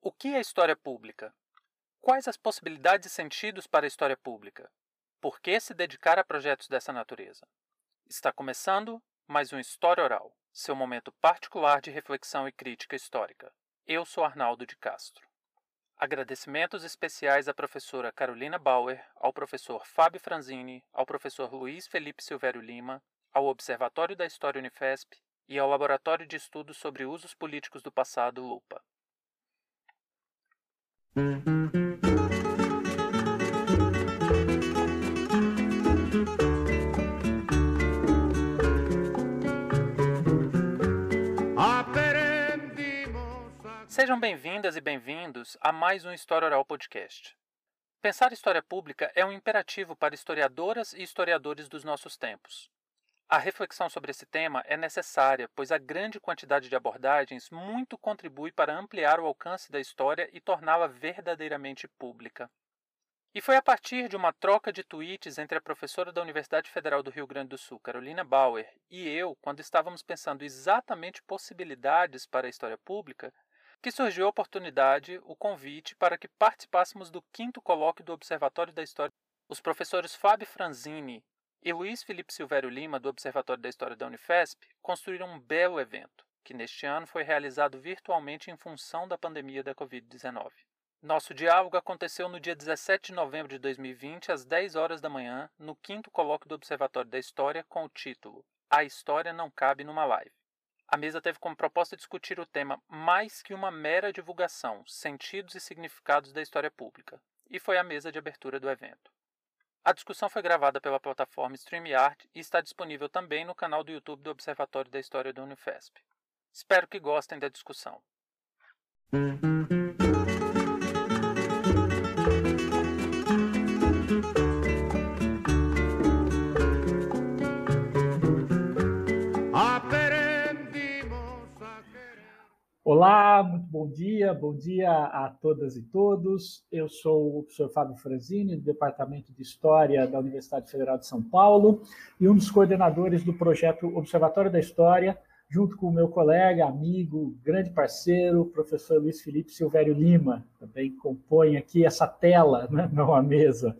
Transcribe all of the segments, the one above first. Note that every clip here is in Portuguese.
O que é história pública? Quais as possibilidades e sentidos para a história pública? Por que se dedicar a projetos dessa natureza? Está começando mais um História Oral, seu momento particular de reflexão e crítica histórica. Eu sou Arnaldo de Castro. Agradecimentos especiais à professora Carolina Bauer, ao professor Fábio Franzini, ao professor Luiz Felipe Silvério Lima, ao Observatório da História Unifesp e ao Laboratório de Estudos sobre Usos Políticos do Passado, LUPA. Sejam bem-vindas e bem-vindos a mais um História Oral Podcast. Pensar história pública é um imperativo para historiadoras e historiadores dos nossos tempos. A reflexão sobre esse tema é necessária, pois a grande quantidade de abordagens muito contribui para ampliar o alcance da história e torná-la verdadeiramente pública. E foi a partir de uma troca de tweets entre a professora da Universidade Federal do Rio Grande do Sul, Carolina Bauer, e eu, quando estávamos pensando exatamente possibilidades para a história pública, que surgiu a oportunidade, o convite para que participássemos do quinto colóquio do Observatório da História. Os professores Fábio Franzini e Luiz Felipe Silvério Lima, do Observatório da História da Unifesp, construíram um belo evento, que neste ano foi realizado virtualmente em função da pandemia da Covid-19. Nosso diálogo aconteceu no dia 17 de novembro de 2020, às 10 horas da manhã, no quinto colóquio do Observatório da História, com o título A História Não Cabe numa Live. A mesa teve como proposta discutir o tema mais que uma mera divulgação, sentidos e significados da história pública, e foi a mesa de abertura do evento. A discussão foi gravada pela plataforma StreamYard e está disponível também no canal do YouTube do Observatório da História da Unifesp. Espero que gostem da discussão. Olá, muito bom dia, bom dia a todas e todos. Eu sou o professor Fábio Franzini, do Departamento de História da Universidade Federal de São Paulo, e um dos coordenadores do projeto Observatório da História, junto com o meu colega, amigo, grande parceiro, professor Luiz Felipe Silvério Lima, também compõe aqui essa tela, né, não a mesa.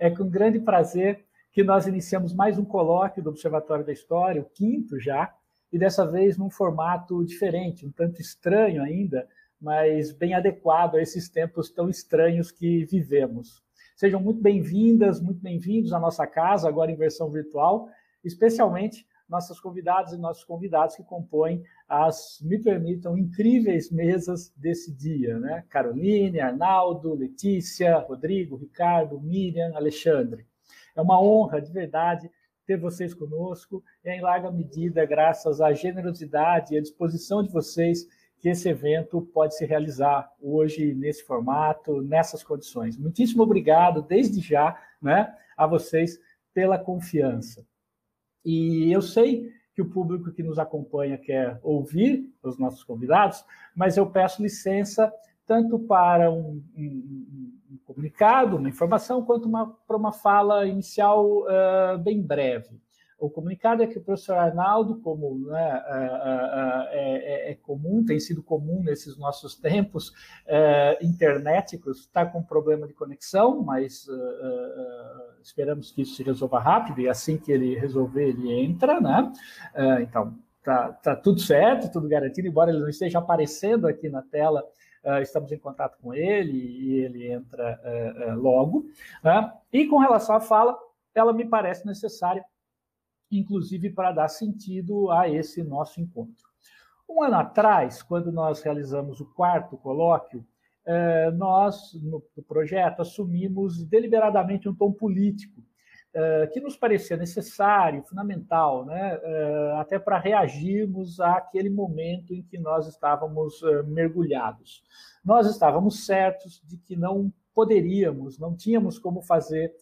É com grande prazer que nós iniciamos mais um colóquio do Observatório da História, o quinto já, e dessa vez num formato diferente, um tanto estranho ainda, mas bem adequado a esses tempos tão estranhos que vivemos. Sejam muito bem-vindas, muito bem-vindos à nossa casa, agora em versão virtual, especialmente nossas convidadas e nossos convidados que compõem as, me permitam, incríveis mesas desse dia, né? Caroline, Arnaldo, Letícia, Rodrigo, Ricardo, Miriam, Alexandre. É uma honra, de verdade, ter vocês conosco, e em larga medida, graças à generosidade e à disposição de vocês, que esse evento pode se realizar hoje nesse formato, nessas condições. Muitíssimo obrigado, desde já, né, a vocês pela confiança. E eu sei que o público que nos acompanha quer ouvir os nossos convidados, mas eu peço licença tanto para um, um, um comunicado, uma informação, quanto uma, para uma fala inicial uh, bem breve. O comunicado é que o professor Arnaldo, como né, uh, uh, é, é, comum, tem sido comum nesses nossos tempos internéticos, está com problema de conexão, mas esperamos que isso se resolva rápido, e assim que ele resolver, ele entra, né? então, tá, tá tudo certo, tudo garantido, embora ele não esteja aparecendo aqui na tela estamos em contato com ele e ele entra uh, uh, logo. Né? E com relação à fala, ela me parece necessária, inclusive para dar sentido a esse nosso encontro. Um ano atrás, quando nós realizamos o quarto colóquio, nós, no, projeto, assumimos deliberadamente um tom político que nos parecia necessário, fundamental, né, uh, até para reagirmos àquele momento em que nós estávamos uh, mergulhados. Nós estávamos certos de que não poderíamos, não tínhamos como fazer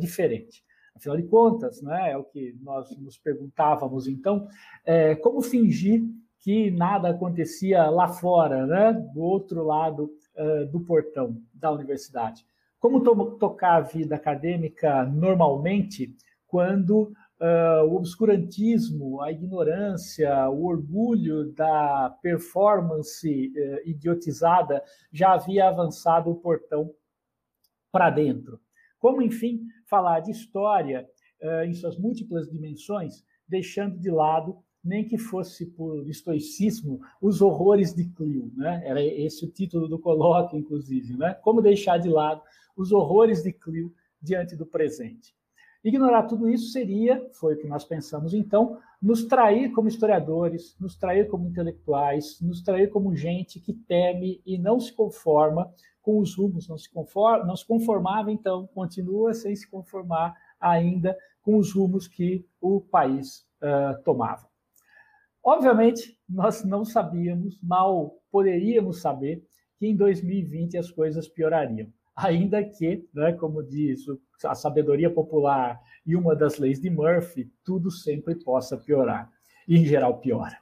diferente. Afinal de contas, né, é o que nós nos perguntávamos então, é, como fingir que nada acontecia lá fora, né, do outro lado do portão da universidade. Como to tocar a vida acadêmica normalmente quando uh, o obscurantismo, a ignorância, o orgulho da performance uh, idiotizada já havia avançado o portão para dentro. Como, enfim, falar de história uh, em suas múltiplas dimensões, deixando de lado nem que fosse por estoicismo, os horrores de Clio, né? Era esse o título do colóquio, inclusive, né? Como deixar de lado os horrores de Clio diante do presente. Ignorar tudo isso seria, foi o que nós pensamos então, nos trair como historiadores, nos trair como intelectuais, nos trair como gente que teme e não se conforma com os rumos, não se, conforma, não se conformava então, continua sem se conformar ainda com os rumos que o país uh, tomava. Obviamente, nós não sabíamos, mal poderíamos saber, que em 2020 as coisas piorariam ainda que, né, como diz a sabedoria popular e uma das leis de Murphy, tudo sempre possa piorar. E, em geral, piora.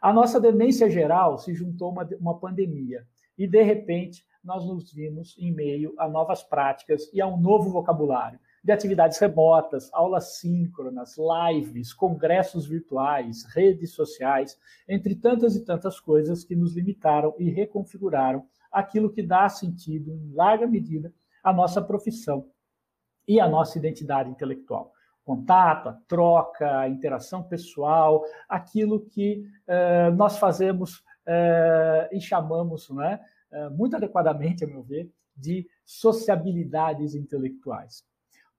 A nossa demência geral se juntou a uma, uma pandemia e, de repente, nós nos vimos em meio a novas práticas e a um novo vocabulário de atividades remotas, aulas síncronas, lives, congressos virtuais, redes sociais, entre tantas e tantas coisas que nos limitaram e reconfiguraram aquilo que dá sentido, em larga medida, à nossa profissão e à nossa identidade intelectual. Contato, a troca, a interação pessoal, aquilo que eh, nós fazemos eh, e chamamos, né, eh, muito adequadamente, a meu ver, de sociabilidades intelectuais.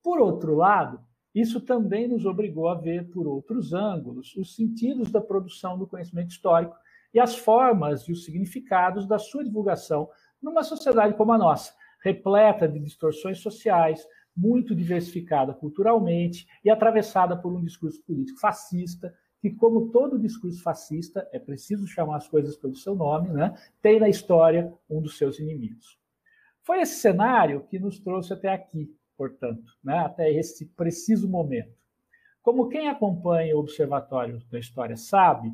Por outro lado, isso também nos obrigou a ver por outros ângulos os sentidos da produção do conhecimento histórico e as formas e os significados da sua divulgação numa sociedade como a nossa, repleta de distorções sociais, muito diversificada culturalmente e atravessada por um discurso político fascista, que, como todo discurso fascista, é preciso chamar as coisas pelo seu nome, né, tem na história um dos seus inimigos. Foi esse cenário que nos trouxe até aqui, portanto, né, até esse preciso momento. Como quem acompanha o Observatório da História sabe,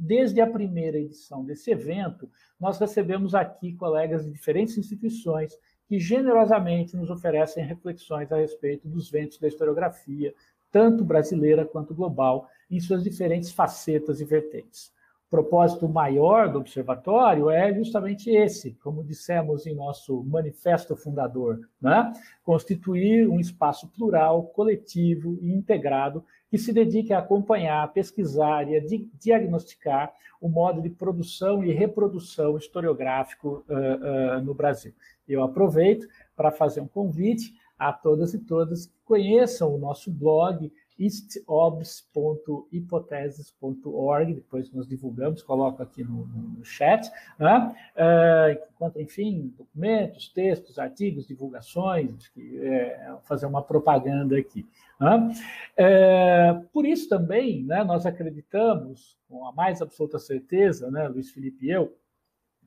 Desde a primeira edição desse evento, nós recebemos aqui colegas de diferentes instituições que generosamente nos oferecem reflexões a respeito dos ventos da historiografia, tanto brasileira quanto global, em suas diferentes facetas e vertentes. O propósito maior do observatório é justamente esse, como dissemos em nosso manifesto fundador, né? constituir um espaço plural, coletivo e integrado que se dedique a acompanhar, pesquisar e a di diagnosticar o modo de produção e reprodução historiográfico uh, uh, no Brasil. Eu aproveito para fazer um convite a todas e todas que conheçam o nosso blog eastobs.hipoteses.org, depois nós divulgamos, coloco aqui no, no chat, né? uh, enfim, documentos, textos, artigos, divulgações, que, é, fazer uma propaganda aqui. Né? É, por isso também, né, nós acreditamos, com a mais absoluta certeza, né, Luiz Felipe e eu,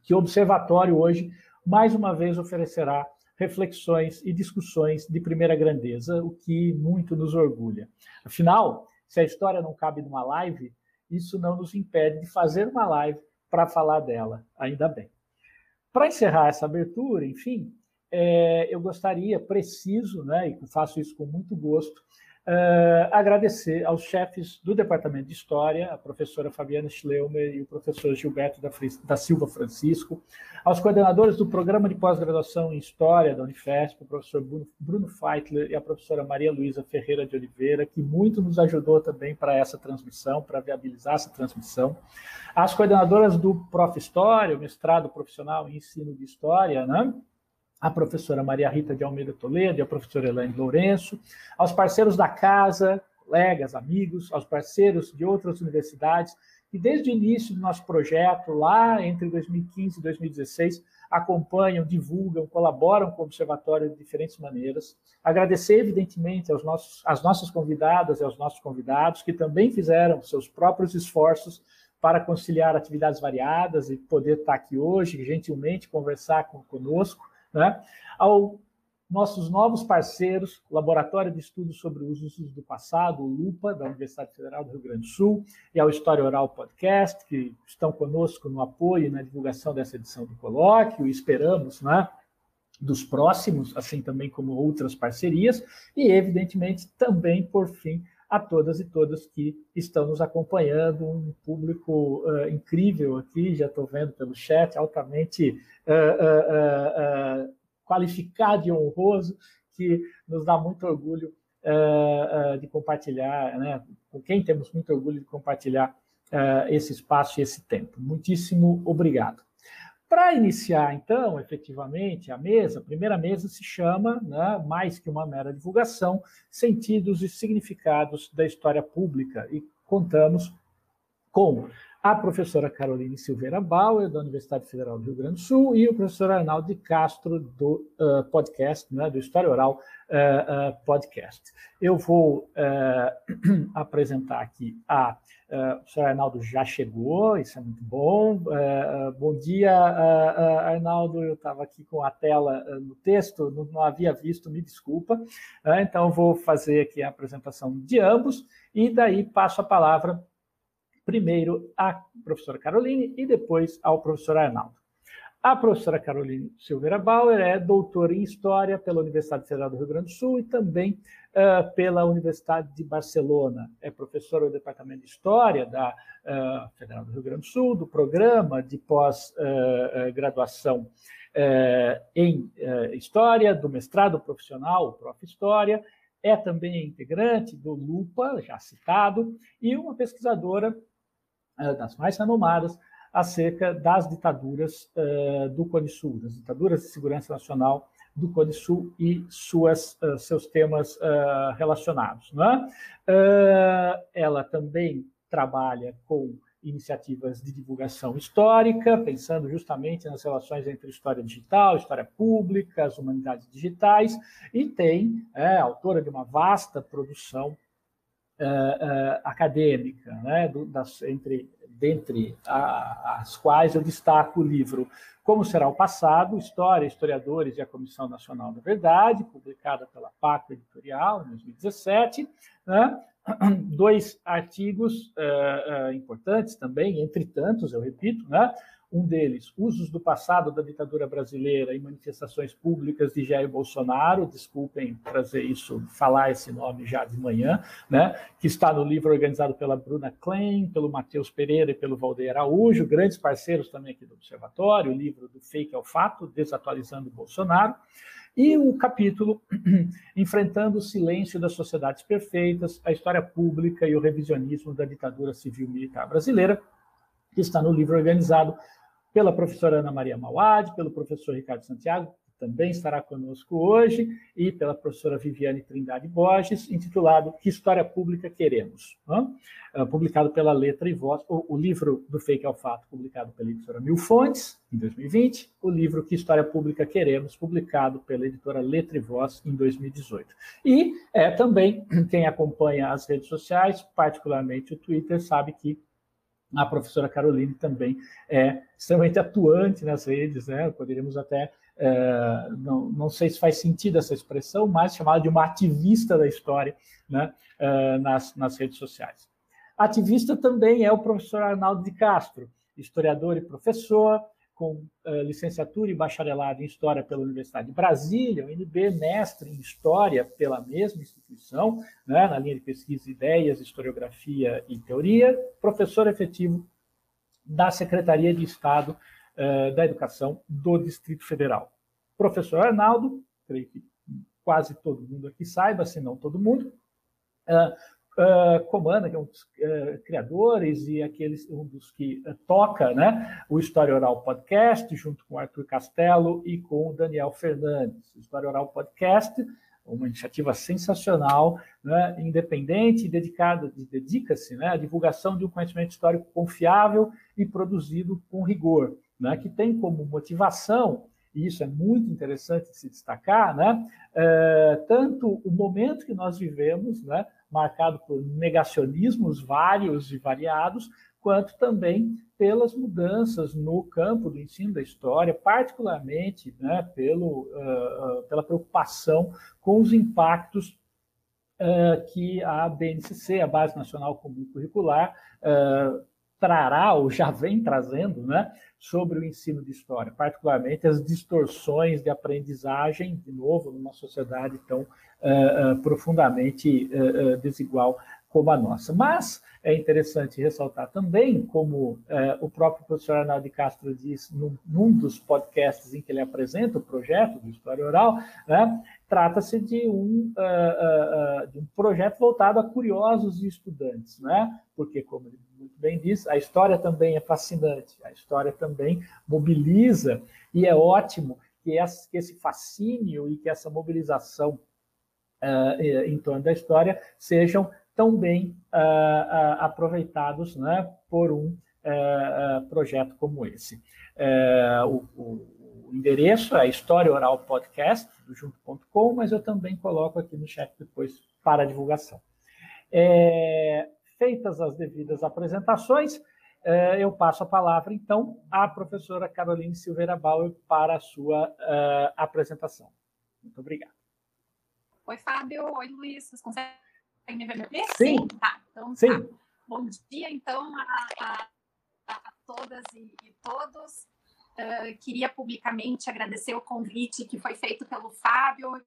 que o Observatório hoje, mais uma vez, oferecerá reflexões e discussões de primeira grandeza, o que muito nos orgulha. Afinal, se a história não cabe numa live, isso não nos impede de fazer uma live para falar dela, ainda bem. Para encerrar essa abertura, enfim, é, eu gostaria, preciso, né, e faço isso com muito gosto, Uh, agradecer aos chefes do Departamento de História, a professora Fabiana Schleumer e o professor Gilberto da, da Silva Francisco, aos coordenadores do Programa de Pós-Graduação em História da Unifesp, o professor Bruno, Bruno Feitler e a professora Maria Luísa Ferreira de Oliveira, que muito nos ajudou também para essa transmissão, para viabilizar essa transmissão, as coordenadoras do Prof. História, o mestrado profissional em ensino de História, né? A professora Maria Rita de Almeida Toledo e a professora Elaine Lourenço, aos parceiros da casa, colegas, amigos, aos parceiros de outras universidades, que desde o início do nosso projeto, lá entre 2015 e 2016, acompanham, divulgam, colaboram com o Observatório de diferentes maneiras. Agradecer, evidentemente, aos nossos, às nossas convidadas e aos nossos convidados, que também fizeram seus próprios esforços para conciliar atividades variadas e poder estar aqui hoje, gentilmente conversar com, conosco né? ao nossos novos parceiros, Laboratório de Estudos sobre os Usos do Passado, o LUPA, da Universidade Federal do Rio Grande do Sul, e ao História Oral Podcast, que estão conosco no apoio e na divulgação dessa edição do colóquio, esperamos né, dos próximos, assim também como outras parcerias, e, evidentemente, também, por fim, a todas e todos que estão nos acompanhando, um público uh, incrível aqui, já estou vendo pelo chat, altamente uh, uh, qualificado e honroso, que nos dá muito orgulho de compartilhar, né? com quem temos muito orgulho de compartilhar esse espaço e esse tempo. Muitíssimo obrigado. Para iniciar, então, efetivamente, a mesa, a primeira mesa se chama, né, mais que uma mera divulgação, Sentidos e Significados da História Pública. E contamos com a professora Caroline Silveira Bauer, da Universidade Federal do Rio Grande do Sul, e o professor Arnaldo de Castro, do uh, podcast, né, do História Oral uh, uh, Podcast. Eu vou apresentar aqui a o senhor Arnaldo já chegou, isso é muito bom. Bom dia, Arnaldo. Eu estava aqui com a tela no texto, não, não, havia visto, me desculpa. então, vou fazer aqui a apresentação de ambos e daí passo a palavra primeiro à professora Caroline e depois ao professor Arnaldo. A professora Caroline Silveira Bauer é doutora em História pela Universidade Federal do Rio Grande do Sul e também uh, pela Universidade de Barcelona. É professora do Departamento de História da uh, Federal do Rio Grande do Sul, do programa de pós-graduação uh, em História, do mestrado profissional, o Prof. História, é também integrante do LUPA, já citado, e uma pesquisadora das mais renomadas acerca das ditaduras uh, do Cone Sul, das ditaduras de segurança nacional do Cone Sul e suas, uh, seus temas relacionados. Né? ela também trabalha com iniciativas de divulgação histórica, pensando justamente nas relações entre história digital, história pública, as humanidades digitais, e tem, é autora de uma vasta produção acadêmica, né, do, das, entre dentre a, as quais eu destaco o livro Como Será o Passado, História, Historiadores e a Comissão Nacional da Verdade, publicada pela Paco Editorial, em 2017, né? dois artigos uh, uh, importantes também, entre tantos, eu repito, né? Um deles, usos do passado da ditadura brasileira em manifestações públicas de Jair Bolsonaro, desculpem trazer isso, falar esse nome já de manhã, né? que está no livro organizado pela Bruna Klein, pelo Matheus Pereira e pelo Valdeir Araújo, grandes parceiros também aqui do Observatório, o livro do Fake ao Fato, Desatualizando Bolsonaro, e o capítulo Enfrentando o Silêncio das Sociedades Perfeitas, a História Pública e o Revisionismo da Ditadura Civil-Militar Brasileira, que está no livro organizado pela professora Ana Maria Mauad, pelo professor Ricardo Santiago, que também estará conosco hoje, e pela professora Viviane Trindade Borges, intitulado Que História Pública Queremos? Uh, publicado pela Letra e Voz, o, o, livro do Fake ao Fato, publicado pela editora Mil Fontes, em 2020, o livro Que História Pública Queremos, publicado pela editora Letra e Voz, em 2018. E é também, quem acompanha as redes sociais, particularmente o Twitter, sabe que a professora Caroline também é extremamente atuante nas redes, né? Poderíamos até, é, não, não sei se faz sentido essa expressão, mas chamada de uma ativista da história né? É, nas, nas redes sociais. Ativista também é o professor Arnaldo de Castro, historiador e professor, com uh, licenciatura e bacharelado em História pela Universidade de Brasília, UNB, mestre em História pela mesma instituição, né, na linha de pesquisa Ideias, Historiografia e Teoria, professor efetivo da Secretaria de Estado uh, da Educação do Distrito Federal. Professor Arnaldo, creio que quase todo mundo aqui saiba, se não todo mundo, uh, uh, comanda, que é um dos uh, criadores e aqueles, um dos que uh, toca né, o História Oral Podcast, junto com Arthur Castelo e com o Daniel Fernandes. O História Oral Podcast, uma iniciativa sensacional, né, independente e dedicada, dedica-se né, à divulgação de um conhecimento histórico confiável e produzido com rigor, né, que tem como motivação e isso é muito interessante de se destacar, né? É, tanto o momento que nós vivemos, né, marcado por negacionismos vários e variados, quanto também pelas mudanças no campo do ensino da história, particularmente né, pelo, uh, pela preocupação com os impactos uh, que a BNCC, a Base Nacional Comum Curricular, uh, trará ou já vem trazendo né, sobre o ensino de história, particularmente as distorções de aprendizagem, de novo, numa sociedade tão uh, uh, profundamente uh, desigual como a nossa. Mas é interessante ressaltar também, como o próprio professor Arnaldo de Castro disse num, num, dos podcasts em que ele apresenta o projeto do História Oral, né, trata-se de, um, de um projeto voltado a curiosos e estudantes, né? porque, como ele muito bem disse, a história também é fascinante, a história também mobiliza, e é ótimo que esse fascínio e que essa mobilização em torno da história sejam tão bem aproveitados né, por um projeto como esse. o o endereço é História Oral Podcast, do junto.com, mas eu também coloco aqui no chat depois para divulgação. É, feitas as devidas apresentações, é, eu passo a palavra, então, à professora Caroline Silveira Bauer para a sua uh, apresentação. Muito obrigado. Oi, Fábio. Oi, Luiz. Vocês conseguem me ver? Sim. Sim. Tá. Então, Sim. Tá. Bom dia, então, a, a, a todas e, e todos. Uh, queria publicamente agradecer o convite que foi feito pelo Fábio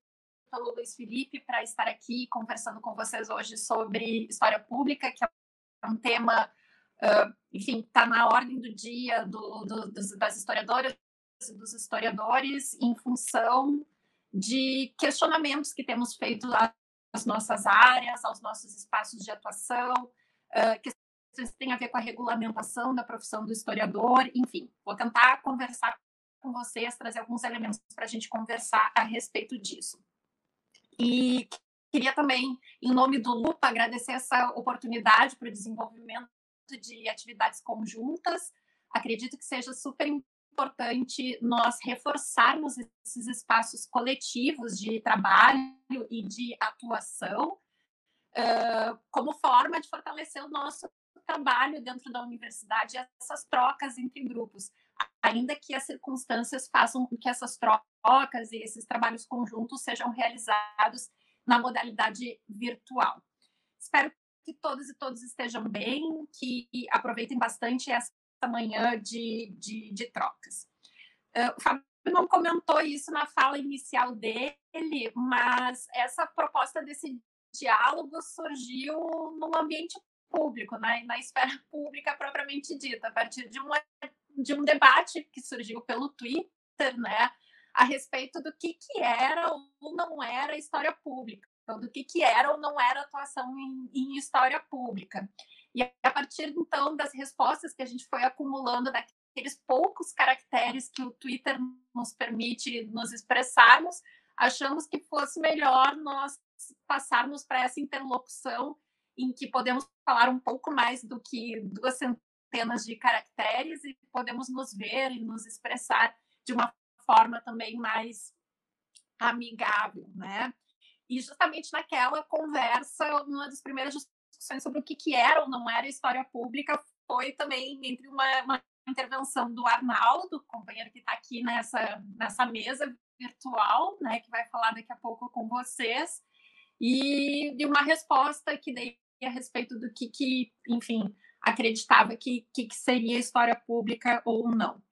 pelo Luiz Felipe para estar aqui conversando com vocês hoje sobre história pública, que é um tema, uh, enfim, está na ordem do dia do, do, dos, das historiadoras e dos historiadores em função de questionamentos que temos feito às nossas áreas, aos nossos espaços de atuação, uh, que tem a ver com a regulamentação da profissão do historiador, enfim, vou tentar conversar com vocês, trazer alguns elementos para a gente conversar a respeito disso. E queria também, em nome do Lupa, agradecer essa oportunidade para o desenvolvimento de atividades conjuntas. Acredito que seja super importante nós reforçarmos esses espaços coletivos de trabalho e de atuação uh, como forma de fortalecer o nosso trabalho dentro da universidade, essas trocas entre grupos, ainda que as circunstâncias façam com que essas trocas e esses trabalhos conjuntos sejam realizados na modalidade virtual. Espero que todos e todos estejam bem, que aproveitem bastante essa manhã de, de, de trocas. Uh, o Fábio não comentou isso na fala inicial dele, mas essa proposta desse diálogo surgiu num ambiente público, na, na esfera pública propriamente dita, a partir de, uma, de um debate que surgiu pelo Twitter, né, a respeito do que, que era ou não era história pública, então, do que, que era ou não era atuação em, em história pública. E a partir, então, das respostas que a gente foi acumulando daqueles poucos caracteres que o Twitter nos permite nos expressarmos, achamos que fosse melhor nós passarmos para essa interlocução em que podemos falar um pouco mais do que duas centenas de caracteres e podemos nos ver e nos expressar de uma forma também mais amigável, né? E justamente naquela conversa, uma das primeiras discussões sobre o que, que era ou não era história pública foi também entre uma, uma intervenção do Arnaldo, companheiro que está aqui nessa, nessa mesa virtual, né, que vai falar daqui a pouco com vocês, e de uma resposta que dei a respeito do que, que enfim, acreditava que, que, seria história pública ou não.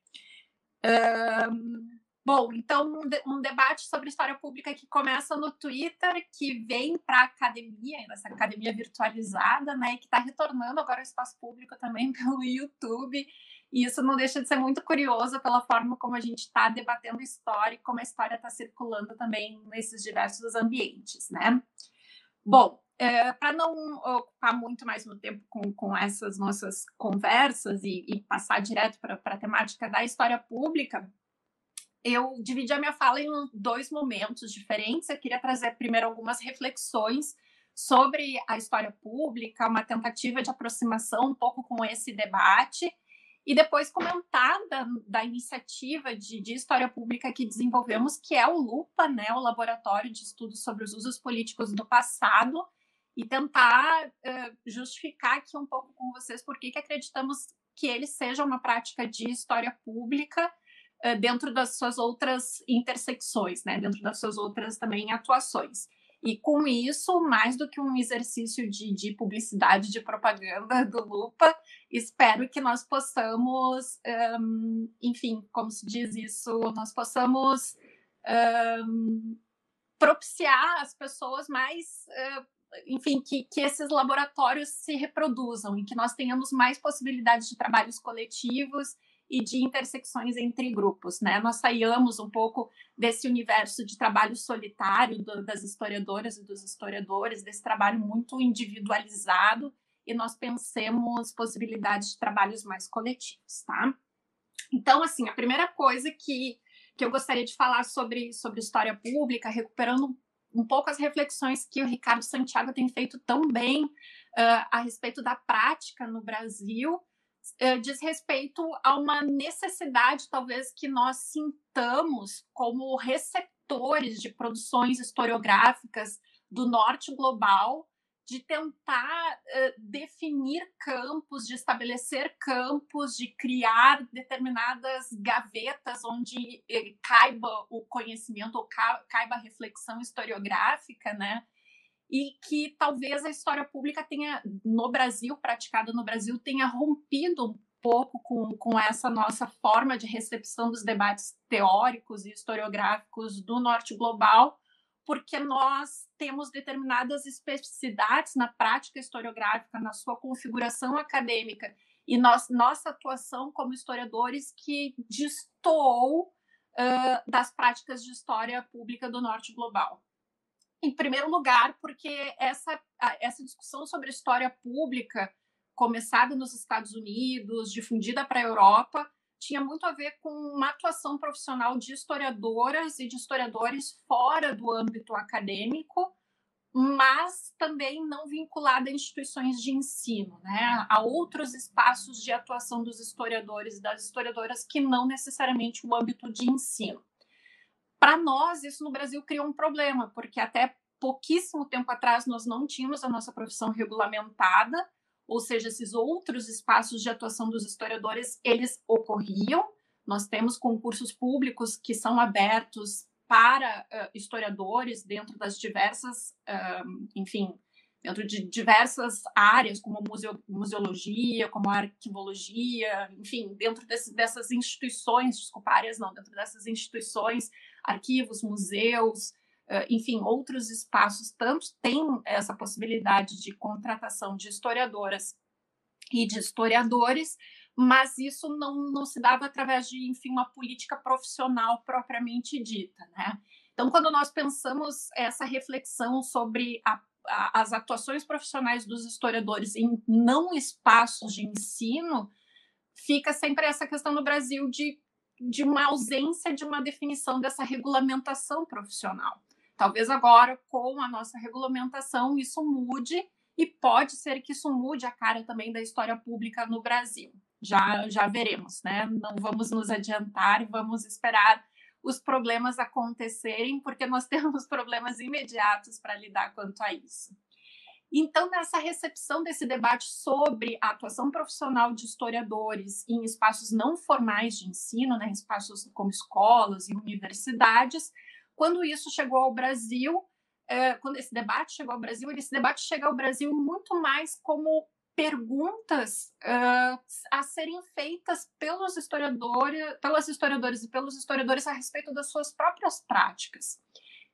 Um, bom, então, um, de, um, debate sobre história pública que começa no Twitter, que vem para a academia, essa academia virtualizada, né, que está retornando agora ao espaço público também pelo YouTube. E isso não deixa de ser muito curioso pela forma como a gente está debatendo história e como a história está circulando também nesses diversos ambientes, né? Bom, é, para não ocupar muito mais no tempo com, com essas nossas conversas e, e passar direto para a temática da história pública, eu dividi a minha fala em dois momentos diferentes. Eu queria trazer primeiro algumas reflexões sobre a história pública, uma tentativa de aproximação um pouco com esse debate, e depois comentar da, da iniciativa de, de, história pública que desenvolvemos, que é o LUPA, né, o Laboratório de Estudos sobre os Usos Políticos do Passado, e tentar uh, justificar aqui um pouco com vocês por que acreditamos que ele seja uma prática de história pública dentro das suas outras intersecções, né, dentro das suas outras também atuações. E com isso, mais do que um exercício de, de publicidade, de propaganda do Lupa, espero que nós possamos, um, enfim, como se diz isso, nós possamos um, propiciar as pessoas mais uh, enfim, que, que esses laboratórios se reproduzam e que nós tenhamos mais possibilidades de trabalhos coletivos e de intersecções entre grupos, né? Nós saíamos um pouco desse universo de trabalho solitário do, das historiadoras e dos historiadores, desse trabalho muito individualizado, e nós pensemos possibilidades de trabalhos mais coletivos, tá? Então, assim, a primeira coisa que, que eu gostaria de falar sobre, sobre história pública, recuperando um pouco as reflexões que o Ricardo Santiago tem feito tão bem uh, a respeito da prática no Brasil, uh, diz respeito a uma necessidade, talvez, que nós sintamos como receptores de produções historiográficas do norte global de tentar uh, definir campos, de estabelecer campos, de criar determinadas gavetas onde eh, caiba o conhecimento ou ca caiba a reflexão historiográfica, né? E que talvez a história pública tenha, no Brasil, praticada no Brasil, tenha rompido um pouco com, com essa nossa forma de recepção dos debates teóricos e historiográficos do norte global, porque nós temos determinadas especificidades na prática historiográfica, na sua configuração acadêmica e nós, nossa atuação como historiadores que destoou uh, das práticas de história pública do norte global. Em primeiro lugar, porque essa, essa discussão sobre história pública, começada nos Estados Unidos, difundida para a Europa, tinha muito a ver com uma atuação profissional de historiadoras e de historiadores fora do âmbito acadêmico, mas também não vinculada a instituições de ensino, né? a outros espaços de atuação dos historiadores e das historiadoras que não necessariamente o âmbito de ensino. Para nós, isso no Brasil criou um problema, porque até pouquíssimo tempo atrás nós não tínhamos a nossa profissão regulamentada, ou seja, esses outros espaços de atuação dos historiadores, eles ocorriam. Nós temos concursos públicos que são abertos para uh, historiadores dentro das diversas, uh, enfim, dentro de diversas áreas, como museo, museologia, como arquivologia, enfim, dentro desse, dessas instituições, desculpa, áreas não, dentro dessas instituições, arquivos, museus, enfim, outros espaços tanto têm essa possibilidade de contratação de historiadoras e de historiadores, mas isso não, não se dava através de, enfim, uma política profissional propriamente dita, né? Então, quando nós pensamos essa reflexão sobre a, a, as atuações profissionais dos historiadores em não espaços de ensino, fica sempre essa questão no Brasil de, de uma ausência de uma definição dessa regulamentação profissional. Talvez agora, com a nossa regulamentação, isso mude e pode ser que isso mude a cara também da história pública no Brasil. Já, já veremos, né? Não vamos nos adiantar, vamos esperar os problemas acontecerem, porque nós temos problemas imediatos para lidar quanto a isso. Então, nessa recepção desse debate sobre a atuação profissional de historiadores em espaços não formais de ensino, né, espaços como escolas e universidades, quando isso chegou ao Brasil, é, quando esse debate chegou ao Brasil, esse debate chega ao Brasil muito mais como perguntas uh, a serem feitas pelos historiadores, pelas historiadoras e pelos historiadores a respeito das suas próprias práticas.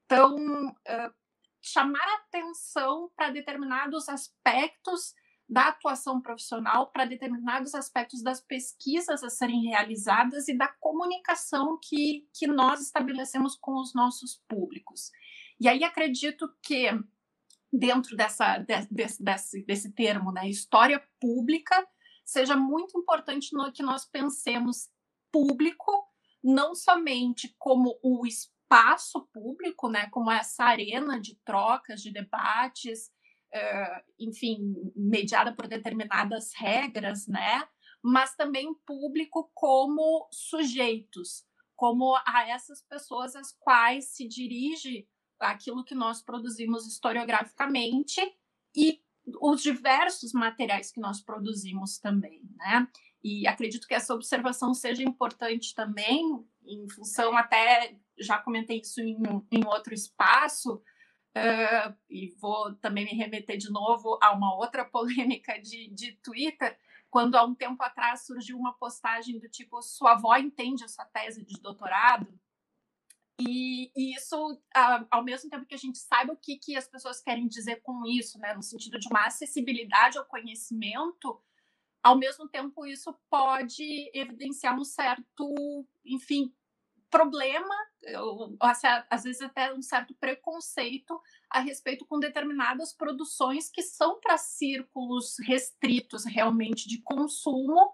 Então, uh, chamar atenção para determinados aspectos da atuação profissional para determinados aspectos das pesquisas a serem realizadas e da comunicação que, que nós estabelecemos com os nossos públicos. E aí acredito que, dentro dessa, desse, desse, desse termo, né, história pública, seja muito importante no, que nós pensemos público, não somente como o espaço público, né, como essa arena de trocas, de debates, uh, enfim, mediada por determinadas regras, né? Mas também público como sujeitos, como a essas pessoas às quais se dirige aquilo que nós produzimos historiograficamente e os diversos materiais que nós produzimos também, né? E acredito que essa observação seja importante também, em função até, já comentei isso em, em outro espaço, Uh, e vou também me remeter de novo a uma outra polêmica de, de Twitter, quando há um tempo atrás surgiu uma postagem do tipo: sua avó entende essa tese de doutorado? e, e, isso, ao mesmo tempo que a gente saiba o que, que as pessoas querem dizer com isso, né, no sentido de uma acessibilidade ao conhecimento, ao mesmo tempo isso pode evidenciar um certo, enfim, problema, ou, às vezes até um certo preconceito a respeito com determinadas produções que são para círculos restritos realmente de consumo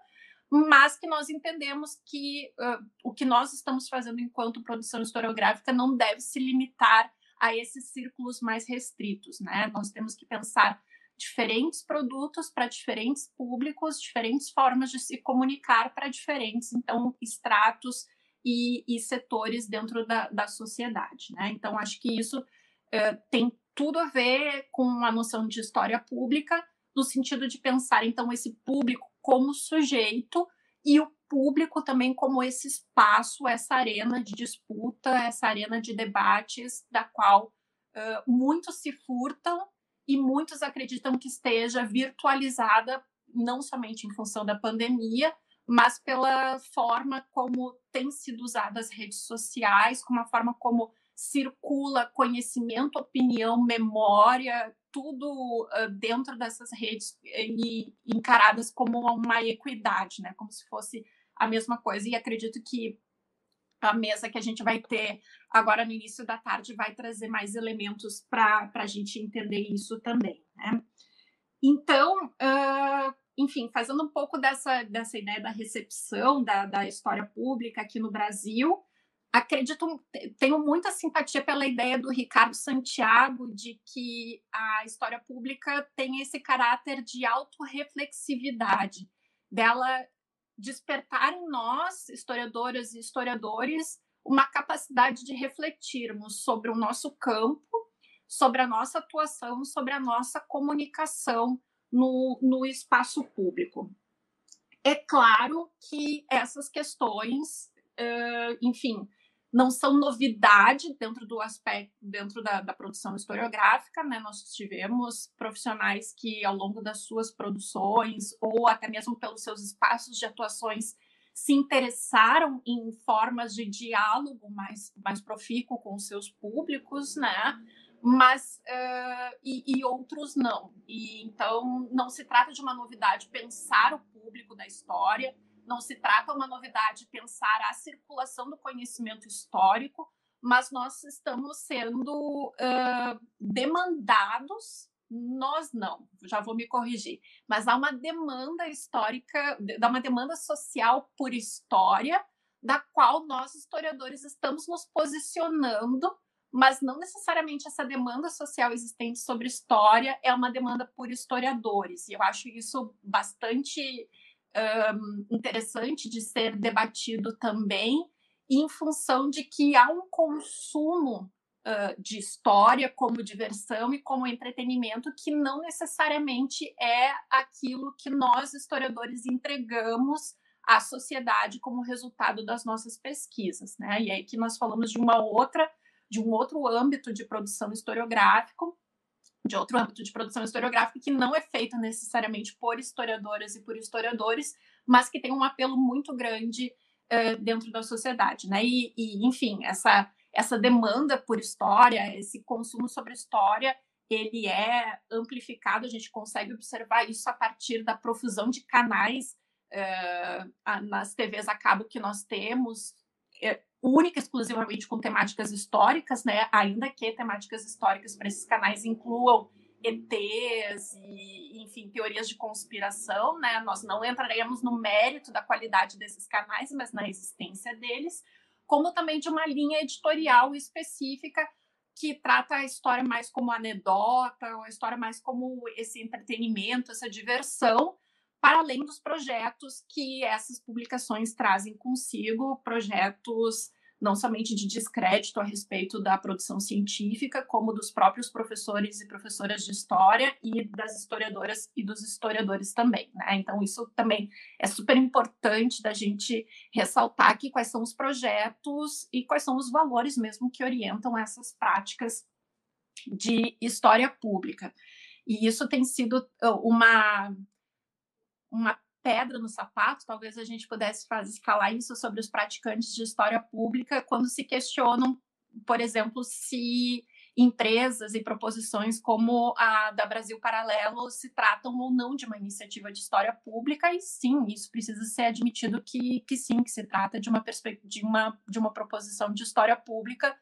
mas que nós entendemos que uh, o que nós estamos fazendo enquanto produção historiográfica não deve se limitar a esses círculos mais restritos, né? Nós temos que pensar diferentes produtos para diferentes públicos, diferentes formas de se comunicar para diferentes, então, estratos e, e setores dentro da, da, sociedade, né? Então, acho que isso uh, tem tudo a ver com a noção de história pública, no sentido de pensar, então, esse público como sujeito e o público também como esse espaço, essa arena de disputa, essa arena de debates, da qual uh, muitos se furtam e muitos acreditam que esteja virtualizada, não somente em função da pandemia, mas pela forma como têm sido usadas as redes sociais, como a forma como circula conhecimento, opinião, memória, tudo dentro dessas redes e encaradas como uma equidade, né? Como se fosse a mesma coisa. E acredito que a mesa que a gente vai ter agora no início da tarde vai trazer mais elementos para a gente entender isso também, né? Então, uh, enfim, fazendo um pouco dessa, dessa ideia da recepção da, da história pública aqui no Brasil, acredito, tenho muita simpatia pela ideia do Ricardo Santiago de que a história pública tem esse caráter de autorreflexividade, dela despertar em nós, historiadoras e historiadores, uma capacidade de refletirmos sobre o nosso campo, sobre a nossa atuação, sobre a nossa comunicação no, no espaço público. É claro que essas questões, uh, enfim, não são novidade dentro do aspecto, dentro da, da, produção historiográfica, né? Nós tivemos profissionais que, ao longo das suas produções, ou até mesmo pelos seus espaços de atuações, se interessaram em formas de diálogo mais, mais profícuo com os seus públicos, né? Mas uh, e, e outros não. E então não se trata de uma novidade pensar o público da história não se trata uma novidade pensar a circulação do conhecimento histórico, mas nós estamos sendo uh, demandados, nós não, já vou me corrigir, mas há uma demanda histórica, há uma demanda social por história, da qual nós, historiadores, estamos nos posicionando, mas não necessariamente essa demanda social existente sobre história é uma demanda por historiadores, e eu acho isso bastante um, interessante de ser debatido também, em função de que há um consumo uh, de história como diversão e como entretenimento que não necessariamente é aquilo que nós, historiadores, entregamos à sociedade como resultado das nossas pesquisas. Né? E aí que nós falamos de uma outra, de um outro âmbito de produção historiográfico, de outro âmbito de produção historiográfica que não é feito necessariamente por historiadoras e por historiadores, mas que tem um apelo muito grande uh, dentro da sociedade, né? E, e, enfim, essa essa demanda por história, esse consumo sobre história, ele é amplificado. A gente consegue observar isso a partir da profusão de canais uh, nas TVs a cabo que nós temos, é, única exclusivamente com temáticas históricas, né? Ainda que temáticas históricas para esses canais incluam ETs e, enfim, teorias de conspiração, né? Nós não entraremos no mérito da qualidade desses canais, mas na existência deles, como também de uma linha editorial específica que trata a história mais como anedota, ou a história mais como esse entretenimento, essa diversão, para além dos projetos que essas publicações trazem consigo, projetos não somente de descrédito a respeito da produção científica, como dos próprios professores e professoras de história e das historiadoras e dos historiadores também. Né? Então, isso também é super importante da gente ressaltar aqui quais são os projetos e quais são os valores mesmo que orientam essas práticas de história pública. E isso tem sido uma, uma pedra no sapato, talvez a gente pudesse fazer, falar isso sobre os praticantes de história pública quando se questionam por exemplo, se empresas e proposições como a da Brasil Paralelo se tratam ou não de uma iniciativa de história pública, e sim, isso precisa ser admitido que, que sim, que se trata de uma, de uma, de uma proposição de história pública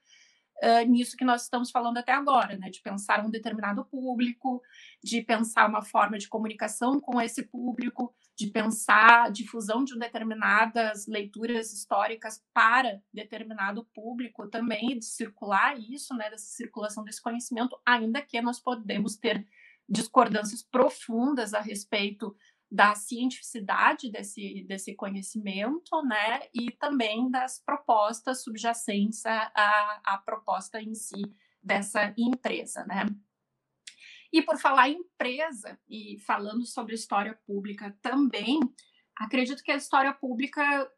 uh, nisso que nós estamos falando até agora, né? De pensar um determinado público, de pensar uma forma de comunicação com esse público, de pensar a difusão de determinadas leituras históricas para determinado público também, de circular isso, né? Dessa circulação desse conhecimento, ainda que nós podemos ter discordâncias profundas a respeito da cientificidade desse, desse conhecimento, né, e também das propostas subjacentes à, à proposta em si dessa empresa, né. E por falar em empresa e falando sobre história pública também, acredito que a história pública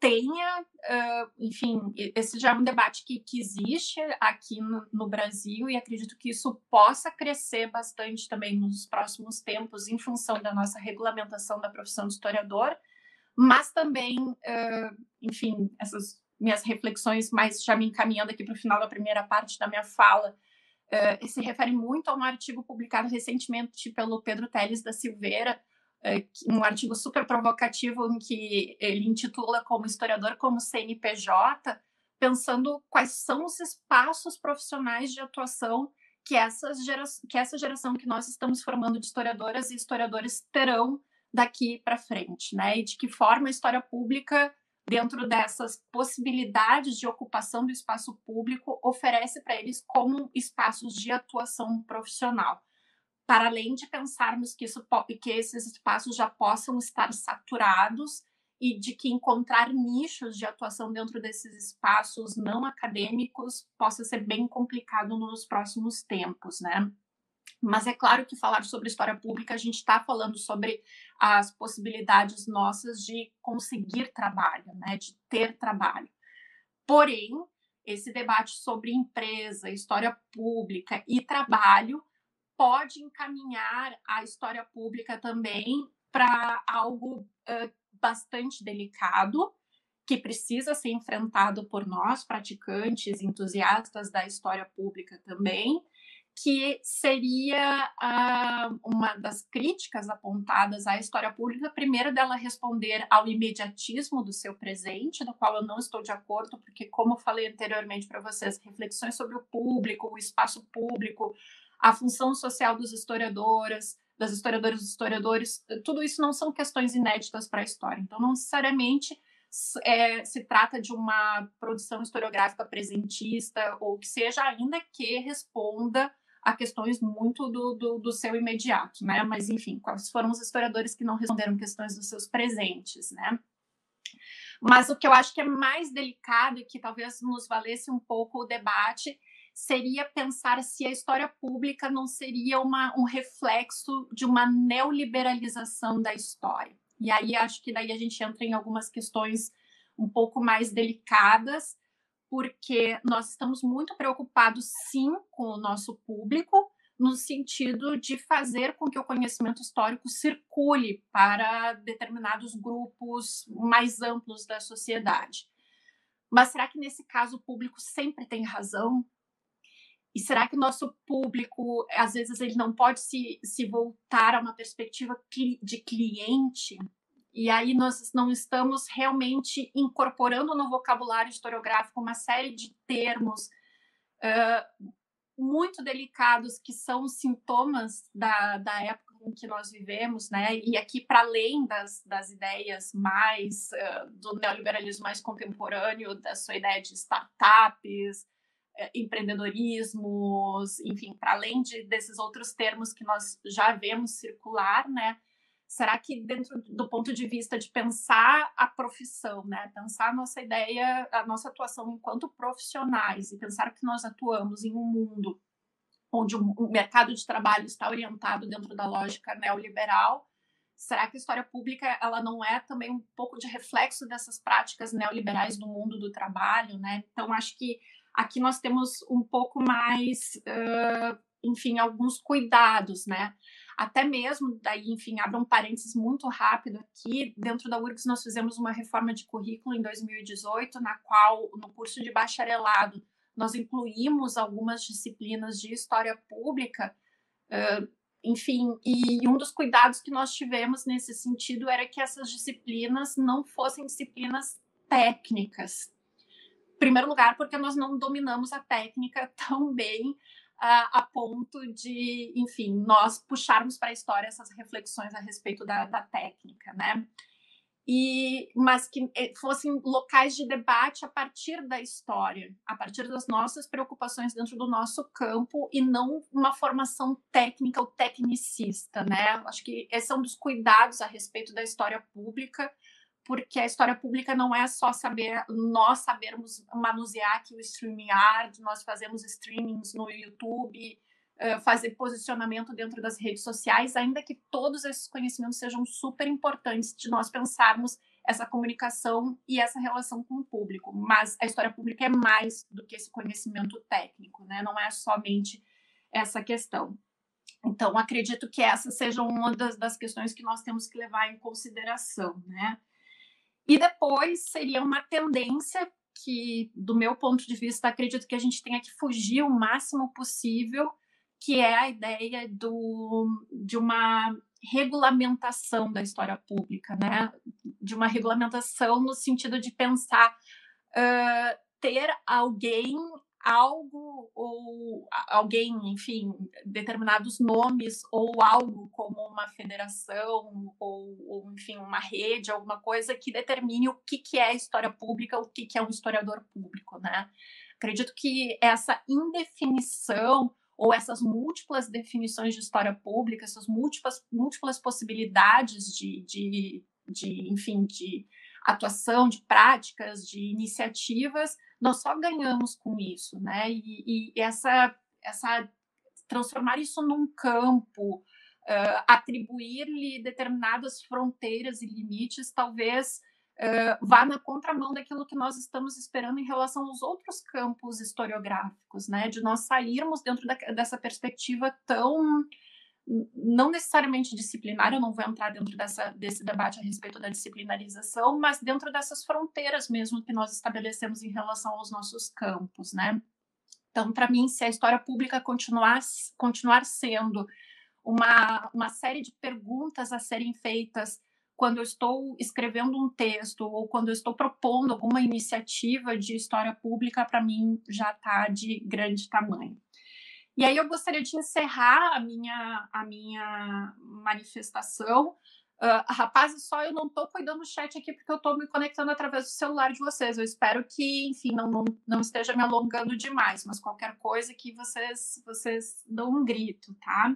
tenha, uh, enfim, esse já é um debate que, que existe aqui no, no, Brasil e acredito que isso possa crescer bastante também nos próximos tempos em função da nossa regulamentação da profissão de historiador, mas também, uh, enfim, essas minhas reflexões mais já me encaminhando aqui para o final da primeira parte da minha fala, uh, se refere muito a um artigo publicado recentemente pelo Pedro Teles da Silveira, um artigo super provocativo em que ele intitula como historiador como CNPJ, pensando quais são os espaços profissionais de atuação que, essas gera, que essa geração que nós estamos formando de historiadoras e historiadores terão daqui para frente, né? E de que forma a história pública, dentro dessas possibilidades de ocupação do espaço público, oferece para eles como espaços de atuação profissional para além de pensarmos que, isso, que esses espaços já possam estar saturados e de que encontrar nichos de atuação dentro desses espaços não acadêmicos possa ser bem complicado nos próximos tempos, né? Mas é claro que falar sobre história pública, a gente está falando sobre as possibilidades nossas de conseguir trabalho, né? De ter trabalho. Porém, esse debate sobre empresa, história pública e trabalho pode encaminhar a história pública também para algo uh, bastante delicado, que precisa ser enfrentado por nós, praticantes, entusiastas da história pública também, que seria uh, uma das críticas apontadas à história pública, primeiro dela responder ao imediatismo do seu presente, no qual eu não estou de acordo, porque, como falei anteriormente para vocês, reflexões sobre o público, o espaço público, a função social dos historiadoras, das historiadoras e historiadores, tudo isso não são questões inéditas para a história. Então, não necessariamente é, se trata de uma produção historiográfica presentista ou que seja, ainda que responda a questões muito do, do, do, seu imediato, né? Mas, enfim, quais foram os historiadores que não responderam questões dos seus presentes, né? Mas o que eu acho que é mais delicado e que talvez nos valesse um pouco o debate seria pensar se a história pública não seria uma, um reflexo de uma neoliberalização da história. E aí acho que daí a gente entra em algumas questões um pouco mais delicadas, porque nós estamos muito preocupados, sim, com o nosso público, no sentido de fazer com que o conhecimento histórico circule para determinados grupos mais amplos da sociedade. Mas será que nesse caso o público sempre tem razão? E será que o nosso público, às vezes, ele não pode se, se voltar a uma perspectiva de cliente? E aí nós não estamos realmente incorporando no vocabulário historiográfico uma série de termos uh, muito delicados que são sintomas da, da época em que nós vivemos, né? E aqui, para além das, das ideias mais uh, do neoliberalismo mais contemporâneo, da sua ideia de startups, empreendedorismos, enfim, para além de, desses outros termos que nós já vemos circular, né? Será que dentro do ponto de vista de pensar a profissão, né, pensar a nossa ideia, a nossa atuação enquanto profissionais e pensar que nós atuamos em um mundo onde o mercado de trabalho está orientado dentro da lógica neoliberal, será que a história pública ela não é também um pouco de reflexo dessas práticas neoliberais do mundo do trabalho, né? Então acho que Aqui nós temos um pouco mais, uh, enfim, alguns cuidados, né? Até mesmo, daí, enfim, abro um parênteses muito rápido aqui. Dentro da URGS, nós fizemos uma reforma de currículo em 2018, na qual, no curso de bacharelado, nós incluímos algumas disciplinas de história pública, uh, enfim, e um dos cuidados que nós tivemos nesse sentido era que essas disciplinas não fossem disciplinas técnicas. Primeiro lugar, porque nós não dominamos a técnica tão bem a, a ponto de, enfim, nós puxarmos para a história essas reflexões a respeito da, da técnica, né? E, mas que eh, fossem locais de debate a partir da história, a partir das nossas preocupações dentro do nosso campo e não uma formação técnica ou tecnicista, né? Acho que esse é um dos cuidados a respeito da história pública, porque a história pública não é só saber nós sabermos manusear aqui o StreamYard, nós fazemos streamings no YouTube, fazer posicionamento dentro das redes sociais, ainda que todos esses conhecimentos sejam super importantes de nós pensarmos essa comunicação e essa relação com o público. Mas a história pública é mais do que esse conhecimento técnico, né? Não é somente essa questão. Então, acredito que essa seja uma das, das questões que nós temos que levar em consideração, né? E depois seria uma tendência que, do meu ponto de vista, acredito que a gente tenha que fugir o máximo possível, que é a ideia do, de uma regulamentação da história pública, né? De uma regulamentação no sentido de pensar uh, ter alguém algo ou alguém, enfim, determinados nomes ou algo como uma federação ou, ou, enfim, uma rede, alguma coisa que determine o que, que é história pública, o que, que é um historiador público, né? Acredito que essa indefinição ou essas múltiplas definições de história pública, essas múltiplas, múltiplas possibilidades de, de, de, enfim, de atuação, de práticas, de iniciativas, nós só ganhamos com isso, né? E, e essa, essa transformar isso num campo, uh, atribuir-lhe determinadas fronteiras e limites, talvez uh, vá na contramão daquilo que nós estamos esperando em relação aos outros campos historiográficos, né? De nós sairmos dentro da, dessa perspectiva tão não necessariamente disciplinar, eu não vou entrar dentro dessa, desse debate a respeito da disciplinarização, mas dentro dessas fronteiras mesmo que nós estabelecemos em relação aos nossos campos, né? Então, para mim, se a história pública continuar, continuar sendo uma, uma série de perguntas a serem feitas quando eu estou escrevendo um texto ou quando eu estou propondo alguma iniciativa de história pública, para mim já está de grande tamanho. E aí eu gostaria de encerrar a minha, a minha manifestação. Uh, rapazes, só eu não estou cuidando do chat aqui porque eu estou me conectando através do celular de vocês. Eu espero que, enfim, não, não, não esteja me alongando demais, mas qualquer coisa que vocês, vocês dão um grito, tá?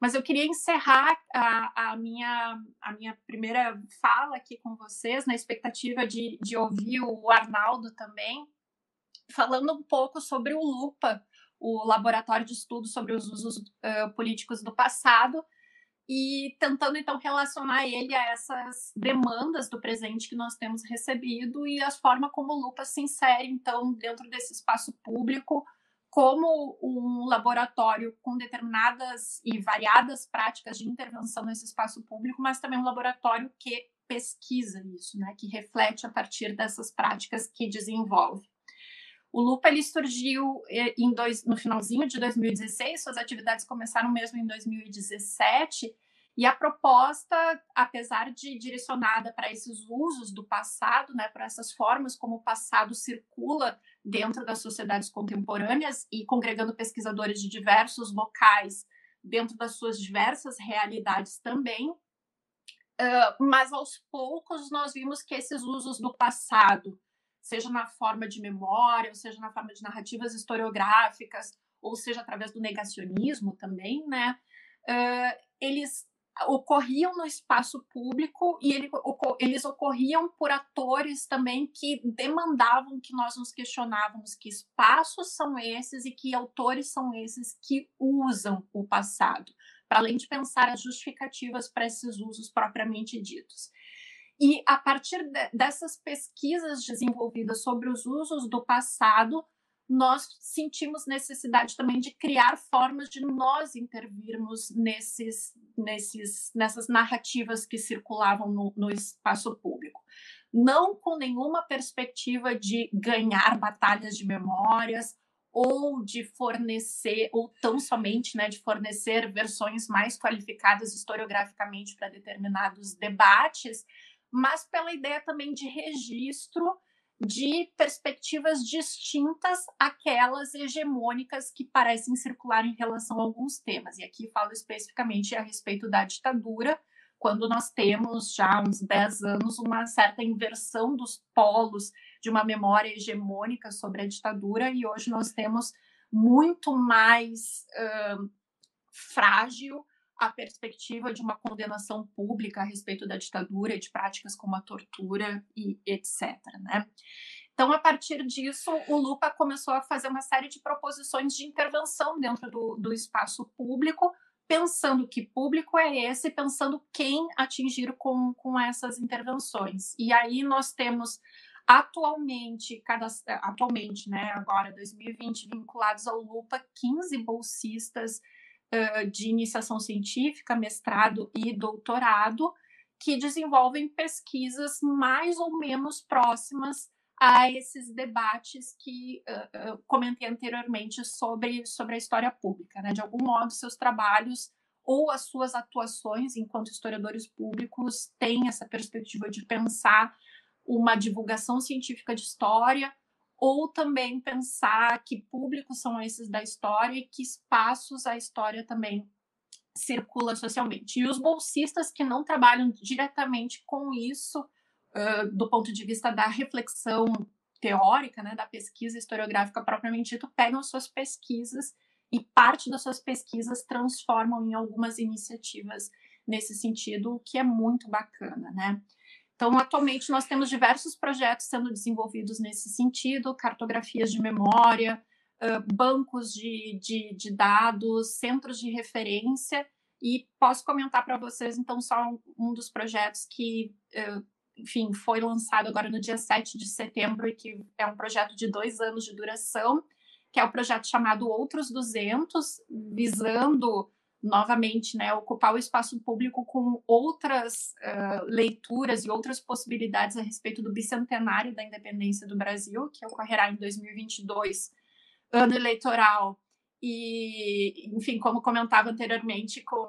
Mas eu queria encerrar a, a, minha, a minha primeira fala aqui com vocês, na expectativa de, de ouvir o Arnaldo também, falando um pouco sobre o Lupa, o Laboratório de Estudos sobre os Usos uh, Políticos do Passado, e tentando então relacionar ele a essas demandas do presente que nós temos recebido e a forma como o Lupa se insere então dentro desse espaço público como um laboratório com determinadas e variadas práticas de intervenção nesse espaço público, mas também um laboratório que pesquisa isso, né, que reflete a partir dessas práticas que desenvolve. O Lupa ele surgiu eh, em dois, no finalzinho de 2016, suas atividades começaram mesmo em 2017, e a proposta, apesar de direcionada para esses usos do passado, né, para essas formas como o passado circula dentro das sociedades contemporâneas e congregando pesquisadores de diversos locais dentro das suas diversas realidades também, uh, mas aos poucos nós vimos que esses usos do passado seja na forma de memória, ou seja na forma de narrativas historiográficas, ou seja através do negacionismo também, né? Uh, eles ocorriam no espaço público e ele, eles ocorriam por atores também que demandavam que nós nos questionávamos que espaços são esses e que autores são esses que usam o passado, para além de pensar as justificativas para esses usos propriamente ditos. E a partir de, dessas pesquisas desenvolvidas sobre os usos do passado, nós sentimos necessidade também de criar formas de nós intervirmos nesses, nesses, nessas narrativas que circulavam no, no espaço público. Não com nenhuma perspectiva de ganhar batalhas de memórias ou de fornecer, ou tão somente né, de fornecer versões mais qualificadas historiograficamente para determinados debates, mas pela ideia também de registro de perspectivas distintas àquelas hegemônicas que parecem circular em relação a alguns temas. E aqui falo especificamente a respeito da ditadura, quando nós temos já há uns 10 anos uma certa inversão dos polos de uma memória hegemônica sobre a ditadura, e hoje nós temos muito mais uh, frágil a perspectiva de uma condenação pública a respeito da ditadura de práticas como a tortura e etc. Né? Então, a partir disso, o Lupa começou a fazer uma série de proposições de intervenção dentro do, do espaço público, pensando que público é esse, pensando quem atingir com, com essas intervenções. E aí nós temos atualmente, atualmente, né, agora 2020, vinculados ao Lupa, 15 bolsistas de iniciação científica, mestrado e doutorado, que desenvolvem pesquisas mais ou menos próximas a esses debates que uh, comentei anteriormente sobre, sobre a história pública. Né? De algum modo, seus trabalhos ou as suas atuações enquanto historiadores públicos têm essa perspectiva de pensar uma divulgação científica de história, ou também pensar que públicos são esses da história e que espaços a história também circula socialmente. E os bolsistas que não trabalham diretamente com isso, uh, do ponto de vista da reflexão teórica, né, da pesquisa historiográfica propriamente dito, pegam suas pesquisas e parte das suas pesquisas transformam em algumas iniciativas nesse sentido, o que é muito bacana, né? Então, atualmente, nós temos diversos projetos sendo desenvolvidos nesse sentido, cartografias de memória, bancos de, de, de, dados, centros de referência, e posso comentar para vocês, então, só um, dos projetos que enfim, foi lançado agora no dia 7 de setembro e que é um projeto de dois anos de duração, que é o um projeto chamado Outros 200, visando novamente né, ocupar o espaço público com outras uh, leituras e outras possibilidades a respeito do bicentenário da independência do Brasil, que ocorrerá em 2022, ano eleitoral. E, enfim, como comentava anteriormente com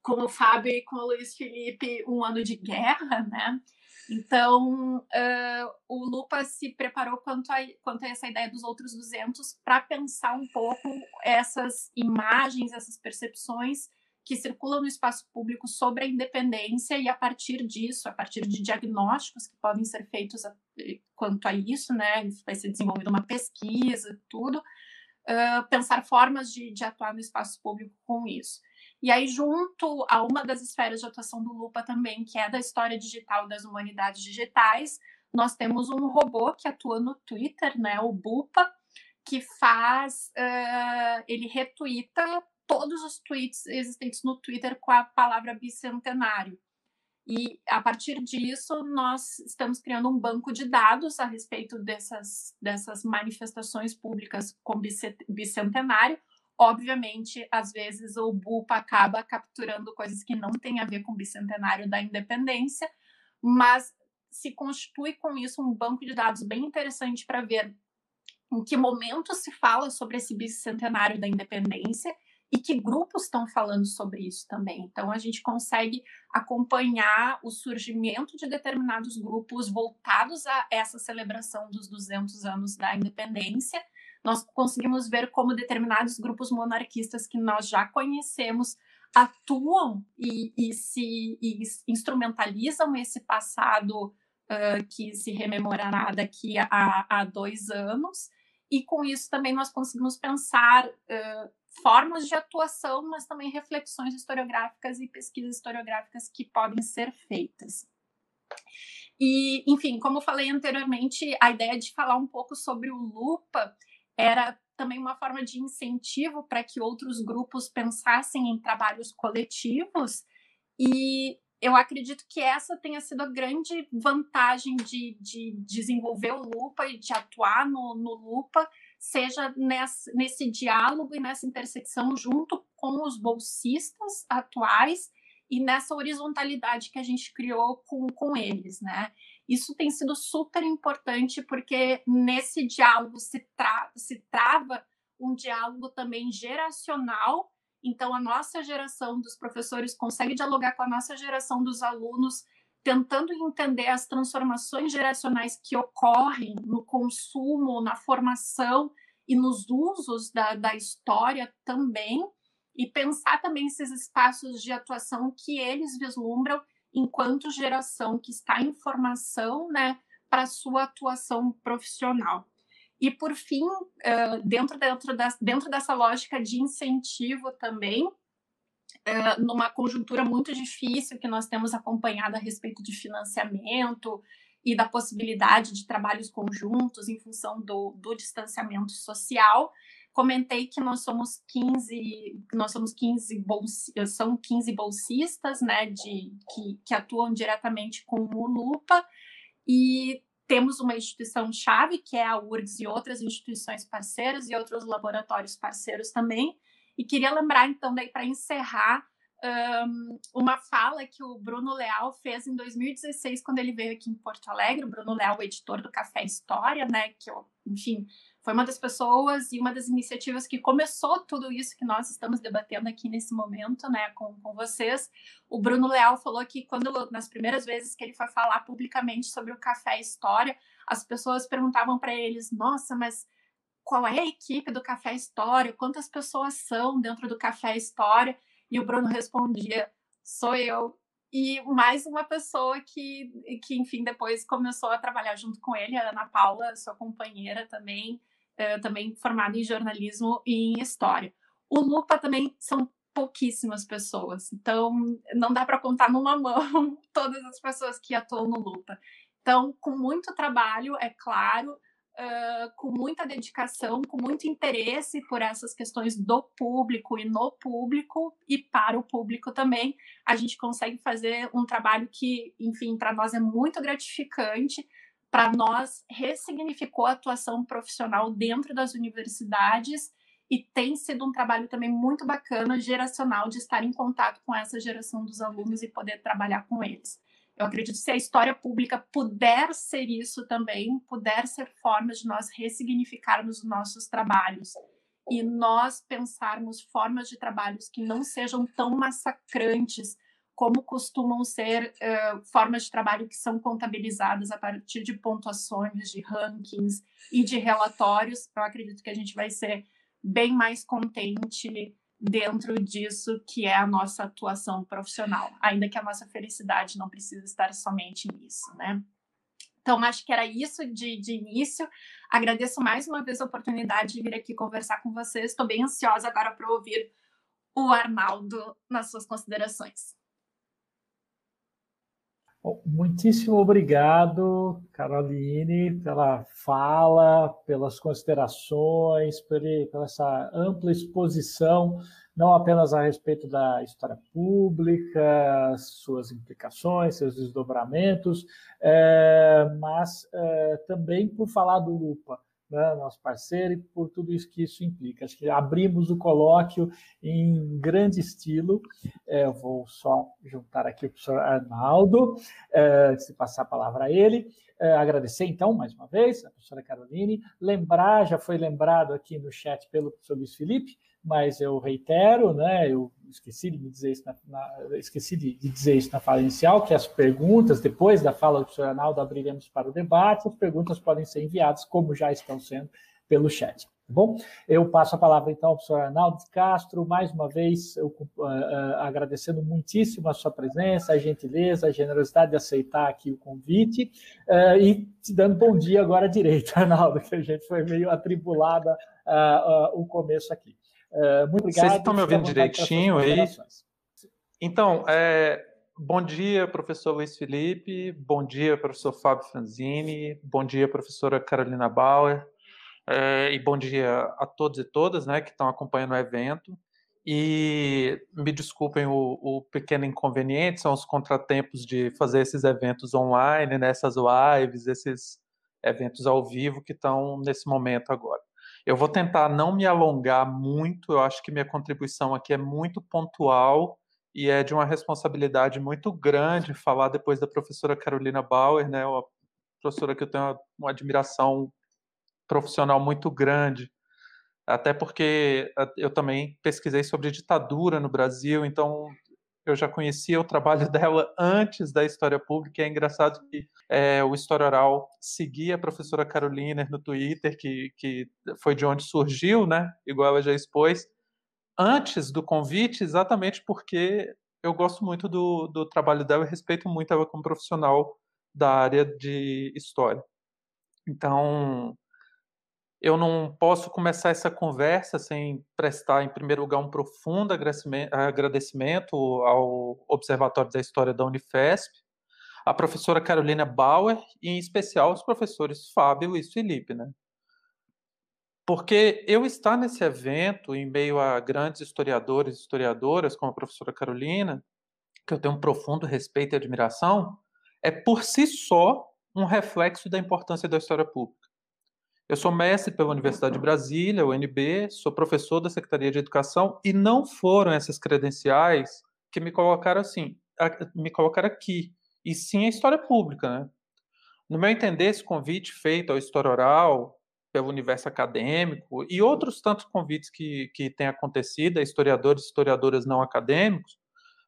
com o Fábio e com o Luiz Felipe, um ano de guerra, né? Então, uh, o Lupa se preparou quanto a, quanto a essa ideia dos outros 200 para pensar um pouco essas imagens, essas percepções que circulam no espaço público sobre a independência e a partir disso, a partir de diagnósticos que podem ser feitos a, quanto a isso, né? Vai ser desenvolvida uma pesquisa, tudo, uh, pensar formas de, de atuar no espaço público com isso. E aí, junto a uma das esferas de atuação do Lupa também, que é da história digital das humanidades digitais, nós temos um robô que atua no Twitter, né, o Bupa, que faz, uh, ele retuita todos os tweets existentes no Twitter com a palavra bicentenário. E a partir disso, nós estamos criando um banco de dados a respeito dessas, dessas manifestações públicas com bicentenário, Obviamente, às vezes o BUPA acaba capturando coisas que não têm a ver com o bicentenário da independência, mas se constitui com isso um banco de dados bem interessante para ver em que momento se fala sobre esse bicentenário da independência e que grupos estão falando sobre isso também. Então, a gente consegue acompanhar o surgimento de determinados grupos voltados a essa celebração dos 200 anos da independência nós conseguimos ver como determinados grupos monarquistas que nós já conhecemos atuam e, e se e instrumentalizam esse passado uh, que se rememorará daqui a, a, dois anos, e com isso também nós conseguimos pensar uh, formas de atuação, mas também reflexões historiográficas e pesquisas historiográficas que podem ser feitas. E, enfim, como falei anteriormente, a ideia de falar um pouco sobre o Lupa era também uma forma de incentivo para que outros grupos pensassem em trabalhos coletivos e eu acredito que essa tenha sido a grande vantagem de, de desenvolver o Lupa e de atuar no, no Lupa, seja nesse, nesse diálogo e nessa intersecção junto com os bolsistas atuais e nessa horizontalidade que a gente criou com, com eles, né? Isso tem sido super importante porque nesse diálogo se, tra se trava um diálogo também geracional. Então, a nossa geração dos professores consegue dialogar com a nossa geração dos alunos, tentando entender as transformações geracionais que ocorrem no consumo, na formação e nos usos da, da história também, e pensar também esses espaços de atuação que eles vislumbram enquanto geração que está em formação, né, para sua atuação profissional. E por fim, dentro, dentro, da, dentro dessa lógica de incentivo também, numa conjuntura muito difícil que nós temos acompanhado a respeito de financiamento e da possibilidade de trabalhos conjuntos em função do, do distanciamento social, comentei que nós somos 15, nós somos 15 bolsistas, são 15 bolsistas, né, de, que, que atuam diretamente com o Lupa, e temos uma instituição-chave, que é a URGS, e outras instituições parceiras e outros laboratórios parceiros também. E queria lembrar, então, daí para encerrar, um, uma fala que o Bruno Leal fez em 2016, quando ele veio aqui em Porto Alegre. O Bruno Leal, o editor do Café História, né? Que, enfim, foi uma das pessoas e uma das iniciativas que começou tudo isso que nós estamos debatendo aqui nesse momento, né, com, com vocês. O Bruno Leal falou que quando nas primeiras vezes que ele foi falar publicamente sobre o Café História, as pessoas perguntavam para eles: "Nossa, mas qual é a equipe do Café História? Quantas pessoas são dentro do Café História?" E o Bruno respondia: "Sou eu, e mais uma pessoa que, que, enfim, depois começou a trabalhar junto com ele, a Ana Paula, sua companheira também, uh, também formada em jornalismo e em história. O Lupa também são pouquíssimas pessoas, então não dá para contar numa mão todas as pessoas que atuam no Lupa. Então, com muito trabalho, é claro, uh, com muita dedicação, com muito interesse por essas questões do público e no público e para o público também, a gente consegue fazer um trabalho que, enfim, para nós é muito gratificante, para nós ressignificou a atuação profissional dentro das universidades e tem sido um trabalho também muito bacana, geracional, de estar em contato com essa geração dos alunos e poder trabalhar com eles. Eu acredito que se a história pública puder ser isso também, puder ser formas de nós ressignificarmos os nossos trabalhos e nós pensarmos formas de trabalhos que não sejam tão massacrantes como costumam ser uh, formas de trabalho que são contabilizadas a partir de pontuações, de rankings e de relatórios, eu acredito que a gente vai ser bem mais contente dentro disso que é a nossa atuação profissional, ainda que a nossa felicidade não precisa estar somente nisso, né? Então, acho que era isso de, de início. Agradeço mais uma vez a oportunidade de vir aqui conversar com vocês. Estou bem ansiosa agora para ouvir o Arnaldo nas suas considerações. Muitíssimo obrigado, Caroline, pela fala, pelas considerações, pela essa ampla exposição, não apenas a respeito da história pública, suas implicações, seus desdobramentos, é, mas é, também por falar do Lupa né, nosso parceiro, e por tudo isso que isso implica. Acho que abrimos o colóquio em grande estilo. É, eu vou só juntar aqui o professor Arnaldo, é, se passar a palavra a ele. É, agradecer, então, mais uma vez, a professora Caroline. Lembrar, já foi lembrado aqui no chat pelo professor Luiz Felipe, mas eu reitero, né, eu esqueci de dizer isso na, na, esqueci de, de, dizer isso na fala inicial, que as perguntas, depois da fala do professor Arnaldo, abriremos para o debate, as perguntas podem ser enviadas, como já estão sendo, pelo chat. Tá bom? Eu passo a palavra então ao professor Arnaldo Castro, mais uma vez eu, uh, uh, agradecendo muitíssimo a sua presença, a gentileza, a generosidade de aceitar aqui o convite uh, e te dando bom dia agora direito, Arnaldo, que a gente foi meio atribulada o começo aqui. É, muito obrigado. Vocês estão me ouvindo direitinho aí? Então, é, bom dia, professor Luiz Felipe, bom dia, professor Fábio Franzini, bom dia, professora Carolina Bauer, é, e bom dia a todos e todas né, que estão acompanhando o evento. E me desculpem o, o, pequeno inconveniente, são os contratempos de fazer esses eventos online, nessas né, lives, esses eventos ao vivo que estão nesse momento agora. Eu vou tentar não me alongar muito, eu acho que minha contribuição aqui é muito pontual e é de uma responsabilidade muito grande falar depois da professora Carolina Bauer, né, uma professora que eu tenho uma, admiração profissional muito grande, até porque eu também pesquisei sobre ditadura no Brasil, então eu já conhecia o trabalho dela antes da História Pública. É engraçado que é, o História Oral seguia a professora Carolina no Twitter, que, que foi de onde surgiu, né? Igual ela já expôs, antes do convite, exatamente porque eu gosto muito do, do trabalho dela e respeito muito ela como profissional da área de história. Então, eu não posso começar essa conversa sem prestar, em primeiro lugar, um profundo agradecimento ao Observatório da História da Unifesp, à professora Carolina Bauer e, em especial, aos professores Fábio e Felipe, né? Porque eu estar nesse evento, em meio a grandes historiadores e historiadoras, como a professora Carolina, que eu tenho um profundo respeito e admiração, é por si só um reflexo da importância da história pública. Eu sou mestre pela Universidade de Brasília, UNB, sou professor da Secretaria de Educação e não foram essas credenciais que me colocaram assim, me colocaram aqui, e sim a história pública, né? No meu entender, esse convite feito ao História Oral, pelo universo acadêmico, e outros tantos convites que, que têm acontecido a historiadores e historiadoras não acadêmicos,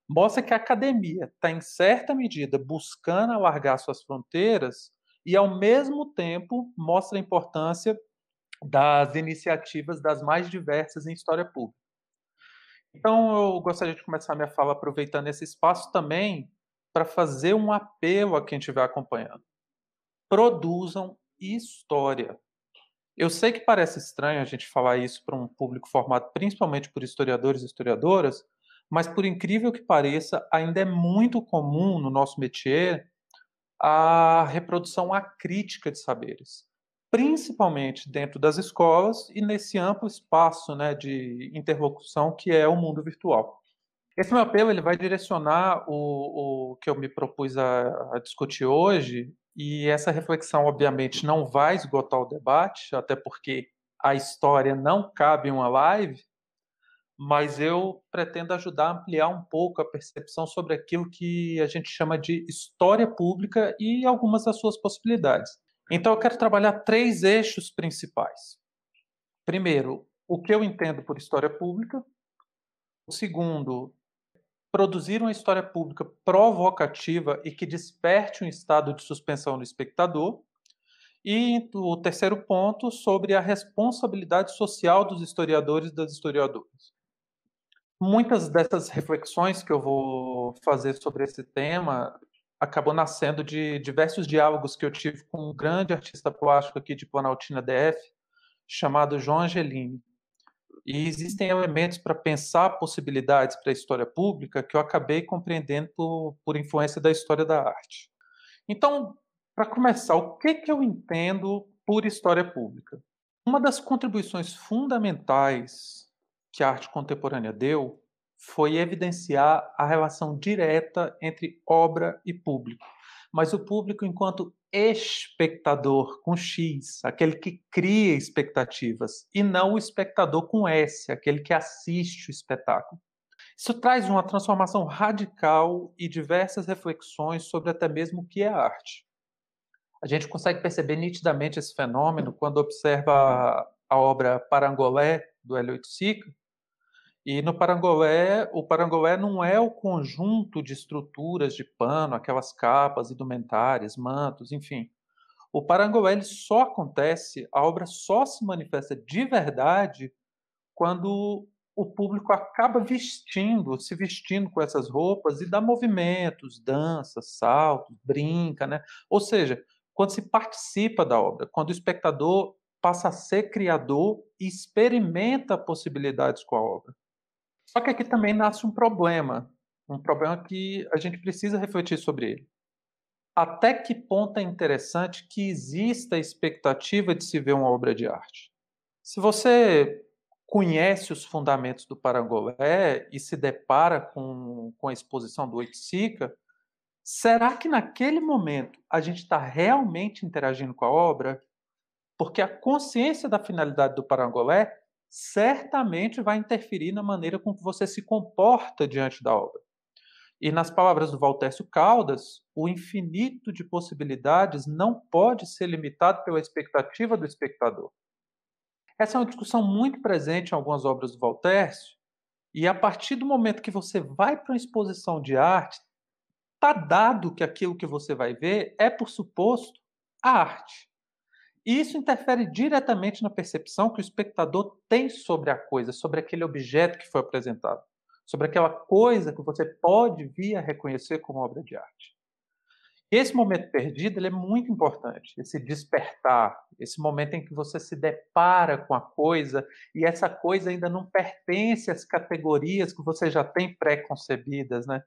mostra que a academia está, em certa medida, buscando alargar suas fronteiras e, ao mesmo tempo, mostra a importância das iniciativas das mais diversas em história pública. Então, eu gostaria de começar minha fala aproveitando esse espaço também para fazer um apelo a quem estiver acompanhando. Produzam história. Eu sei que parece estranho a gente falar isso para um público formado principalmente por historiadores e historiadoras, mas por incrível que pareça, ainda é muito comum no nosso métier a reprodução acrítica de saberes, principalmente dentro das escolas e nesse amplo espaço né, de interlocução que é o mundo virtual. Esse meu apelo ele vai direcionar o, o que eu me propus a, a discutir hoje, e essa reflexão, obviamente, não vai esgotar o debate, até porque a história não cabe em uma live, mas eu pretendo ajudar a ampliar um pouco a percepção sobre aquilo que a gente chama de história pública e algumas das suas possibilidades. Então, eu quero trabalhar três eixos principais. Primeiro, o que eu entendo por história pública. O segundo, produzir uma história pública provocativa e que desperte um estado de suspensão no espectador. E o terceiro ponto, sobre a responsabilidade social dos historiadores e das historiadoras. Muitas dessas reflexões que eu vou fazer sobre esse tema acabou nascendo de diversos diálogos que eu tive com um grande artista plástico aqui de Planaltina DF, chamado João Angelini. E existem elementos para pensar possibilidades para a história pública que eu acabei compreendendo por, por influência da história da arte. Então, para começar, o que, que eu entendo por história pública? Uma das contribuições fundamentais que a arte contemporânea deu foi evidenciar a relação direta entre obra e público. Mas o público enquanto espectador com X, aquele que cria expectativas, e não o espectador com S, aquele que assiste o espetáculo. Isso traz uma transformação radical e diversas reflexões sobre até mesmo o que é arte. A gente consegue perceber nitidamente esse fenômeno quando observa a obra Parangolé, do Hélio Sica, e no parangolé, o parangolé não é o conjunto de estruturas de pano, aquelas capas, indumentárias, mantos, enfim. O parangolé ele só acontece, a obra só se manifesta de verdade quando o público acaba vestindo, se vestindo com essas roupas e dá movimentos, dança, salto, brinca, né? Ou seja, quando se participa da obra, quando o espectador passa a ser criador e experimenta possibilidades com a obra. Só que aqui também nasce um problema, um problema que a gente precisa refletir sobre ele. Até que ponto é interessante que exista a expectativa de se ver uma obra de arte? Se você conhece os fundamentos do Parangolé e se depara com, com a exposição do Oiticica, será que naquele momento a gente está realmente interagindo com a obra? Porque a consciência da finalidade do Parangolé certamente vai interferir na maneira com que você se comporta diante da obra. E nas palavras do Valtércio Caldas, o infinito de possibilidades não pode ser limitado pela expectativa do espectador. Essa é uma discussão muito presente em algumas obras do Valtércio, e a partir do momento que você vai para uma exposição de arte, está dado que aquilo que você vai ver é, por suposto, a arte. E isso interfere diretamente na percepção que o espectador tem sobre a coisa, sobre aquele objeto que foi apresentado sobre aquela coisa que você pode vir a reconhecer como obra de arte. Esse momento perdido é muito importante, esse despertar, esse momento em que você se depara com a coisa e essa coisa ainda não pertence às categorias que você já tem pré-concebidas, né?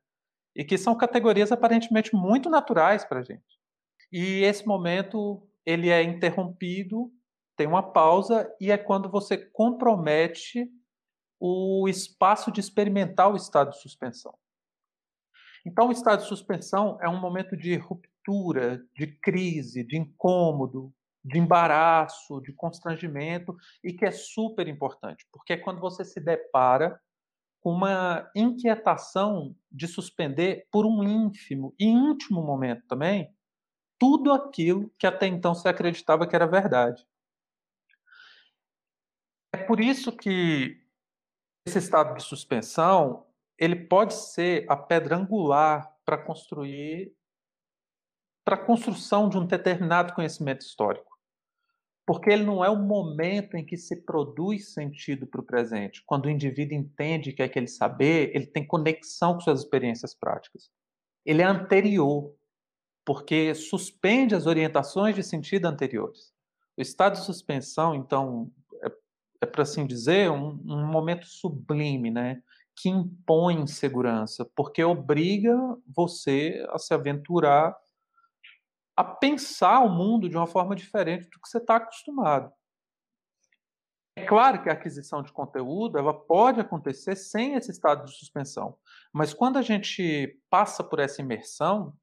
E que são categorias aparentemente muito naturais para a gente. E esse momento ele é interrompido, tem uma pausa e é quando você compromete o espaço de experimentar o estado de suspensão. Então, o estado de suspensão é um momento de ruptura, de crise, de incômodo, de embaraço, de constrangimento e que é super importante, porque é quando você se depara com uma inquietação de suspender por um ínfimo e íntimo momento também tudo aquilo que até então se acreditava que era verdade. É por isso que esse estado de suspensão, ele pode ser a pedra angular para construir para a construção de um determinado conhecimento histórico. Porque ele não é o momento em que se produz sentido para o presente. Quando o indivíduo entende que é aquele saber, ele tem conexão com suas experiências práticas. Ele é anterior, porque suspende as orientações de sentido anteriores. O estado de suspensão, então, é para assim dizer, um, um, momento sublime, né? Que impõe segurança, porque obriga você a se aventurar a pensar o mundo de uma forma diferente do que você está acostumado. É claro que a aquisição de conteúdo ela pode acontecer sem esse estado de suspensão, mas quando a gente passa por essa imersão,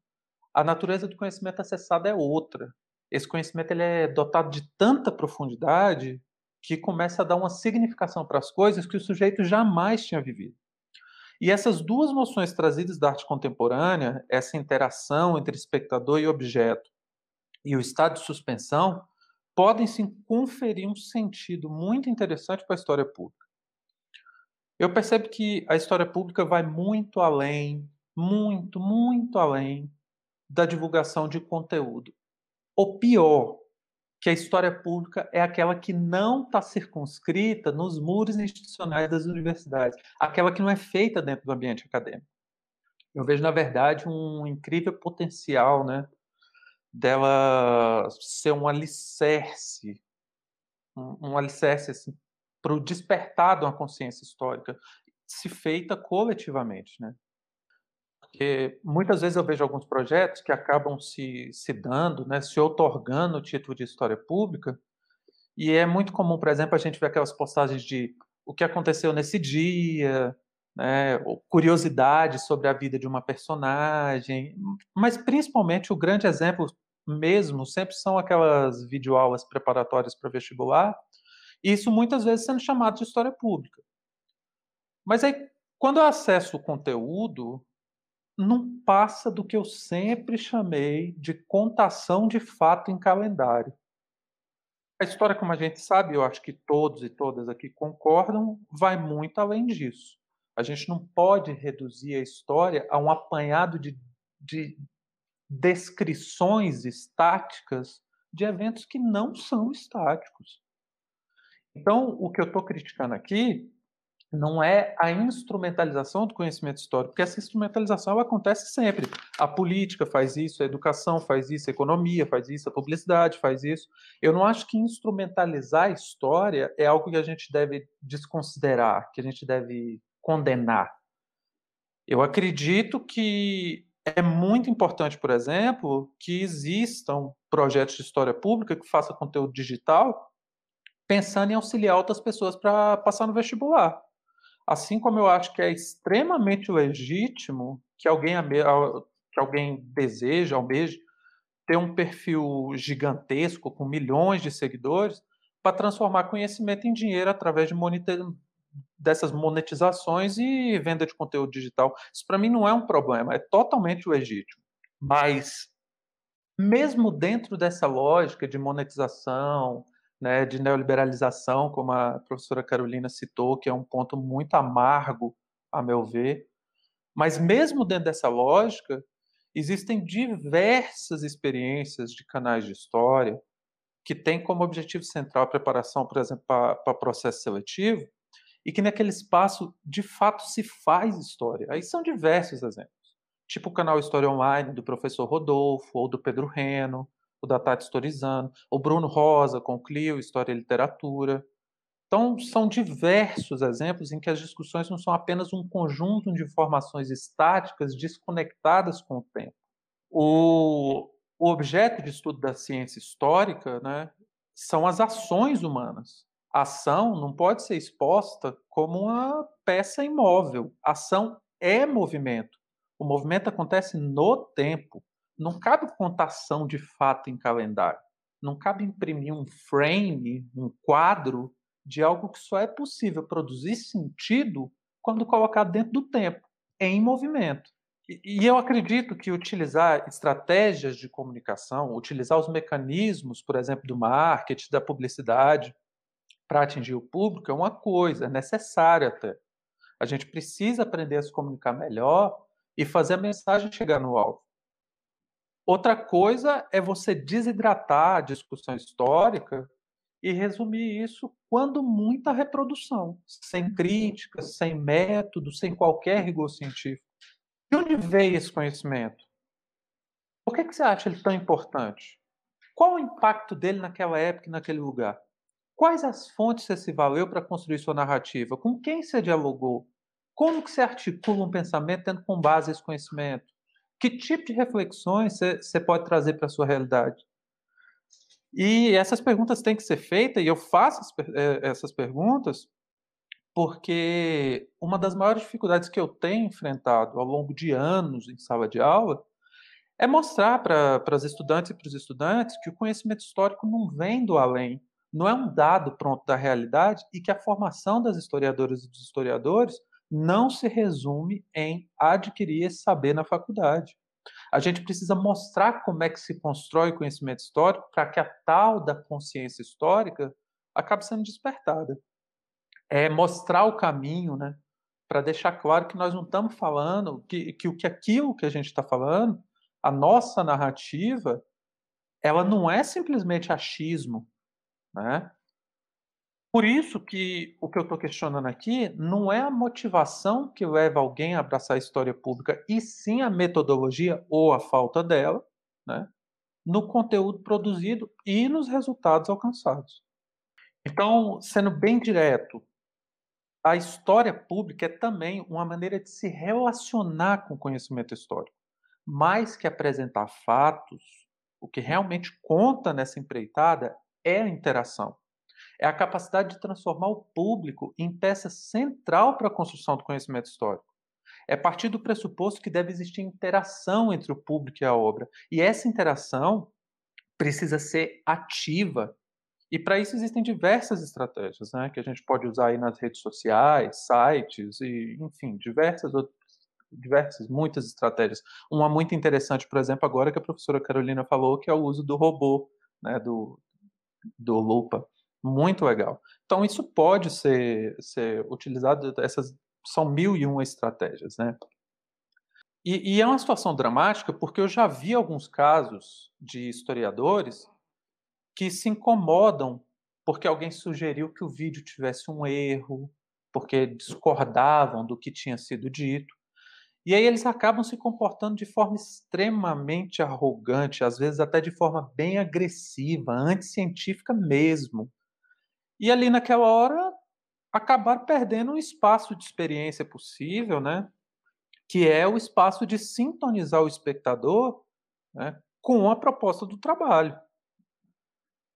a natureza do conhecimento acessado é outra. Esse conhecimento ele é dotado de tanta profundidade que começa a dar uma significação para as coisas que o sujeito jamais tinha vivido. E essas duas noções trazidas da arte contemporânea, essa interação entre espectador e objeto e o estado de suspensão, podem sim conferir um sentido muito interessante para a história pública. Eu percebo que a história pública vai muito além, muito, muito além da divulgação de conteúdo. O pior, que a história pública é aquela que não está circunscrita nos muros institucionais das universidades, aquela que não é feita dentro do ambiente acadêmico. Eu vejo, na verdade, um incrível potencial né, dela ser um alicerce, um, um alicerce assim, para o despertar de uma consciência histórica, se feita coletivamente. Né? Porque muitas vezes eu vejo alguns projetos que acabam se, se dando, né, se otorgando o título de história pública, e é muito comum, por exemplo, a gente ver aquelas postagens de o que aconteceu nesse dia, né, curiosidade sobre a vida de uma personagem, mas principalmente o grande exemplo mesmo sempre são aquelas videoaulas preparatórias para vestibular, e isso muitas vezes sendo chamado de história pública. Mas aí, quando eu acesso o conteúdo, não passa do que eu sempre chamei de contação de fato em calendário. A história, como a gente sabe, eu acho que todos e todas aqui concordam, vai muito além disso. A gente não pode reduzir a história a um apanhado de, de descrições estáticas de eventos que não são estáticos. Então, o que eu estou criticando aqui não é a instrumentalização do conhecimento histórico, porque essa instrumentalização acontece sempre. A política faz isso, a educação faz isso, a economia faz isso, a publicidade faz isso. Eu não acho que instrumentalizar a história é algo que a gente deve desconsiderar, que a gente deve condenar. Eu acredito que é muito importante, por exemplo, que existam projetos de história pública que façam conteúdo digital pensando em auxiliar outras pessoas para passar no vestibular. Assim como eu acho que é extremamente legítimo que alguém, que alguém deseja, almeje, ter um perfil gigantesco, com milhões de seguidores, para transformar conhecimento em dinheiro através de dessas monetizações e venda de conteúdo digital. Isso para mim não é um problema, é totalmente legítimo. Mas mesmo dentro dessa lógica de monetização, né, de neoliberalização, como a professora Carolina citou, que é um ponto muito amargo, a meu ver, mas mesmo dentro dessa lógica, existem diversas experiências de canais de história que têm como objetivo central a preparação, por exemplo, para processo seletivo, e que naquele espaço de fato se faz história. Aí são diversos exemplos, tipo o canal História Online do professor Rodolfo ou do Pedro Reno, o da Tati Storizano, o Bruno Rosa com Clio, História e Literatura. Então, são diversos exemplos em que as discussões não são apenas um conjunto de informações estáticas desconectadas com o tempo. O, o objeto de estudo da ciência histórica né, são as ações humanas. A ação não pode ser exposta como uma peça imóvel. A ação é movimento. O movimento acontece no tempo. Não cabe contação de fato em calendário. Não cabe imprimir um frame, um quadro de algo que só é possível produzir sentido quando colocado dentro do tempo, em movimento. E eu acredito que utilizar estratégias de comunicação, utilizar os mecanismos, por exemplo, do marketing, da publicidade, para atingir o público é uma coisa, é necessária até. A gente precisa aprender a se comunicar melhor e fazer a mensagem chegar no alvo. Outra coisa é você desidratar a discussão histórica e resumir isso quando muita reprodução, sem críticas, sem método, sem qualquer rigor científico. De onde veio esse conhecimento? Por que, que você acha ele tão importante? Qual o impacto dele naquela época e naquele lugar? Quais as fontes você se valeu para construir sua narrativa? Com quem você dialogou? Como que você articula um pensamento tendo com base esse conhecimento? Que tipo de reflexões você pode trazer para a sua realidade? E essas perguntas têm que ser feitas, e eu faço eh, essas perguntas porque uma das maiores dificuldades que eu tenho enfrentado ao longo de anos em sala de aula é mostrar para as estudantes e para os estudantes que o conhecimento histórico não vem do além, não é um dado pronto da realidade e que a formação das historiadoras e dos historiadores não se resume em adquirir esse saber na faculdade. A gente precisa mostrar como é que se constrói o conhecimento histórico para que a tal da consciência histórica acabe sendo despertada. É mostrar o caminho, né? Para deixar claro que nós não estamos falando que, que, que aquilo que a gente está falando, a nossa narrativa, ela não é simplesmente achismo, né? Por isso que o que eu estou questionando aqui não é a motivação que leva alguém a abraçar a história pública, e sim a metodologia ou a falta dela, né, no conteúdo produzido e nos resultados alcançados. Então, sendo bem direto, a história pública é também uma maneira de se relacionar com o conhecimento histórico. Mais que apresentar fatos, o que realmente conta nessa empreitada é a interação é a capacidade de transformar o público em peça central para a construção do conhecimento histórico. É partir do pressuposto que deve existir interação entre o público e a obra. E essa interação precisa ser ativa. E para isso existem diversas estratégias, né, que a gente pode usar aí nas redes sociais, sites e, enfim, diversas outras diversas, muitas estratégias. Uma muito interessante, por exemplo, agora que a professora Carolina falou, que é o uso do robô, né, do, do Lupa. Muito legal. Então, isso pode ser, ser utilizado, essas são mil e uma estratégias, né? E, e, é uma situação dramática porque eu já vi alguns casos de historiadores que se incomodam porque alguém sugeriu que o vídeo tivesse um erro, porque discordavam do que tinha sido dito. E aí eles acabam se comportando de forma extremamente arrogante, às vezes até de forma bem agressiva, anticientífica mesmo. E ali naquela hora acabar perdendo um espaço de experiência possível, né? Que é o espaço de sintonizar o espectador né, com a proposta do trabalho.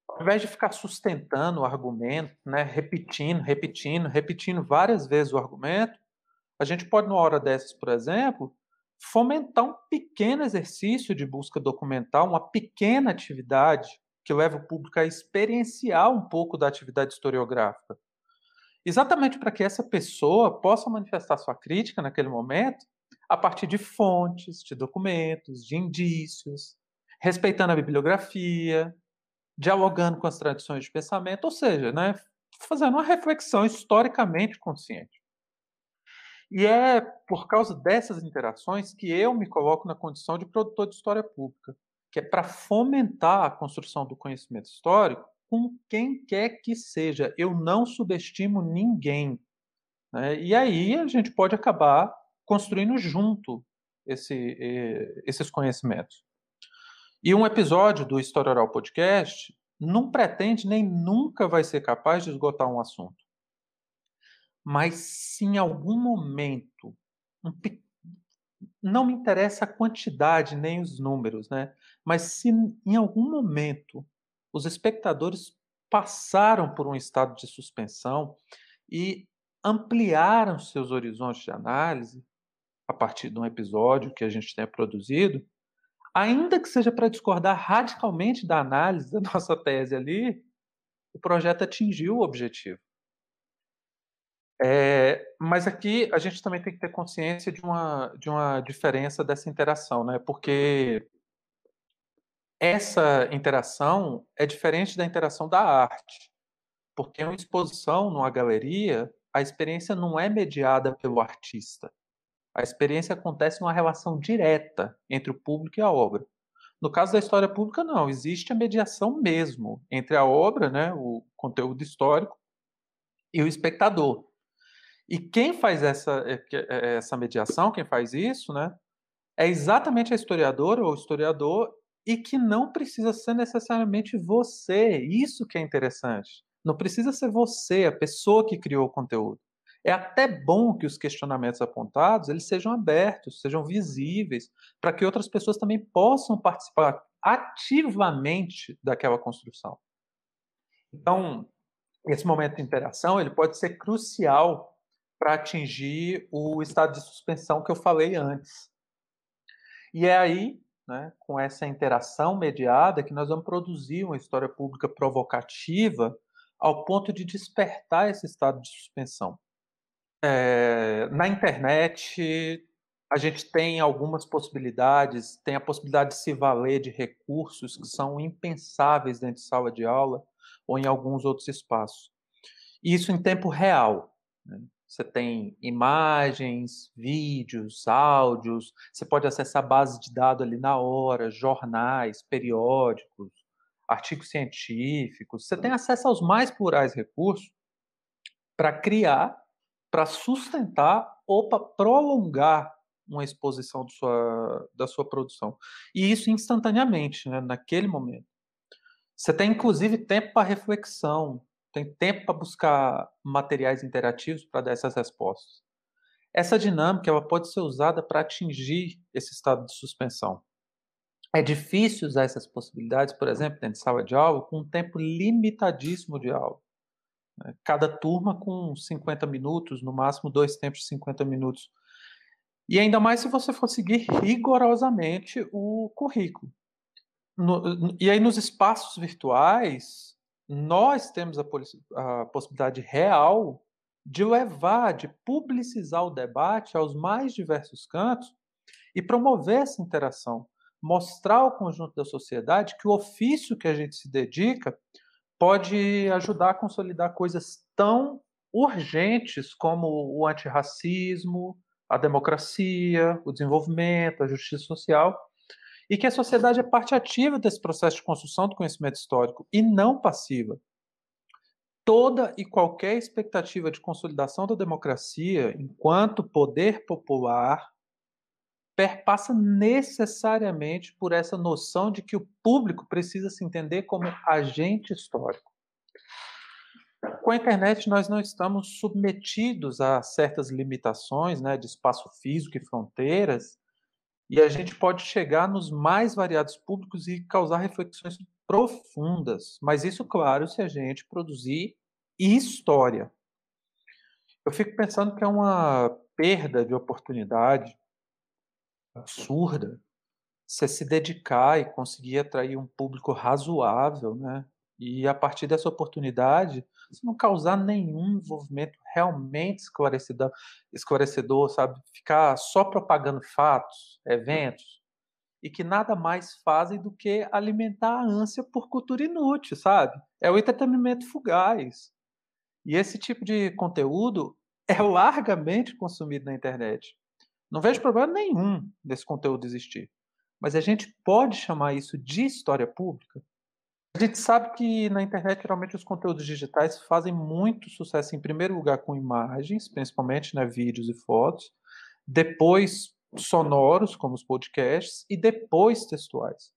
Ao invés de ficar sustentando o argumento, né, repetindo, repetindo, repetindo várias vezes o argumento, a gente pode, numa hora dessas, por exemplo, fomentar um pequeno exercício de busca documental, uma pequena atividade que leva o público a experienciar um pouco da atividade historiográfica. exatamente para que essa pessoa possa manifestar sua crítica naquele momento a partir de fontes, de documentos, de indícios, respeitando a bibliografia, dialogando com as tradições de pensamento, ou seja, né, fazendo uma reflexão historicamente consciente. E é por causa dessas interações que eu me coloco na condição de produtor de história pública, que é para fomentar a construção do conhecimento histórico com quem quer que seja. Eu não subestimo ninguém. Né? E aí a gente pode acabar construindo junto esse, esses conhecimentos. E um episódio do História Oral Podcast não pretende nem nunca vai ser capaz de esgotar um assunto. Mas se em algum momento, um, não me interessa a quantidade nem os números, né? Mas se em algum momento os espectadores passaram por um estado de suspensão e ampliaram seus horizontes de análise a partir de um episódio que a gente tenha produzido, ainda que seja para discordar radicalmente da análise da nossa tese ali, o projeto atingiu o objetivo. É, mas aqui a gente também tem que ter consciência de uma, de uma diferença dessa interação, né? Porque essa interação é diferente da interação da arte. Porque uma exposição, numa galeria, a experiência não é mediada pelo artista. A experiência acontece numa relação direta entre o público e a obra. No caso da história pública, não, existe a mediação mesmo entre a obra, né, o conteúdo histórico, e o espectador. E quem faz essa, eh, eh, essa mediação, quem faz isso, né, é exatamente a historiadora ou historiador e que não precisa ser necessariamente você. Isso que é interessante. Não precisa ser você, a pessoa que criou o conteúdo. É até bom que os questionamentos apontados eles sejam abertos, sejam visíveis, para que outras pessoas também possam participar ativamente daquela construção. Então, esse momento de interação ele pode ser crucial para atingir o estado de suspensão que eu falei antes. E é aí, né, com essa interação mediada, que nós vamos produzir uma história pública provocativa ao ponto de despertar esse estado de suspensão. É, na internet, a gente tem algumas possibilidades, tem a possibilidade de se valer de recursos que são impensáveis dentro de sala de aula ou em alguns outros espaços. Isso em tempo real. Né? Você tem imagens, vídeos, áudios, você pode acessar bases de dados ali na hora, jornais, periódicos, artigos científicos. Você tem acesso aos mais plurais recursos para criar para sustentar ou para prolongar uma exposição sua, da sua produção. E isso instantaneamente, né, naquele momento. Você tem, inclusive, tempo para reflexão, tem tempo para buscar materiais interativos para dar essas respostas. Essa dinâmica ela pode ser usada para atingir esse estado de suspensão. É difícil usar essas possibilidades, por exemplo, dentro de sala de aula, com um tempo limitadíssimo de aula. Né, cada turma com 50 minutos, no máximo dois tempos de 50 minutos. E ainda mais se você for seguir rigorosamente o currículo. No, e aí, nos espaços virtuais, nós temos a, a possibilidade real de levar, de publicizar o debate aos mais diversos cantos e promover essa interação, mostrar ao conjunto da sociedade que o ofício que a gente se dedica pode ajudar a consolidar coisas tão urgentes como o antirracismo, a democracia, o desenvolvimento, a justiça social, e que a sociedade é parte ativa desse processo de construção do conhecimento histórico e não passiva. Toda e qualquer expectativa de consolidação da democracia enquanto poder popular perpassa necessariamente por essa noção de que o público precisa se entender como agente histórico. Com a internet, nós não estamos submetidos a certas limitações né, de espaço físico e fronteiras, e a gente pode chegar nos mais variados públicos e causar reflexões profundas, mas isso, claro, se a gente produzir história. Eu fico pensando que é uma perda de oportunidade absurda você se dedicar e conseguir atrair um público razoável, né? E a partir dessa oportunidade, se não causar nenhum envolvimento realmente esclarecedor, esclarecedor, sabe? Ficar só propagando fatos, eventos, e que nada mais fazem do que alimentar a ânsia por cultura inútil, sabe? É o entretenimento fugaz. E esse tipo de conteúdo é largamente consumido na internet. Não vejo problema nenhum desse conteúdo existir. Mas a gente pode chamar isso de história pública? A gente sabe que na internet, geralmente, os conteúdos digitais fazem muito sucesso, em primeiro lugar, com imagens, principalmente né, vídeos e fotos, depois sonoros, como os podcasts, e depois textuais.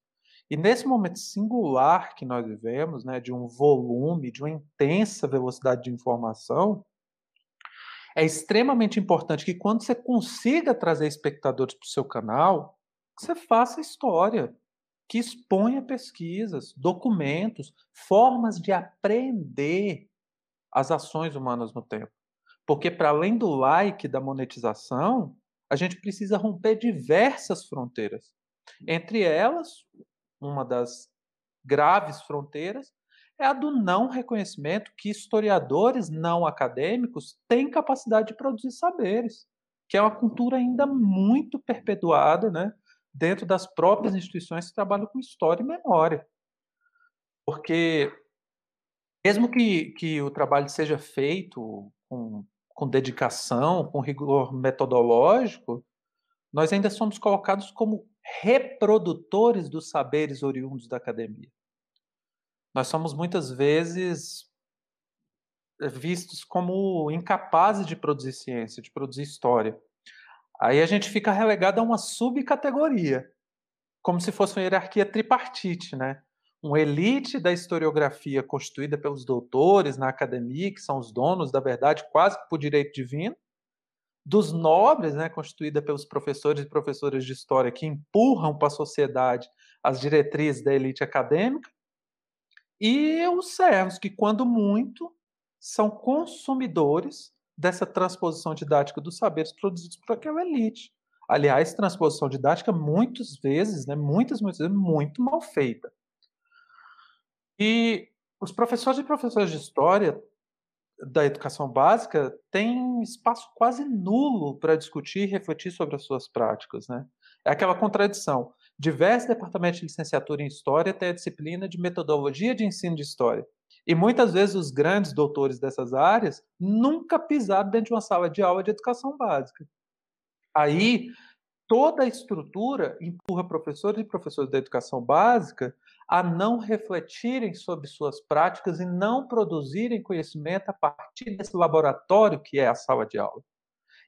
E nesse momento singular que nós vivemos, né, de um volume, de uma intensa velocidade de informação, é extremamente importante que quando você consiga trazer espectadores para o seu canal, você faça história, que exponha pesquisas, documentos, formas de aprender as ações humanas no tempo. Porque para além do like, da monetização, a gente precisa romper diversas fronteiras. Entre elas, uma das graves fronteiras é a do não reconhecimento que historiadores não acadêmicos têm capacidade de produzir saberes, que é uma cultura ainda muito perpetuada, né, dentro das próprias instituições que trabalham com história e memória. Porque, mesmo que, que o trabalho seja feito com, com dedicação, com rigor metodológico, nós ainda somos colocados como reprodutores dos saberes oriundos da academia. Nós somos muitas vezes vistos como incapazes de produzir ciência, de produzir história. Aí a gente fica relegado a uma subcategoria, como se fosse uma hierarquia tripartite, né? Uma elite da historiografia constituída pelos doutores na academia, que são os donos da verdade quase por direito divino, dos nobres, né, constituída pelos professores e professoras de história que empurram para a sociedade as diretrizes da elite acadêmica, e os servos, que, quando muito, são consumidores dessa transposição didática dos saberes produzidos por aquela elite. Aliás, transposição didática muitas vezes, né, muitas, muitas vezes, muito mal feita. E os professores e professoras de história da educação básica têm espaço quase nulo para discutir e refletir sobre as suas práticas. Né? É aquela contradição. Diversos departamentos de licenciatura em História têm a disciplina de metodologia de ensino de História. E muitas vezes os grandes doutores dessas áreas nunca pisaram dentro de uma sala de aula de educação básica. Aí, toda a estrutura empurra professores e professores da educação básica a não refletirem sobre suas práticas e não produzirem conhecimento a partir desse laboratório que é a sala de aula.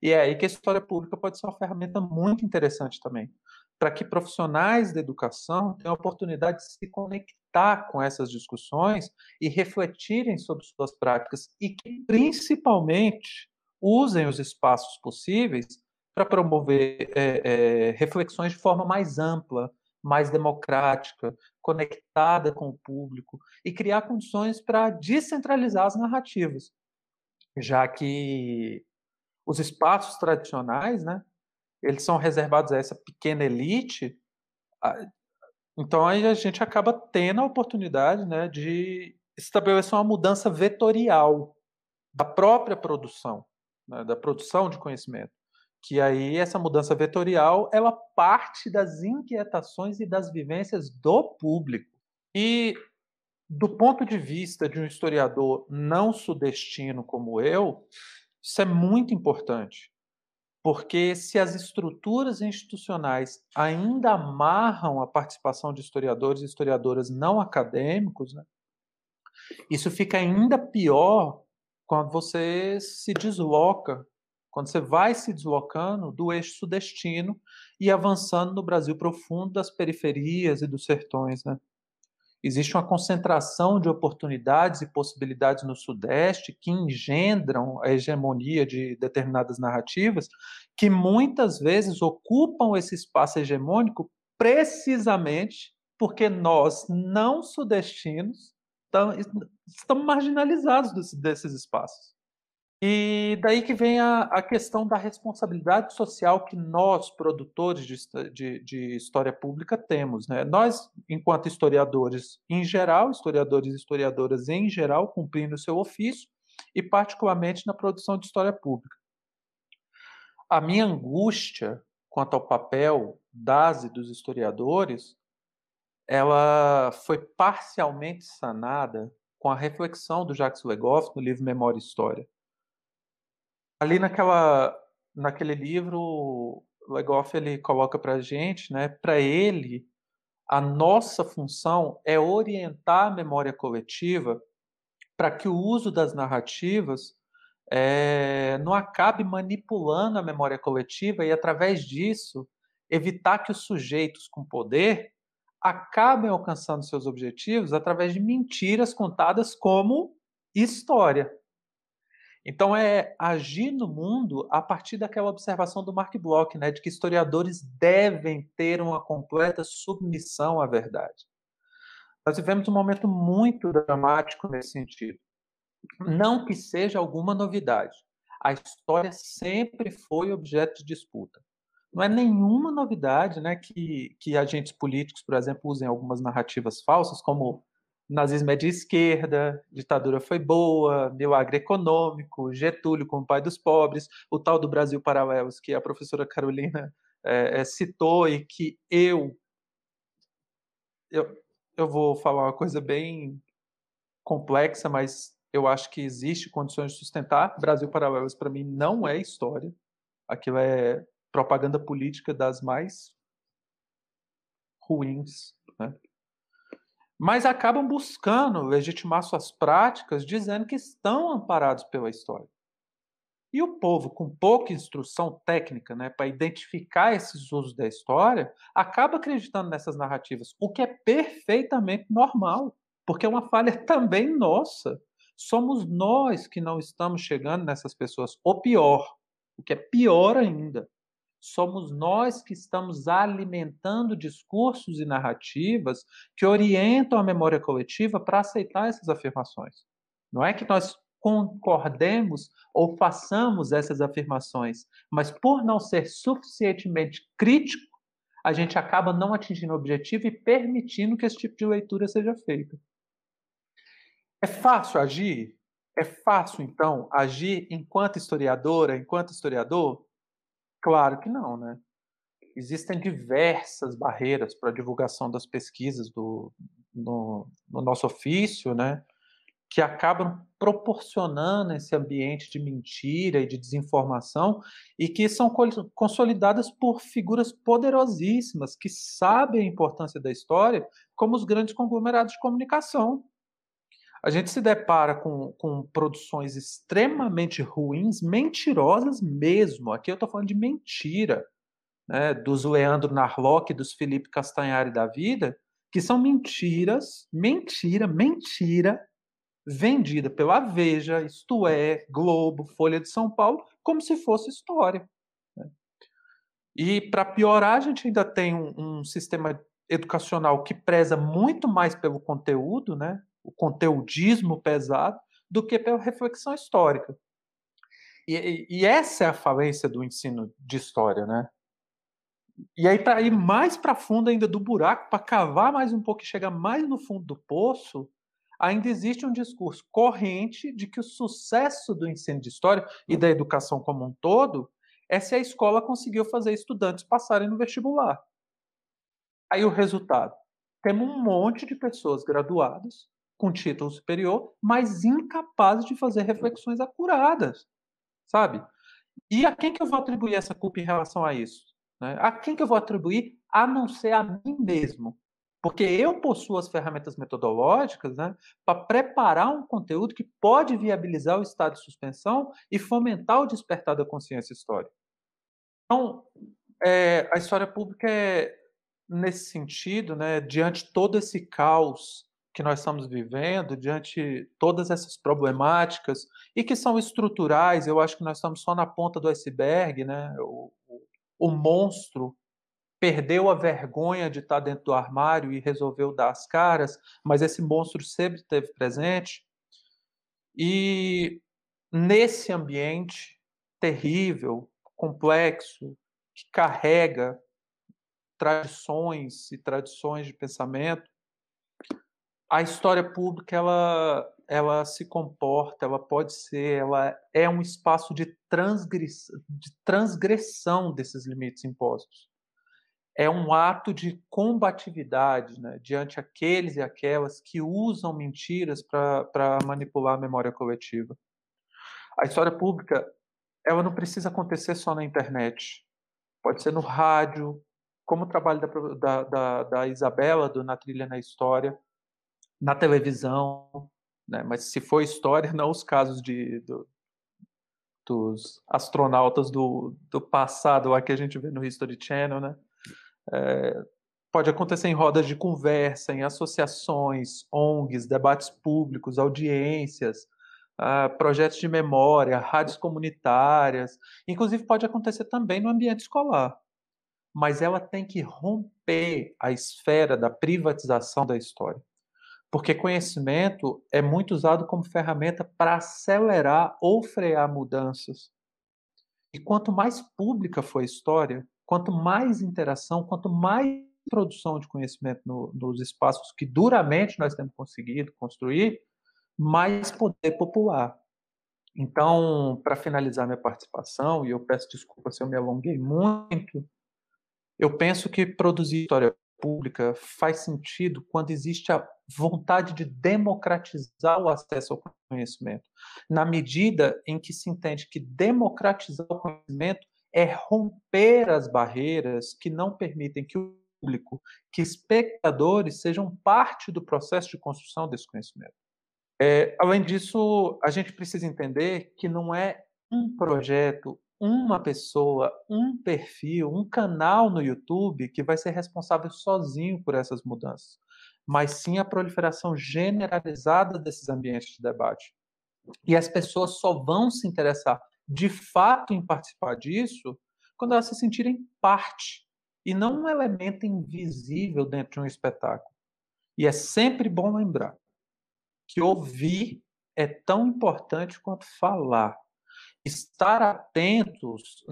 E é aí que a história pública pode ser uma ferramenta muito interessante também, para que profissionais da educação tenham a oportunidade de se conectar com essas discussões e refletirem sobre suas práticas e que, principalmente, usem os espaços possíveis para promover é, é, reflexões de forma mais ampla, mais democrática, conectada com o público e criar condições para descentralizar as narrativas, já que os espaços tradicionais, né, eles são reservados a essa pequena elite, então aí a gente acaba tendo a oportunidade né, de estabelecer uma mudança vetorial da própria produção, né, da produção de conhecimento. Que aí essa mudança vetorial ela parte das inquietações e das vivências do público. E do ponto de vista de um historiador não sudestino como eu, isso é muito importante. Porque se as estruturas institucionais ainda amarram a participação de historiadores e historiadoras não acadêmicos, né, isso fica ainda pior quando você se desloca, quando você vai se deslocando do eixo sudestino e avançando no Brasil profundo das periferias e dos sertões, né? Existe uma concentração de oportunidades e possibilidades no Sudeste que engendram a hegemonia de determinadas narrativas, que muitas vezes ocupam esse espaço hegemônico precisamente porque nós, não sudestinos, estamos marginalizados desses espaços. E daí que vem a, a questão da responsabilidade social que nós, produtores de, de, de, história pública, temos. Né? Nós, enquanto historiadores em geral, historiadores e historiadoras em geral, cumprindo o seu ofício, e particularmente na produção de história pública. A minha angústia quanto ao papel das e dos historiadores, ela foi parcialmente sanada com a reflexão do Jacques Legoff no livro Memória e História ali naquela, naquele livro, o Legoff ele coloca para gente, né, para ele, a nossa função é orientar a memória coletiva para que o uso das narrativas é, não acabe manipulando a memória coletiva e, através disso, evitar que os sujeitos com poder acabem alcançando seus objetivos através de mentiras contadas como história. Então é agir no mundo a partir daquela observação do Mark Bloch, né, de que historiadores devem ter uma completa submissão à verdade. Nós vivemos um momento muito dramático nesse sentido. Não que seja alguma novidade. A história sempre foi objeto de disputa. Não é nenhuma novidade né, que, que agentes políticos, por exemplo, usem algumas narrativas falsas, como nazismo é de esquerda, ditadura foi boa, milagre econômico, Getúlio como pai dos pobres, o tal do Brasil Paralelos que a professora Carolina é, é, citou e que eu, eu eu vou falar uma coisa bem complexa, mas eu acho que existe condições de sustentar. Brasil Paralelos para mim não é história, aquilo é propaganda política das mais ruins, né? Mas acabam buscando legitimar suas práticas dizendo que estão amparados pela história. E o povo, com pouca instrução técnica né, para identificar esses usos da história, acaba acreditando nessas narrativas, o que é perfeitamente normal, porque é uma falha também nossa. Somos nós que não estamos chegando nessas pessoas. Ou pior, o que é pior ainda, somos nós que estamos alimentando discursos e narrativas que orientam a memória coletiva para aceitar essas afirmações. Não é que nós concordemos ou façamos essas afirmações, mas por não ser suficientemente crítico, a gente acaba não atingindo o objetivo e permitindo que esse tipo de leitura seja feita. É fácil agir? É fácil, então, agir enquanto historiadora, enquanto historiador? Claro que não, né? Existem diversas barreiras para a divulgação das pesquisas do, no, no nosso ofício, né? que acabam proporcionando esse ambiente de mentira e de desinformação e que são consolidadas por figuras poderosíssimas que sabem a importância da história, como os grandes conglomerados de comunicação, a gente se depara com, com produções extremamente ruins, mentirosas mesmo. Aqui eu estou falando de mentira, né, dos Leandro Narlock, dos Felipe Castanhari da vida, que são mentiras, mentira, mentira, vendida pela Veja, Isto É, Globo, Folha de São Paulo, como se fosse história. Né? E para piorar, a gente ainda tem um, um sistema educacional que preza muito mais pelo conteúdo, né? O conteudismo pesado, do que pela reflexão histórica. E, e, essa é a falência do ensino de história, né? E aí, para ir mais para fundo ainda do buraco, para cavar mais um pouco e chegar mais no fundo do poço, ainda existe um discurso corrente de que o sucesso do ensino de história e da educação como um todo é se a escola conseguiu fazer estudantes passarem no vestibular. Aí o resultado: temos um monte de pessoas graduadas com título superior, mas incapazes de fazer reflexões acuradas, sabe? E a quem que eu vou atribuir essa culpa em relação a isso? Né? A quem que eu vou atribuir a não ser a mim mesmo? Porque eu possuo as ferramentas metodológicas né, para preparar um conteúdo que pode viabilizar o estado de suspensão e fomentar o despertar da consciência histórica. Então, é, a história pública é, nesse sentido, né, diante todo esse caos que nós estamos vivendo, diante todas essas problemáticas e que são estruturais, eu acho que nós estamos só na ponta do iceberg, né? O, o, o monstro perdeu a vergonha de estar dentro do armário e resolveu dar as caras, mas esse monstro sempre esteve presente. E nesse ambiente terrível, complexo, que carrega tradições e tradições de pensamento, a história pública ela ela se comporta, ela pode ser, ela é um espaço de, transgressão, de transgressão desses limites impostos. É um ato de combatividade né, diante aqueles e aquelas que usam mentiras para manipular a memória coletiva. A história pública ela não precisa acontecer só na internet. Pode ser no rádio, como o trabalho da, da, da Isabela, do Na Trilha na História, na televisão, né? mas se for história, não os casos de, do, dos astronautas do, do passado lá que a gente vê no History Channel, né? É, pode acontecer em rodas de conversa, em associações, ONGs, debates públicos, audiências, uh, projetos de memória, rádios comunitárias, inclusive pode acontecer também no ambiente escolar. Mas ela tem que romper a esfera da privatização da história. Porque conhecimento é muito usado como ferramenta para acelerar ou frear mudanças. E quanto mais pública for a história, quanto mais interação, quanto mais produção de conhecimento no, nos espaços que duramente nós temos conseguido construir, mais poder popular. Então, para finalizar minha participação, e eu peço desculpa se eu me alonguei muito, eu penso que produzir história pública faz sentido quando existe a vontade de democratizar o acesso ao conhecimento, na medida em que se entende que democratizar o conhecimento é romper as barreiras que não permitem que o público, que espectadores sejam parte do processo de construção desse conhecimento. É, além disso, a gente precisa entender que não é um projeto, uma pessoa, um perfil, um canal no YouTube que vai ser responsável sozinho por essas mudanças, mas sim a proliferação generalizada desses ambientes de debate. E as pessoas só vão se interessar de fato em participar disso quando elas se sentirem parte e não um elemento invisível dentro de um espetáculo. E é sempre bom lembrar que ouvir é tão importante quanto falar. Estar atentos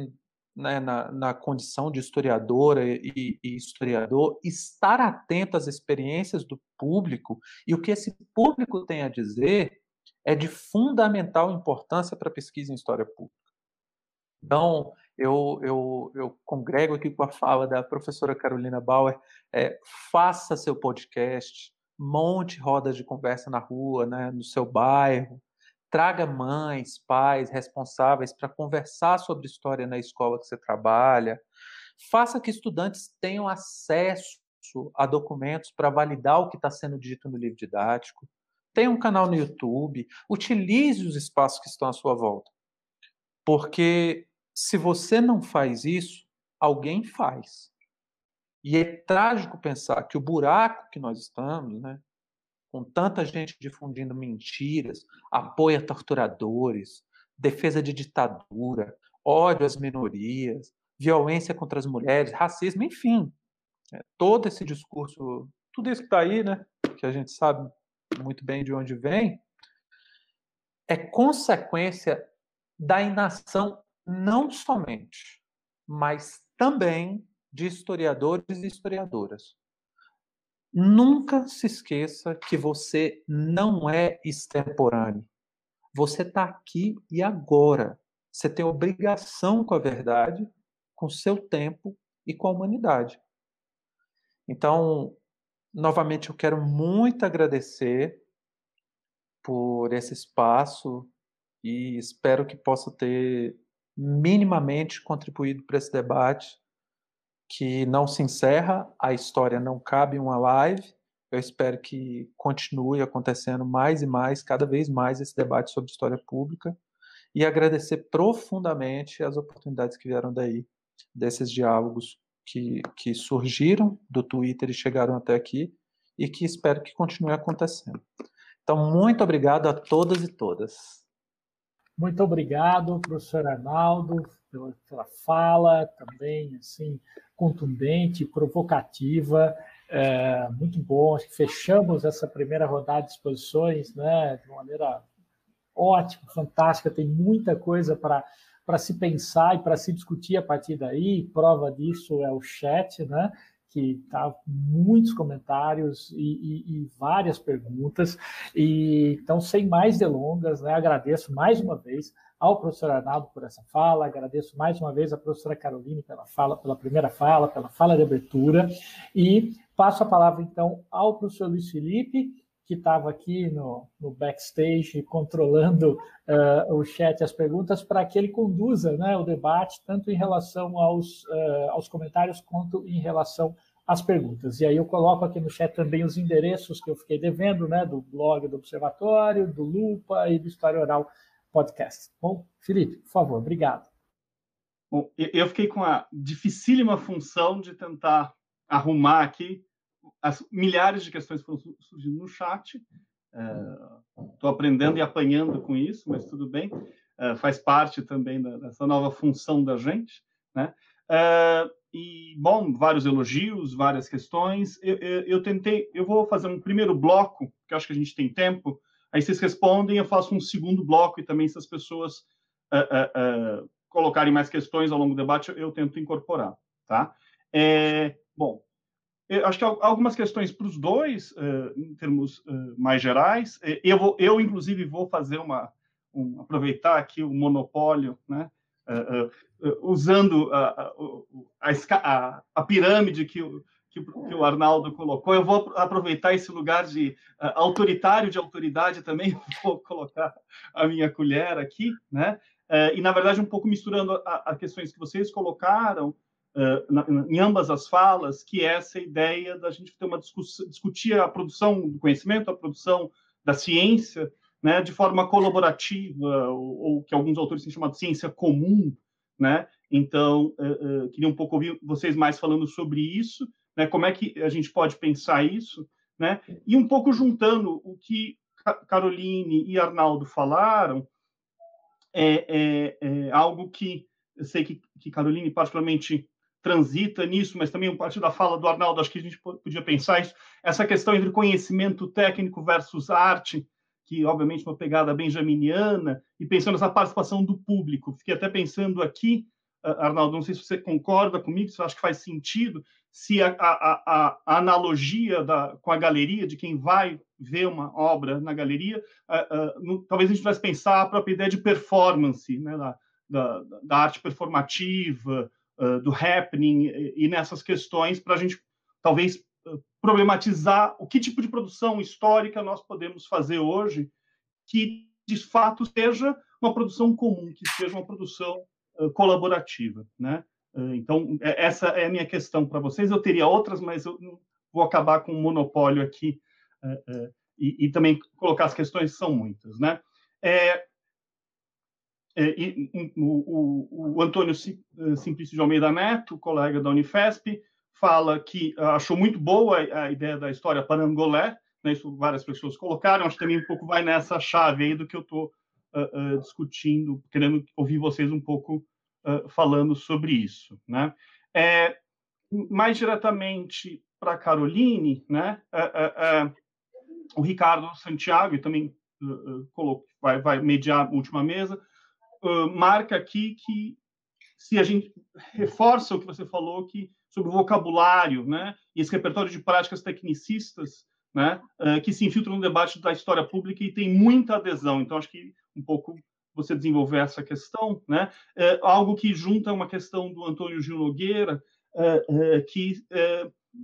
né, na, na, condição de historiadora e, e, historiador, estar atento às experiências do público e o que esse público tem a dizer é de fundamental importância para a pesquisa em história pública. Então, eu, eu, eu congrego aqui com a fala da professora Carolina Bauer, é, faça seu podcast, monte rodas de conversa na rua, né, no seu bairro. Traga mães, pais, responsáveis para conversar sobre história na escola que você trabalha. Faça que estudantes tenham acesso a documentos para validar o que está sendo dito no livro didático. Tenha um canal no YouTube. Utilize os espaços que estão à sua volta. Porque se você não faz isso, alguém faz. E é trágico pensar que o buraco que nós estamos, né, com tanta gente difundindo mentiras, apoio a torturadores, defesa de ditadura, ódio às minorias, violência contra as mulheres, racismo, enfim, é, todo esse discurso, tudo isso que está aí, né, que a gente sabe muito bem de onde vem, é consequência da inação não somente, mas também de historiadores e historiadoras. Nunca se esqueça que você não é extemporâneo. Você está aqui e agora. Você tem obrigação com a verdade, com seu tempo e com a humanidade. Então, novamente, eu quero muito agradecer por esse espaço e espero que possa ter minimamente contribuído para esse debate que não se encerra, a história não cabe uma live. Eu espero que continue acontecendo mais e mais, cada vez mais, esse debate sobre história pública e agradecer profundamente as oportunidades que vieram daí, desses diálogos que, que surgiram do Twitter e chegaram até aqui e que espero que continue acontecendo. Então, muito obrigado a todas e todas. Muito obrigado, professor Arnaldo, pela, pela fala também, assim, contundente, provocativa, é, muito bom. Acho que fechamos essa primeira rodada de exposições né, de uma maneira ótima, fantástica, tem muita coisa para se pensar e para se discutir a partir daí. Prova disso é o chat, né? que tá muitos comentários e, e, e, várias perguntas. E então, sem mais delongas, né, agradeço mais uma vez ao professor Arnaldo por essa fala, agradeço mais uma vez à professora Caroline pela fala, pela primeira fala, pela fala de abertura, e passo a palavra então ao professor Luiz Felipe, que estava aqui no, no, backstage controlando uh, o chat, as perguntas, para que ele conduza né, o debate, tanto em relação aos, uh, aos comentários quanto em relação às perguntas. E aí eu coloco aqui no chat também os endereços que eu fiquei devendo, né, do blog do Observatório, do Lupa e do História Oral Podcast. Bom, Felipe, por favor, obrigado. Bom, eu fiquei com a dificílima função de tentar arrumar aqui as milhares de questões foram surgindo no chat. Estou é, aprendendo e apanhando com isso, mas tudo bem. É, faz parte também dessa nova função da gente, né? É, e bom, vários elogios, várias questões. Eu, eu, eu, tentei, eu vou fazer um primeiro bloco, que acho que a gente tem tempo. Aí vocês respondem, eu faço um segundo bloco e também se as pessoas uh, uh, uh, colocarem mais questões ao longo do debate, eu, eu tento incorporar, tá? É, bom, acho que algumas questões para os dois, em termos mais gerais. Eu, vou, eu, inclusive, vou fazer uma. Um, aproveitar aqui o monopólio, né? Usando a, a, a, a, pirâmide que o, que, que, o Arnaldo colocou. Eu vou aproveitar esse lugar de autoritário de autoridade também, vou colocar a minha colher aqui, né? e, na verdade, um pouco misturando as questões que vocês colocaram na, em ambas as falas, que é essa ideia da gente ter uma discussão, discutir a produção do conhecimento, a produção da ciência, né, de forma colaborativa, ou, ou que alguns autores têm chamado de ciência comum, né? Então, uh, uh, queria um pouco ouvir vocês mais falando sobre isso, né? Como é que a gente pode pensar isso, né? E um pouco juntando o que Caroline e Arnaldo falaram, é, é, é algo que eu sei que, que Caroline particularmente transita nisso, mas também a partir da fala do Arnaldo, acho que a gente podia pensar isso, essa questão entre conhecimento técnico versus arte, que obviamente uma pegada benjaminiana, e pensando nessa participação do público. Fiquei até pensando aqui, Arnaldo, não sei se você concorda comigo, se acha que faz sentido, se a, a, a analogia da, com a galeria, de quem vai ver uma obra na galeria, uh, uh, no, talvez a gente tivesse pensar a própria ideia de performance, né, da, da, da arte performativa, uh, do happening e, e nessas questões para a gente talvez uh, problematizar o que tipo de produção histórica nós podemos fazer hoje que de fato seja uma produção comum, que seja uma produção uh, colaborativa, né? Então, é, essa é a minha questão para vocês. Eu teria outras, mas eu vou acabar com um monopólio aqui e, e, também colocar as questões, são muitas. Né? É, é, e, o, o, o, Antônio Simplício de Almeida Neto, colega da Unifesp, fala que achou muito boa a ideia da história parangolé, né, isso várias pessoas colocaram, acho que também um pouco vai nessa chave aí do que eu estou uh, uh, discutindo, querendo ouvir vocês um pouco falando sobre isso. Né? É, mais diretamente para Caroline, né, o Ricardo Santiago, e também colocou, vai, vai mediar a última mesa, marca aqui que se a gente reforça o que você falou que sobre o vocabulário, né, e esse repertório de práticas tecnicistas, né, que se infiltram no debate da história pública e tem muita adesão. Então acho que um pouco você desenvolver essa questão, né, uh, algo que junta uma questão do Antônio Gil Nogueira, uh, que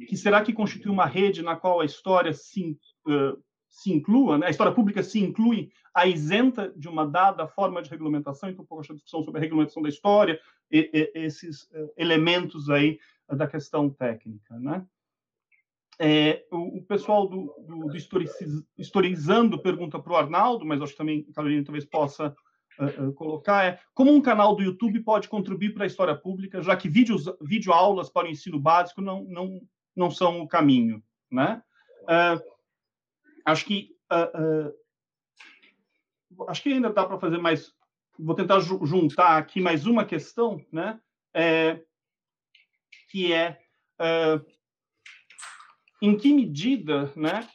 que será que constitui uma rede na qual a história se se inclua, né? a história pública se inclui a isenta de uma dada forma de regulamentação, então, pouco a discussão sobre a regulamentação da história, e, e, esses elementos aí da questão técnica, né? É, o, o, pessoal do, do, do Historizando pergunta para o Arnaldo, mas acho que também a Carolina talvez possa uh, colocar, é como um canal do YouTube pode contribuir para a história pública, já que vídeos, videoaulas para o ensino básico não, não, não são o caminho, né? Uh, acho que acho que ainda dá para fazer mais. Vou tentar ju juntar aqui mais uma questão, né? É, que é em que medida, né?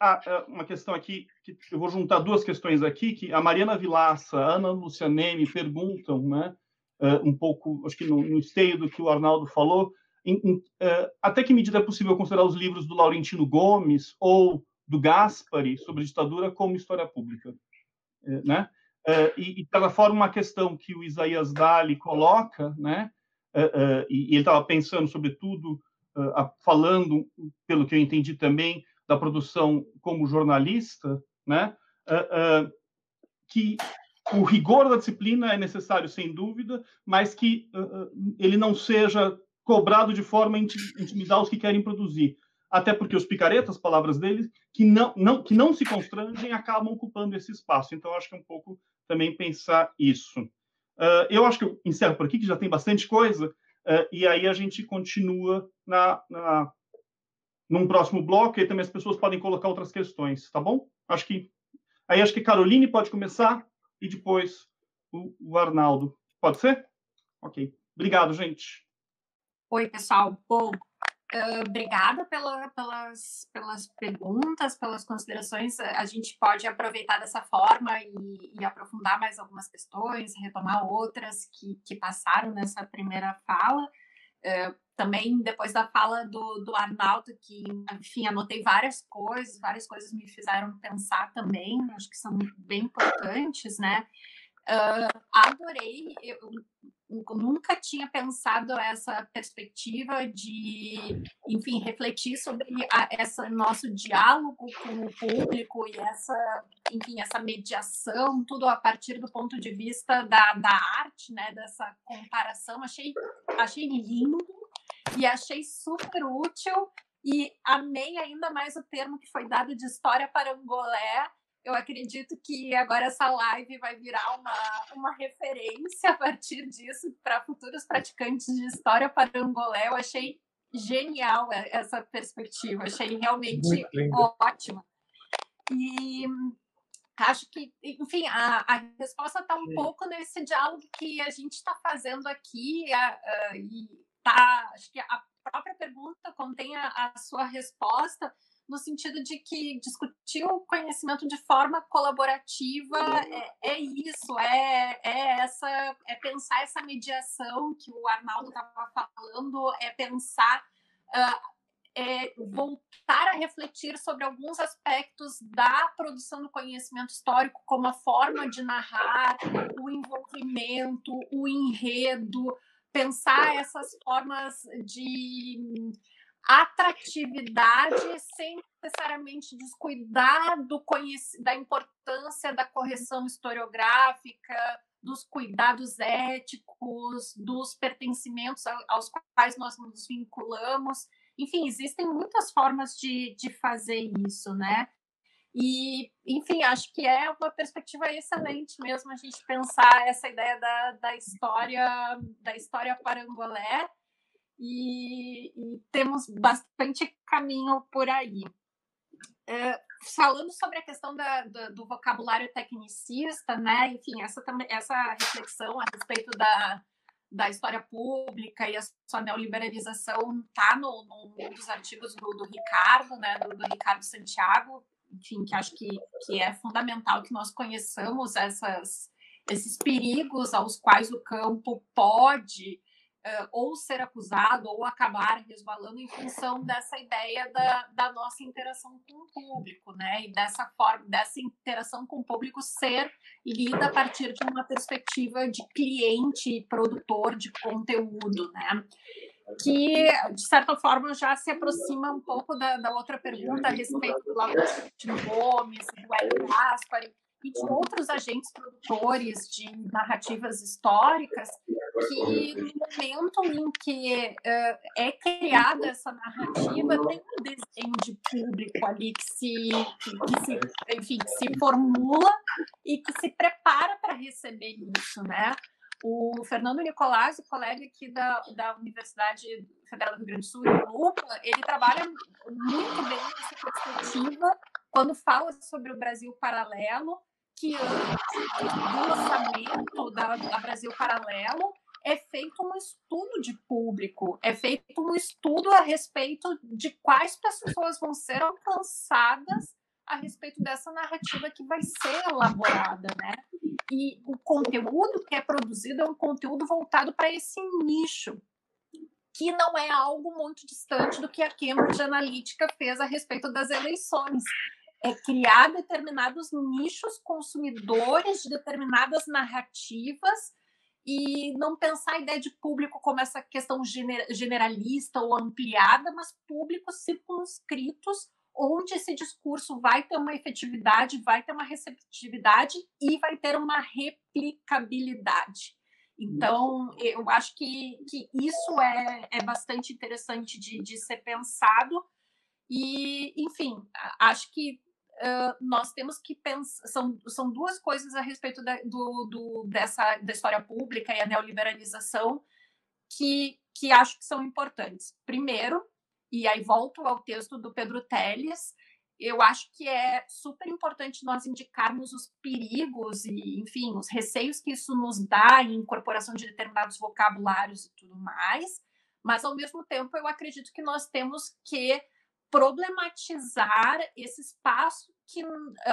uma questão aqui eu vou juntar duas questões aqui, que a Mariana Vilaça, a Ana Lucianemi perguntam, né, uh, um pouco, acho que no, no esteio do que o Arnaldo falou, em, em, uh, até que medida é possível considerar os livros do Laurentino Gomes ou do Gaspari sobre ditadura como história pública, uh, né? e, de cada forma, uma questão que o Isaías Dali coloca, né, e ele estava pensando, sobretudo, falando, pelo que eu entendi também, da produção como jornalista, né, uh, uh, que o rigor da disciplina é necessário, sem dúvida, mas que uh, ele não seja cobrado de forma a intimidar os que querem produzir. Até porque os picaretas, palavras deles, que não, não, que não se constrangem, acabam ocupando esse espaço. Então, acho que é um pouco também pensar isso. eu acho que eu encerro por aqui, que já tem bastante coisa, e aí a gente continua na, na num próximo bloco, e também as pessoas podem colocar outras questões, tá bom? Acho que aí acho que Caroline pode começar e depois o, o Arnaldo. Pode ser? Ok. Obrigado, gente. Oi, pessoal. Bom, uh, obrigada pela, pelas, pelas perguntas, pelas considerações. A gente pode aproveitar dessa forma e, e aprofundar mais algumas questões, retomar outras que, que passaram nessa primeira fala. Uh, também depois da fala do, do Arnaldo, que, enfim, anotei várias coisas, várias coisas me fizeram pensar também, acho que são bem importantes, né? Uh, adorei, eu, nunca tinha pensado essa perspectiva de, enfim, refletir sobre a, nosso diálogo com o público e essa, enfim, essa mediação, tudo a partir do ponto de vista da, da arte, né, dessa comparação. Achei, achei lindo e achei super útil e amei ainda mais o termo que foi dado de história para Angolé. Eu acredito que agora essa live vai virar uma, uma referência a partir disso para futuros praticantes de história para Angolé. Eu achei genial essa perspectiva, achei realmente ótima. E acho que, enfim, a, a resposta está um pouco nesse diálogo que a gente está fazendo aqui a, a, e tá, acho que a própria pergunta contém a, a sua resposta no sentido de que discutir o conhecimento de forma colaborativa é, é, isso, é, é essa, é pensar essa mediação que o Arnaldo estava falando, é pensar, uh, é voltar a refletir sobre alguns aspectos da produção do conhecimento histórico, como a forma de narrar, o envolvimento, o enredo, pensar essas formas de atratividade sem necessariamente descuidar do da importância da correção historiográfica, dos cuidados éticos, dos pertencimentos aos quais nós nos vinculamos. Enfim, existem muitas formas de, de fazer isso, né? E, enfim, acho que é uma perspectiva excelente mesmo a gente pensar essa ideia da, da história da história parangolé e, e temos bastante caminho por aí. É, falando sobre a questão da, do, do, vocabulário tecnicista, né? Enfim, essa essa reflexão a respeito da, da história pública e a sua neoliberalização está no, no, dos artigos do, do Ricardo, né? Do, do Ricardo Santiago, enfim, que acho que, que é fundamental que nós conheçamos essas, esses perigos aos quais o campo pode uh, ou ser acusado ou acabar resvalando em função dessa ideia da, da nossa interação com o público, né? E dessa forma, dessa interação com o público ser lida a partir de uma perspectiva de cliente e produtor de conteúdo, né? Que, de certa forma, já se aproxima um pouco da, da outra pergunta a respeito do Laurentino Gomes, do Hélio Gaspari e de outros agentes produtores de narrativas históricas que, no momento em que uh, é criada essa narrativa, tem um desenho de público ali que se, que, que se, enfim, que se formula e que se prepara para receber isso, né? O Fernando Nicolás, colega aqui da, da Universidade Federal do Rio Grande do Sul, UPA, ele trabalha muito bem nessa perspectiva quando fala sobre o Brasil paralelo, que antes do lançamento da, da Brasil Paralelo é feito um estudo de público, é feito um estudo a respeito de quais pessoas vão ser alcançadas a respeito dessa narrativa que vai ser elaborada, né? E o conteúdo que é produzido é um conteúdo voltado para esse nicho, que não é algo muito distante do que a Cambridge Analytica fez a respeito das eleições. É criar determinados nichos consumidores de determinadas narrativas e não pensar a ideia de público como essa questão generalista ou ampliada, mas públicos circunscritos onde esse discurso vai ter uma efetividade, vai ter uma receptividade e vai ter uma replicabilidade. Então, eu acho que, que isso é, é bastante interessante de, de ser pensado. E, enfim, acho que uh, nós temos que pensar. São, são duas coisas a respeito da, do, do, dessa, da história pública e a neoliberalização que, que acho que são importantes. Primeiro, e aí volto ao texto do Pedro Teles, eu acho que é super importante nós indicarmos os perigos e, enfim, os receios que isso nos dá em incorporação de determinados vocabulários e tudo mais, mas ao mesmo tempo eu acredito que nós temos que problematizar esse espaço que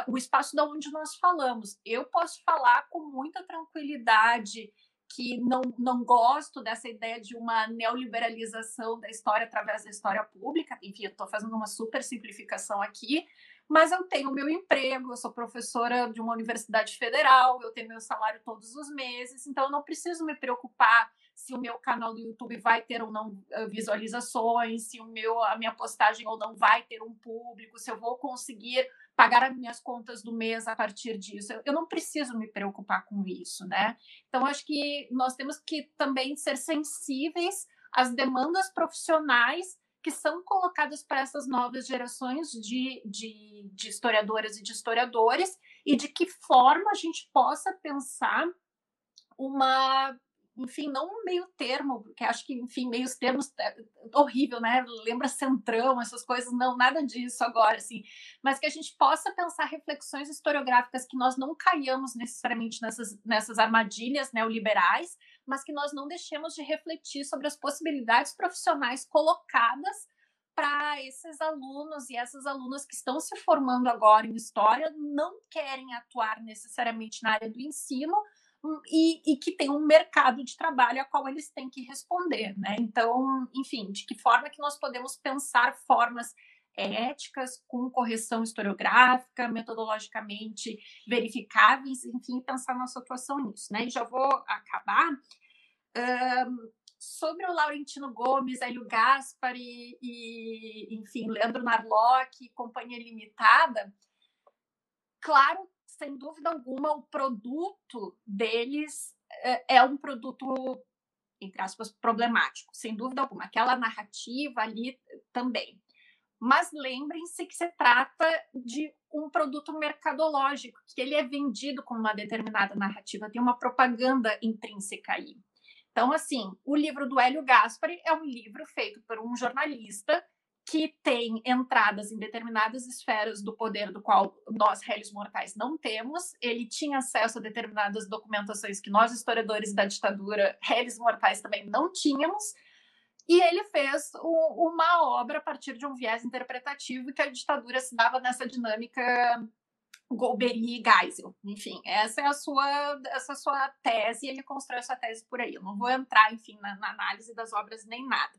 o espaço da onde nós falamos. Eu posso falar com muita tranquilidade que não, não gosto dessa ideia de uma neoliberalização da história através da história pública. Enfim, eu estou fazendo uma super simplificação aqui, mas eu tenho meu emprego, eu sou professora de uma universidade federal, eu tenho meu salário todos os meses, então eu não preciso me preocupar se o meu canal do YouTube vai ter ou não visualizações, se o meu, a minha postagem ou não vai ter um público, se eu vou conseguir pagar as minhas contas do mês a partir disso. Eu, eu não preciso me preocupar com isso, né? Então, acho que nós temos que também ser sensíveis às demandas profissionais que são colocadas para essas novas gerações de, de, de historiadoras e de historiadores e de que forma a gente possa pensar uma enfim, não um meio termo, porque acho que, enfim, meios termos é horrível, né? Lembra centrão, essas coisas, não, nada disso agora, assim. Mas que a gente possa pensar reflexões historiográficas que nós não caiamos necessariamente nessas, nessas armadilhas neoliberais, mas que nós não deixemos de refletir sobre as possibilidades profissionais colocadas para esses alunos e essas alunas que estão se formando agora em história, não querem atuar necessariamente na área do ensino, e, e, que tem um mercado de trabalho a qual eles têm que responder, né? Então, enfim, de que forma que nós podemos pensar formas éticas com correção historiográfica, metodologicamente verificáveis, enfim, pensar nossa atuação nisso, né? E já vou acabar. Um, sobre o Laurentino Gomes, Hélio Gaspari e, enfim, Leandro Narlock, Companhia Limitada, claro sem dúvida alguma, o produto deles é, é um produto, entre aspas, problemático, sem dúvida alguma. Aquela narrativa ali também. Mas lembrem-se que se trata de um produto mercadológico, que ele é vendido com uma determinada narrativa, tem uma propaganda intrínseca aí. Então, assim, o livro do Hélio Gaspari é um livro feito por um jornalista que tem entradas em determinadas esferas do poder do qual nós, réis mortais, não temos. Ele tinha acesso a determinadas documentações que nós, historiadores da ditadura, réis mortais, também não tínhamos. E ele fez o, uma obra a partir de um viés interpretativo que a ditadura se dava nessa dinâmica Golbery e Geisel. Enfim, essa é a sua, essa é sua tese e ele constrói essa tese por aí. Eu não vou entrar, enfim, na, na análise das obras nem nada.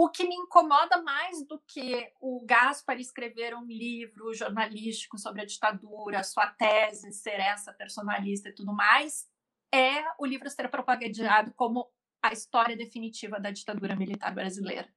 O que me incomoda mais do que o Gaspar escrever um livro jornalístico sobre a ditadura, sua tese ser essa personalista e tudo mais, é o livro ser propagandeado como a história definitiva da ditadura militar brasileira.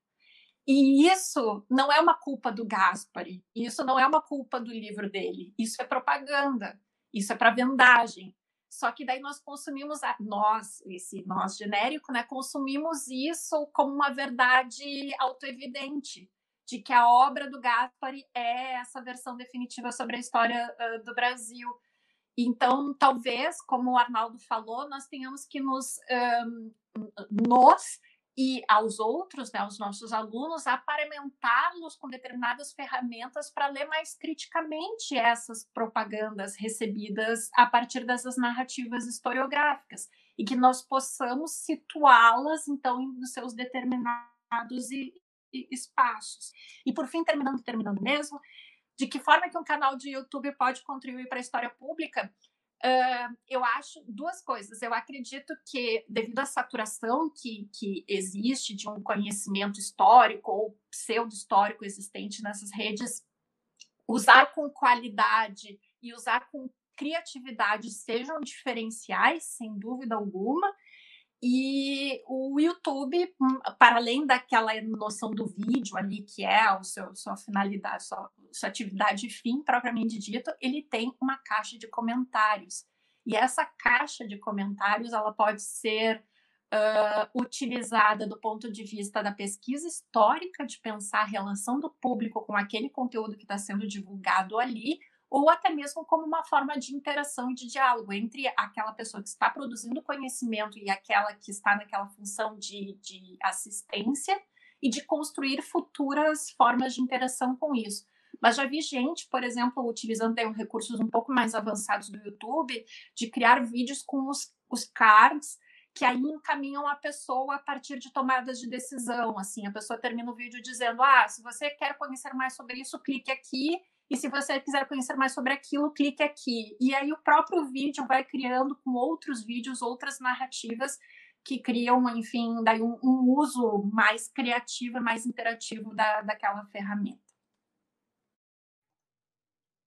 E isso não é uma culpa do Gaspari, isso não é uma culpa do livro dele, isso é propaganda, isso é para vendagem, só que daí nós consumimos, a, nós, esse nós genérico, né, consumimos isso como uma verdade autoevidente, de que a obra do Gaspari é essa versão definitiva sobre a história uh, do Brasil. Então, talvez, como o Arnaldo falou, nós tenhamos que nos, um, nos e aos outros, né, aos nossos alunos, aparentá-los com determinadas ferramentas para ler mais criticamente essas propagandas recebidas a partir dessas narrativas historiográficas e que nós possamos situá-las, então, nos seus determinados e, e espaços. E, por fim, terminando, terminando mesmo, de que forma que um canal de YouTube pode contribuir para a história pública? Uh, eu acho duas coisas. Eu acredito que, devido à saturação que, que existe de um conhecimento histórico ou pseudo-histórico existente nessas redes, usar com qualidade e usar com criatividade sejam diferenciais, sem dúvida alguma. E o YouTube, hum, para além daquela noção do vídeo ali, que é o seu, sua finalidade, sua, sua atividade fim propriamente dito, ele tem uma caixa de comentários. E essa caixa de comentários ela pode ser uh, utilizada do ponto de vista da pesquisa histórica, de pensar a relação do público com aquele conteúdo que está sendo divulgado ali, ou até mesmo como uma forma de interação e de diálogo entre aquela pessoa que está produzindo conhecimento e aquela que está naquela função de, de assistência e de construir futuras formas de interação com isso. Mas já vi gente, por exemplo, utilizando aí, recursos um pouco mais avançados do YouTube, de criar vídeos com os, os cards que aí encaminham a pessoa a partir de tomadas de decisão. Assim, a pessoa termina o vídeo dizendo: Ah, se você quer conhecer mais sobre isso, clique aqui e se você quiser conhecer mais sobre aquilo, clique aqui. E aí o próprio vídeo vai criando com outros vídeos, outras narrativas que criam, enfim, daí um, um uso mais criativo e mais interativo da, daquela ferramenta.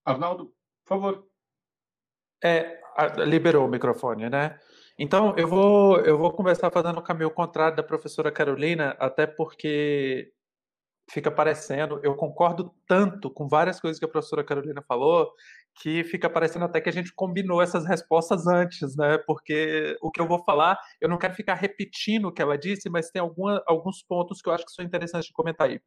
Arnaldo, por favor. É, liberou o microfone, né? Então, eu vou, eu vou começar fazendo o caminho contrário da professora Carolina, até porque fica parecendo, eu concordo tanto com várias coisas que a professora Carolina falou, que fica parecendo até que a gente combinou essas respostas antes, né? Porque o que eu vou falar, eu não quero ficar repetindo o que ela disse, mas tem alguma, alguns pontos que eu acho que são interessantes de comentar aí.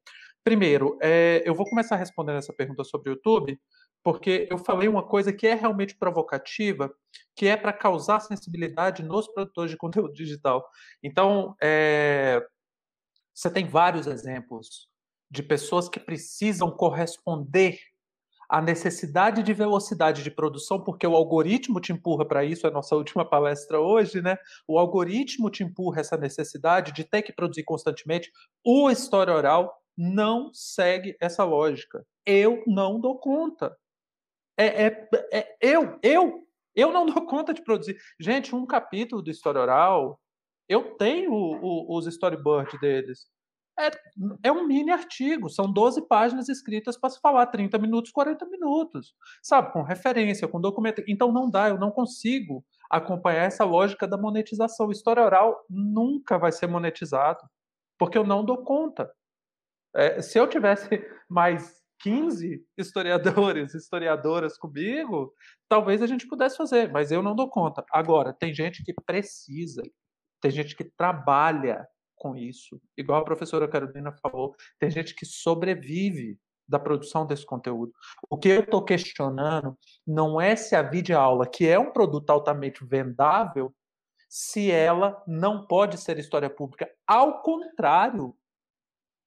Primeiro, é, eu vou começar respondendo essa pergunta sobre o YouTube, porque eu falei uma coisa que é realmente provocativa, que é para causar sensibilidade nos produtores de conteúdo digital. Então, é, você tem vários exemplos de pessoas que precisam corresponder à necessidade de velocidade de produção, porque o algoritmo te empurra para isso, é a nossa última palestra hoje, né? O algoritmo te empurra essa necessidade de ter que produzir constantemente. O história oral não segue essa lógica. Eu não dou conta. É, é, é, eu, eu, eu não dou conta de produzir. Gente, um capítulo do história oral, eu tenho o, o, os storyboards deles. É, é um mini artigo, são 12 páginas escritas para se falar 30 minutos, 40 minutos, sabe? Com referência, com documento. Então não dá, eu não consigo acompanhar essa lógica da monetização. História oral nunca vai ser monetizado, porque eu não dou conta. É, se eu tivesse mais 15 historiadores, historiadoras comigo, talvez a gente pudesse fazer, mas eu não dou conta. Agora, tem gente que precisa, tem gente que trabalha com isso. Igual a professora Carolina falou, tem gente que sobrevive da produção desse conteúdo. O que eu estou questionando não é se a videoaula, que é um produto altamente vendável, se ela não pode ser história pública. Ao contrário,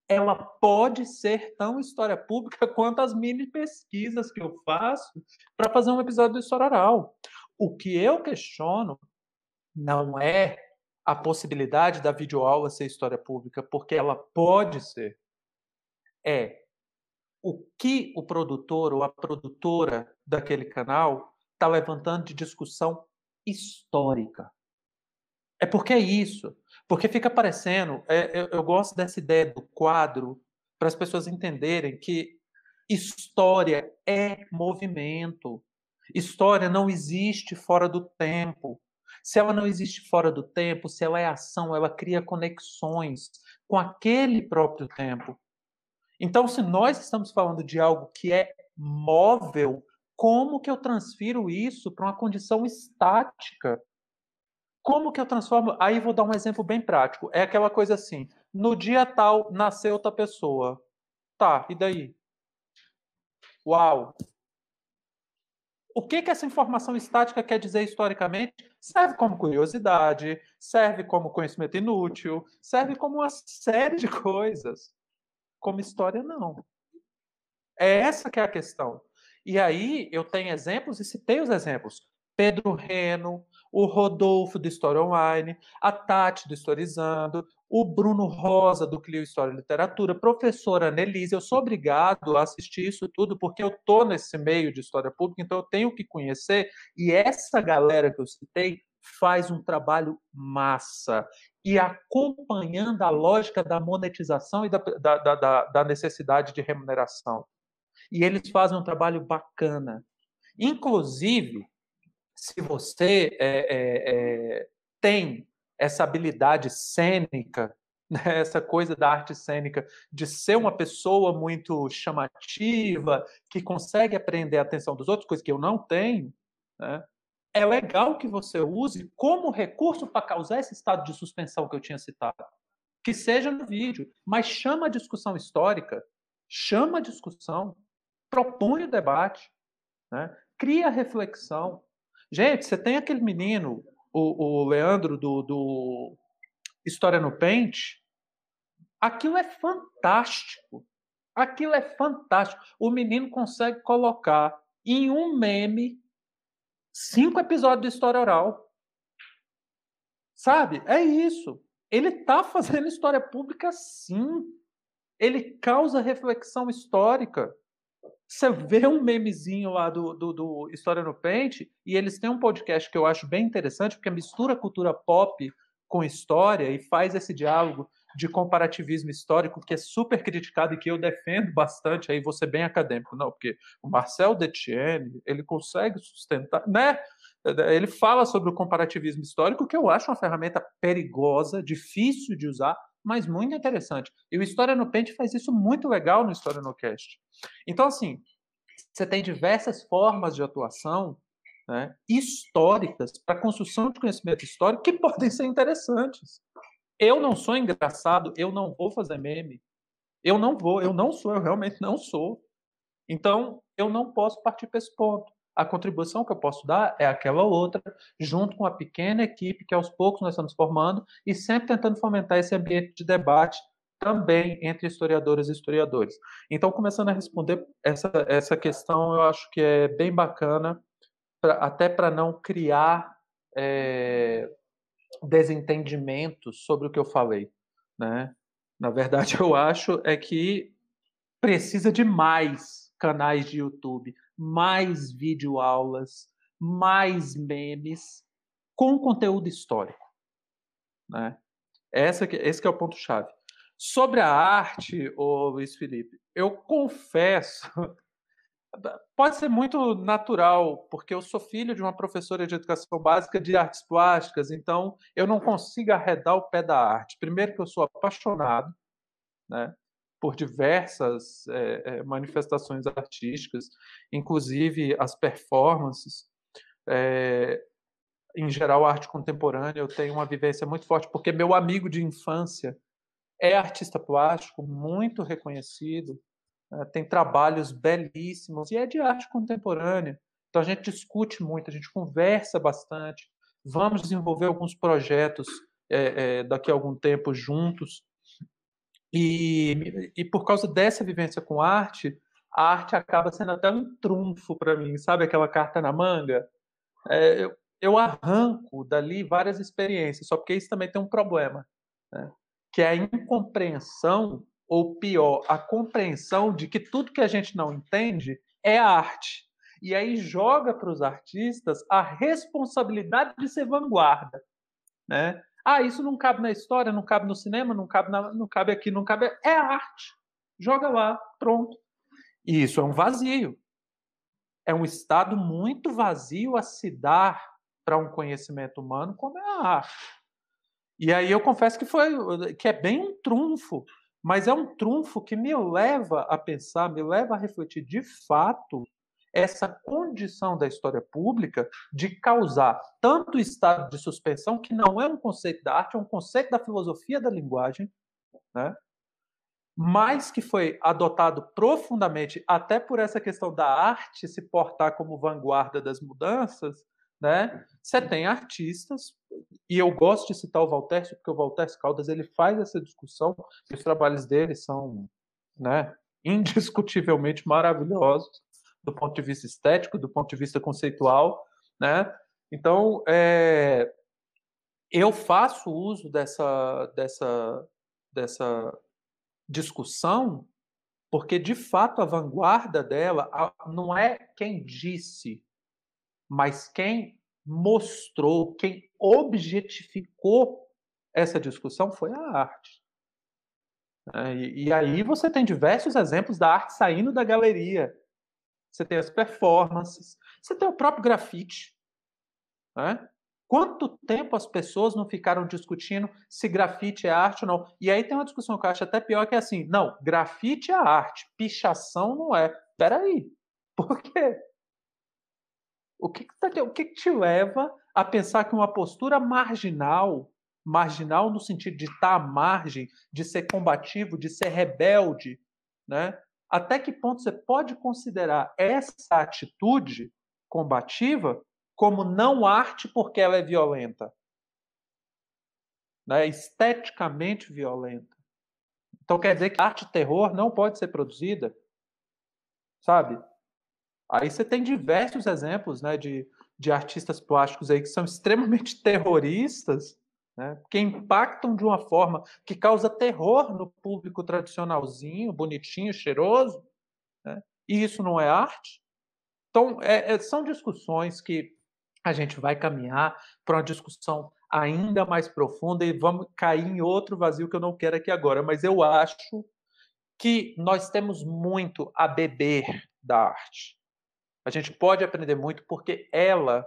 ela pode ser tão história pública quanto as mini pesquisas que eu faço para fazer um episódio do História Oral. O que eu questiono não é a possibilidade da videoaula ser história pública, porque ela pode ser, é o que o produtor ou a produtora daquele canal está levantando de discussão histórica. É porque é isso. Porque fica parecendo. É, eu, eu gosto dessa ideia do quadro para as pessoas entenderem que história é movimento. História não existe fora do tempo. Se ela não existe fora do tempo, se ela é ação, ela cria conexões com aquele próprio tempo. Então, se nós estamos falando de algo que é móvel, como que eu transfiro isso para uma condição estática? Como que eu transformo? Aí vou dar um exemplo bem prático. É aquela coisa assim: no dia tal nasceu outra pessoa. Tá, e daí? Uau! O que, que essa informação estática quer dizer historicamente? Serve como curiosidade, serve como conhecimento inútil, serve como uma série de coisas. Como história, não. É essa que é a questão. E aí eu tenho exemplos e citei os exemplos. Pedro Reno, o Rodolfo do História Online, a Tati do Historizando, o Bruno Rosa do Clio História e Literatura, professora Annelise. Eu sou obrigado a assistir isso tudo porque eu estou nesse meio de história pública, então eu tenho que conhecer. E essa galera que eu citei faz um trabalho massa e acompanhando a lógica da monetização e da, da, da, da necessidade de remuneração. E eles fazem um trabalho bacana. Inclusive, se você é, é, é, tem essa habilidade cênica, né, essa coisa da arte cênica, de ser uma pessoa muito chamativa, que consegue aprender a atenção dos outros, coisa que eu não tenho, né, é legal que você use como recurso para causar esse estado de suspensão que eu tinha citado. Que seja no vídeo, mas chama a discussão histórica, chama a discussão, propõe o debate, né? cria reflexão. Gente, você tem aquele menino, o, o Leandro do, do História no Pente, aquilo é fantástico. Aquilo é fantástico. O menino consegue colocar em um meme cinco episódios de história oral. Sabe? É isso. Ele está fazendo história pública sim. Ele causa reflexão histórica. Você vê um memezinho lá do, do, do, História no Pente, e eles têm um podcast que eu acho bem interessante, porque mistura cultura pop com história e faz esse diálogo de comparativismo histórico que é super criticado e que eu defendo bastante, aí você bem acadêmico, não, porque o Marcel Detienne, ele consegue sustentar, né? Ele fala sobre o comparativismo histórico, que eu acho uma ferramenta perigosa, difícil de usar, mas muito interessante. E o História no Pente faz isso muito legal no História no Cast. Então, assim, você tem diversas formas de atuação né, históricas para construção de conhecimento histórico que podem ser interessantes. Eu não sou engraçado, eu não vou fazer meme. Eu não vou, eu não sou, eu realmente não sou. Então, eu não posso partir para esse ponto. A contribuição que eu posso dar é aquela outra, junto com a pequena equipe que aos poucos nós estamos formando e sempre tentando fomentar esse ambiente de debate também entre historiadoras e historiadores. Então, começando a responder essa, essa questão, eu acho que é bem bacana, pra, até para não criar é, desentendimentos sobre o que eu falei, né? Na verdade, eu acho é que precisa de mais canais de YouTube, mais videoaulas, mais memes com conteúdo histórico, né? Esse é o ponto chave. Sobre a arte, ô Luiz Felipe, eu confesso Pode ser muito natural, porque eu sou filho de uma professora de educação básica de artes plásticas, então eu não consigo arredar o pé da arte. Primeiro, que eu sou apaixonado né, por diversas é, manifestações artísticas, inclusive as performances. É, em geral, arte contemporânea, eu tenho uma vivência muito forte, porque meu amigo de infância é artista plástico, muito reconhecido, né, tem trabalhos belíssimos e é de arte contemporânea. Então a gente discute muito, a gente conversa bastante. Vamos desenvolver alguns projetos é, é, daqui a algum tempo juntos. E, e por causa dessa vivência com arte, a arte acaba sendo até um trunfo para mim, sabe aquela carta na manga? É, eu, eu, arranco dali várias experiências, só porque isso também tem um problema, né? que é a incompreensão ou pior, a compreensão de que tudo que a gente não entende é arte. E aí joga para os artistas a responsabilidade de ser vanguarda, né? Ah, isso não cabe na história, não cabe no cinema, não cabe, na, não cabe aqui, não cabe. É arte. Joga lá, pronto. E isso é um vazio. É um estado muito vazio a se dar para um conhecimento humano como é a arte. E aí eu confesso que foi que é bem um trunfo mas é um trunfo que me leva a pensar, me leva a refletir de fato essa condição da história pública de causar tanto estado de suspensão, que não é um conceito da arte, é um conceito da filosofia da linguagem, né? mas que foi adotado profundamente até por essa questão da arte se portar como vanguarda das mudanças, né? Você tem artistas, e eu gosto de citar o Valtércio, porque o Valtércio Caldas ele faz essa discussão, e os trabalhos dele são né, indiscutivelmente maravilhosos do ponto de vista estético, do ponto de vista conceitual, né? Então, é, eu faço uso dessa, dessa, dessa discussão porque, de fato, a vanguarda dela não é quem disse, mas quem mostrou, quem objetificou essa discussão foi a arte. É, e, e, aí você tem diversos exemplos da arte saindo da galeria. Você tem as performances, você tem o próprio grafite. Né? Quanto tempo as pessoas não ficaram discutindo se grafite é arte ou não? E aí tem uma discussão que eu acho até pior, que é assim, não, grafite é arte, pichação não é. Peraí, por quê? O que, que, tá, o que, que te leva a pensar que uma postura marginal, marginal no sentido de estar à margem, de ser combativo, de ser rebelde, né? Até que ponto você pode considerar essa atitude combativa como não arte porque ela é violenta. Né? Esteticamente violenta. Então quer dizer que arte terror não pode ser produzida? Sabe? Aí você tem diversos exemplos né, de, de artistas plásticos aí que são extremamente terroristas, né, que impactam de uma forma que causa terror no público tradicionalzinho, bonitinho, cheiroso, né, e isso não é arte. Então, é, é, são discussões que a gente vai caminhar para uma discussão ainda mais profunda e vamos cair em outro vazio que eu não quero aqui agora, mas eu acho que nós temos muito a beber da arte. A gente pode aprender muito porque ela,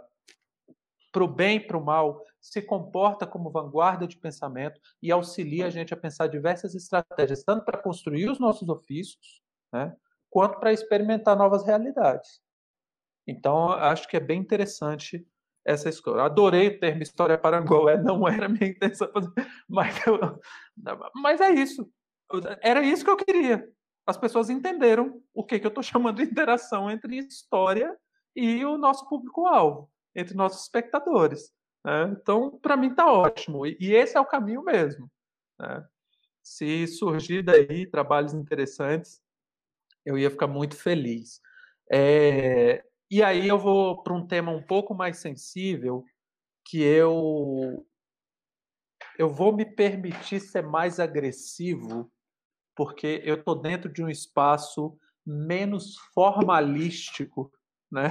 para o bem e para o mal, se comporta como vanguarda de pensamento e auxilia a gente a pensar diversas estratégias, tanto para construir os nossos ofícios, né, quanto para experimentar novas realidades. Então, acho que é bem interessante essa escola. Adorei o termo história parangolé, não era minha intenção mas, eu, mas é isso. Era isso que eu queria. As pessoas entenderam o que, que eu estou chamando de interação entre história e o nosso público-alvo, entre nossos espectadores. Né? Então, para mim, está ótimo. E, e, esse é o caminho mesmo. Né? Se surgir daí trabalhos interessantes, eu ia ficar muito feliz. É, e aí eu vou para um tema um pouco mais sensível, que eu eu vou me permitir ser mais agressivo, porque eu estou dentro de um espaço menos formalístico, né,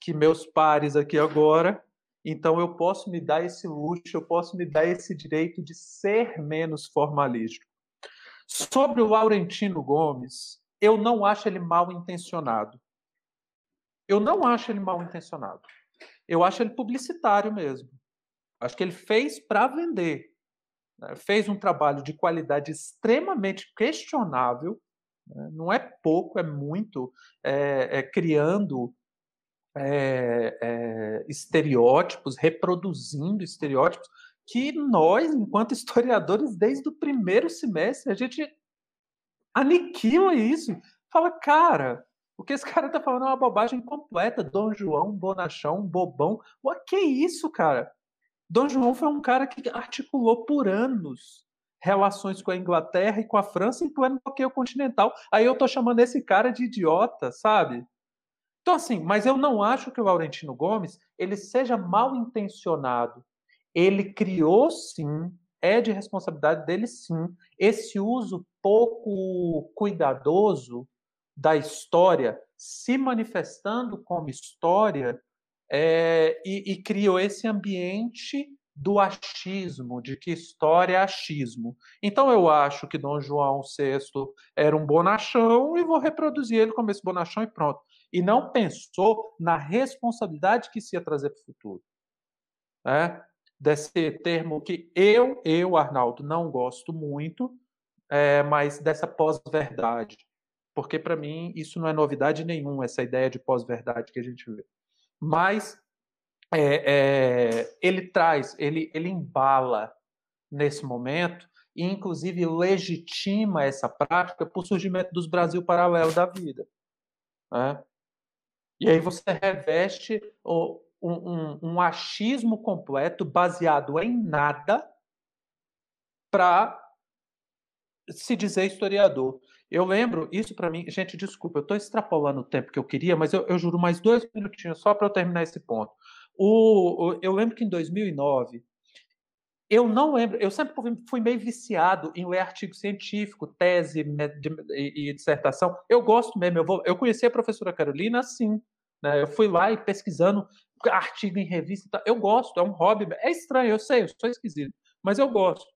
que meus pares aqui agora. Então eu posso me dar esse luxo, eu posso me dar esse direito de ser menos formalístico. Sobre o Laurentino Gomes, eu não acho ele mal intencionado. Eu não acho ele mal intencionado. Eu acho ele publicitário mesmo. Acho que ele fez para vender. Né? Fez um trabalho de qualidade extremamente questionável. Né? Não é pouco, é muito, é, é criando é, é, estereótipos, reproduzindo estereótipos que nós, enquanto historiadores, desde o primeiro semestre, a gente aniquila isso. Fala, cara, o que esse cara tá falando é uma bobagem completa. Dom João, bonachão, bobão. O que é isso, cara? Dom João foi um cara que articulou por anos relações com a Inglaterra e com a França em pleno bloqueio continental. Aí eu tô chamando esse cara de idiota, sabe? Então, assim, mas eu não acho que o Laurentino Gomes ele seja mal intencionado. Ele criou, sim, é de responsabilidade dele, sim, esse uso pouco cuidadoso da história se manifestando como história é, e, e, criou esse ambiente do achismo, de que história é achismo. Então eu acho que Dom João VI era um bonachão e vou reproduzir ele como esse bonachão e pronto. E não pensou na responsabilidade que isso ia trazer para o futuro. Né? Desse termo que eu, eu, Arnaldo, não gosto muito, é, mas dessa pós-verdade porque para mim isso não é novidade nenhuma, essa ideia de pós-verdade que a gente vê. Mas é, é, ele traz, ele, ele embala nesse momento e inclusive legitima essa prática por surgimento dos Brasil paralelo da vida. Né? E aí você reveste um, um, um achismo completo baseado em nada para se dizer historiador. Eu lembro, isso para mim, gente, desculpa, eu estou extrapolando o tempo que eu queria, mas eu, eu juro mais dois minutinhos só para eu terminar esse ponto. O, o, eu lembro que em 2009, eu não lembro, eu sempre fui meio viciado em ler artigo científico, tese e, dissertação. Eu gosto mesmo, eu, vou, eu conheci a professora Carolina assim, né? Eu fui lá e pesquisando artigo em revista. Eu gosto, é um hobby. É estranho, eu sei, eu sou esquisito, mas eu gosto.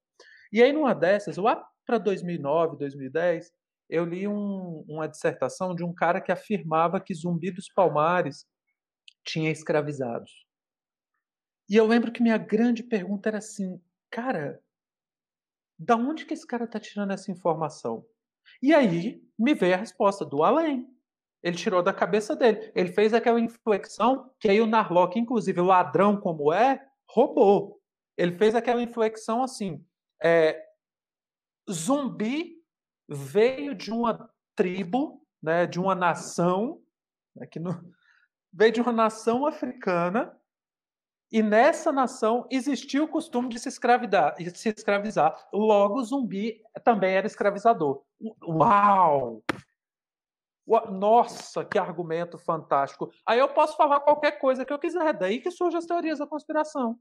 E aí, numa dessas, lá para 2009, 2010, eu li um, uma dissertação de um cara que afirmava que Zumbi dos Palmares tinha escravizados. E eu lembro que minha grande pergunta era assim, cara, da onde que esse cara está tirando essa informação? E aí me veio a resposta do além. Ele tirou da cabeça dele. Ele fez aquela inflexão que aí o Narlock, inclusive ladrão como é, roubou. Ele fez aquela inflexão assim: é, zumbi veio de uma tribo, né, de uma nação, aqui no, veio de uma nação africana e nessa nação existia o costume de se de se escravizar. Logo, o zumbi também era escravizador. Uau! Nossa, que argumento fantástico. Aí eu posso falar qualquer coisa que eu quiser, daí que surgem as teorias da conspiração.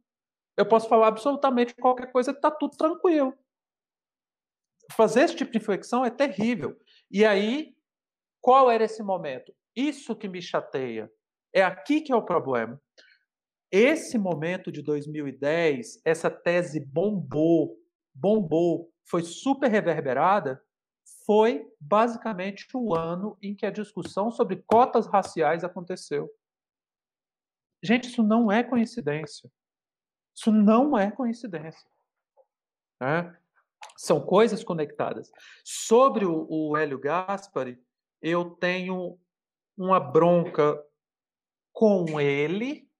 Eu posso falar absolutamente qualquer coisa que está tudo tranquilo. Fazer esse tipo de inflexão é terrível. E aí, qual era esse momento? Isso que me chateia. É aqui que é o problema. Esse momento de 2010, essa tese bombou, bombou, foi super reverberada foi basicamente o ano em que a discussão sobre cotas raciais aconteceu. Gente, isso não é coincidência. Isso não é coincidência. Né? São coisas conectadas. Sobre o, o Hélio Gaspari, eu tenho uma bronca com ele,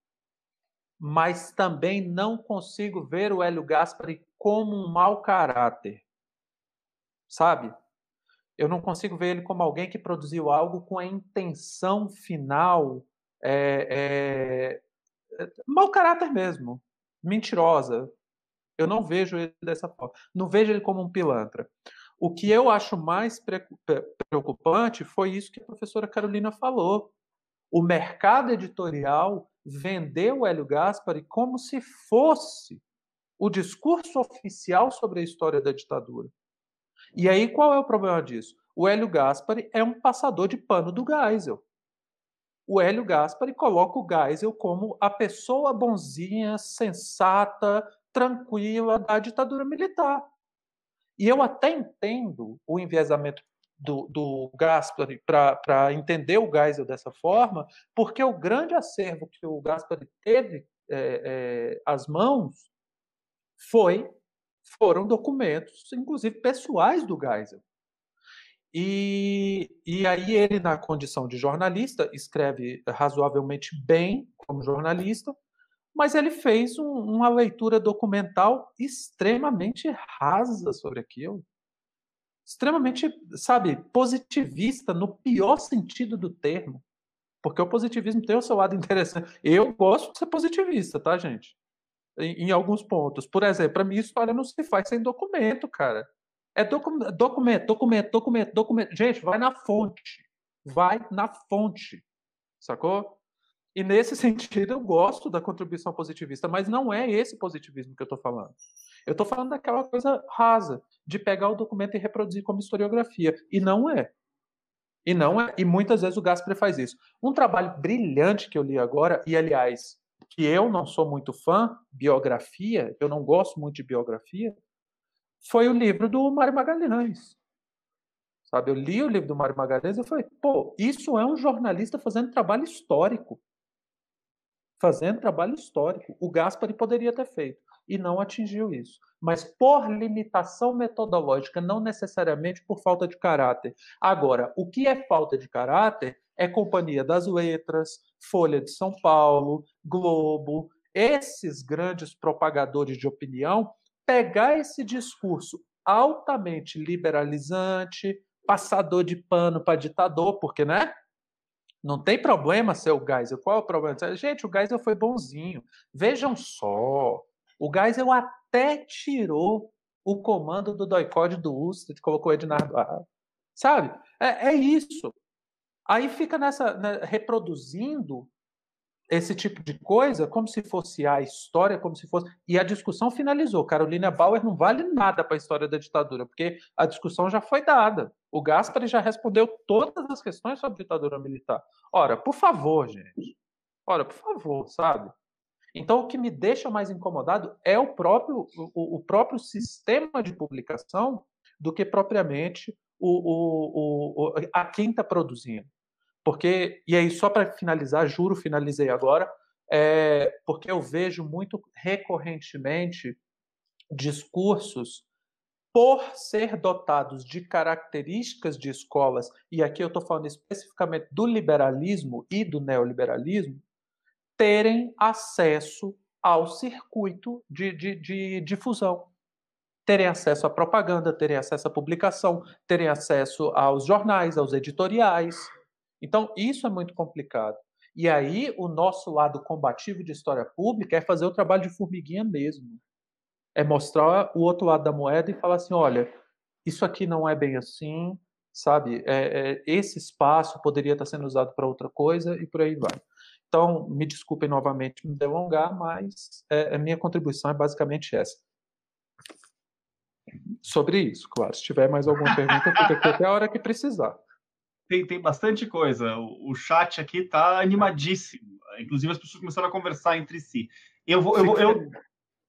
mas também não consigo ver o Hélio Gaspari como um mau caráter. Sabe? eu não consigo ver ele como alguém que produziu algo com a intenção final é, é, mau caráter mesmo, mentirosa. Eu não vejo ele dessa forma. Não vejo ele como um pilantra. O que eu acho mais preocupante foi isso que a professora Carolina falou. O mercado editorial vendeu o Hélio Gaspari como se fosse o discurso oficial sobre a história da ditadura. E aí qual é o problema disso? O Hélio Gaspari é um passador de pano do Geisel. O Hélio Gaspari coloca o Geisel como a pessoa bonzinha, sensata, tranquila da ditadura militar. E eu até entendo o enviesamento do, do Gaspari para entender o Geisel dessa forma, porque o grande acervo que o Gaspari teve é, é, às mãos foi foram documentos, inclusive pessoais do Geisel. E, e aí ele, na condição de jornalista, escreve razoavelmente bem como jornalista, mas ele fez um, uma leitura documental extremamente rasa sobre aquilo. Extremamente, sabe, positivista no pior sentido do termo. Porque o positivismo tem o seu lado interessante. Eu gosto de ser positivista, tá, gente? em, em alguns pontos. Por exemplo, para mim, história não se faz sem documento, cara. É documento, documento, documento, documento, documento. Gente, vai na fonte. Vai na fonte. Sacou? E nesse sentido, eu gosto da contribuição positivista, mas não é esse positivismo que eu estou falando. Eu estou falando daquela coisa rasa, de pegar o documento e reproduzir como historiografia. E não é. E não é. E muitas vezes o Gaspar faz isso. Um trabalho brilhante que eu li agora, e aliás, que eu não sou muito fã, biografia, eu não gosto muito de biografia, foi o livro do Mário Magalhães. Sabe, eu li o livro do Mário Magalhães e falei, pô, isso é um jornalista fazendo trabalho histórico. Fazendo trabalho histórico. O Gaspari poderia ter feito e não atingiu isso. Mas por limitação metodológica, não necessariamente por falta de caráter. Agora, o que é falta de caráter é Companhia das Letras, Folha de São Paulo, Globo, esses grandes propagadores de opinião, pegar esse discurso altamente liberalizante, passador de pano para ditador, porque, né? Não tem problema ser o Geisel. Qual é o problema? Gente, o Geisel foi bonzinho. Vejam só. O Geisel até tirou o comando do doicode do Ustra e colocou Ednardo Arra. Sabe? É, é, isso. Aí fica nessa né, reproduzindo esse tipo de coisa como se fosse a história, como se fosse. E a discussão finalizou. Carolina Bauer não vale nada para a história da ditadura, porque a discussão já foi dada. O Gaspari já respondeu todas as questões sobre ditadura militar. Ora, por favor, gente. Ora, por favor, sabe? Então, o que me deixa mais incomodado é o próprio, o, o próprio sistema de publicação do que propriamente o, o, o a quem está produzindo. Porque, e aí, só para finalizar, juro, finalizei agora, é, porque eu vejo muito recorrentemente discursos por ser dotados de características de escolas, e aqui eu estou falando especificamente do liberalismo e do neoliberalismo, terem acesso ao circuito de, de, de difusão. Terem acesso à propaganda, terem acesso à publicação, terem acesso aos jornais, aos editoriais. Então, isso é muito complicado. E aí, o nosso lado combativo de história pública é fazer o trabalho de formiguinha mesmo. É mostrar o outro lado da moeda e falar assim: olha, isso aqui não é bem assim, sabe? É, é, esse espaço poderia estar sendo usado para outra coisa e por aí vai. Então, me desculpem novamente me delongar, mas é, a minha contribuição é basicamente essa. Sobre isso, claro. Se tiver mais alguma pergunta, fica aqui até a hora que precisar tem, tem bastante coisa. O, o chat aqui está animadíssimo. Inclusive, as pessoas começaram a conversar entre si. Eu, vou, eu, vou, eu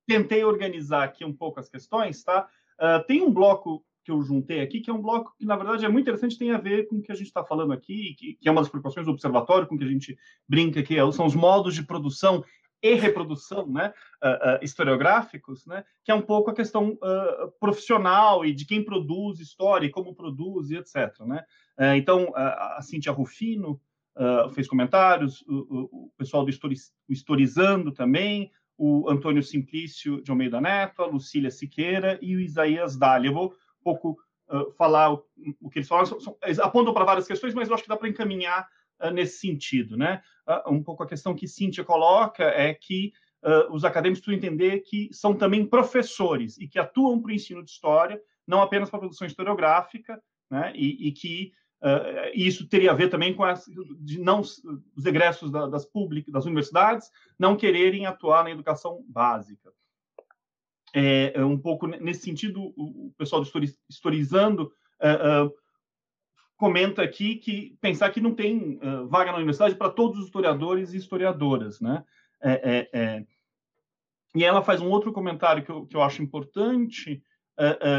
tentei organizar aqui um pouco as questões, tá? Uh, tem um bloco que eu juntei aqui, que é um bloco que, na verdade, é muito interessante, tem a ver com o que a gente está falando aqui, que, que, é uma das preocupações do observatório, com que a gente brinca aqui, é, são os modos de produção e reprodução né, uh, uh, historiográficos, né, que é um pouco a questão uh, profissional e de quem produz história e como produz e etc. Né? então, a Cintia Rufino fez comentários, o, o, pessoal do Historizando também, o Antônio Simplício de Almeida Neto, a Lucília Siqueira e o Isaías Dália. Eu vou pouco falar o, o, que eles falaram, são, são, eles apontam para várias questões, mas eu acho que dá para encaminhar nesse sentido. Né? Uh, um pouco a questão que Cíntia coloca é que uh, os acadêmicos precisam entender que são também professores e que atuam para o ensino de história, não apenas para a produção historiográfica, né? e, e que Uh, isso teria a ver também com as, de não, os egressos da, das públicas, das universidades, não quererem atuar na educação básica. É, é um pouco nesse sentido, o, pessoal do Historizando uh, uh, comenta aqui que pensar que não tem vaga na universidade para todos os historiadores e historiadoras, né? É, é, é... E ela faz um outro comentário que eu, que eu acho importante,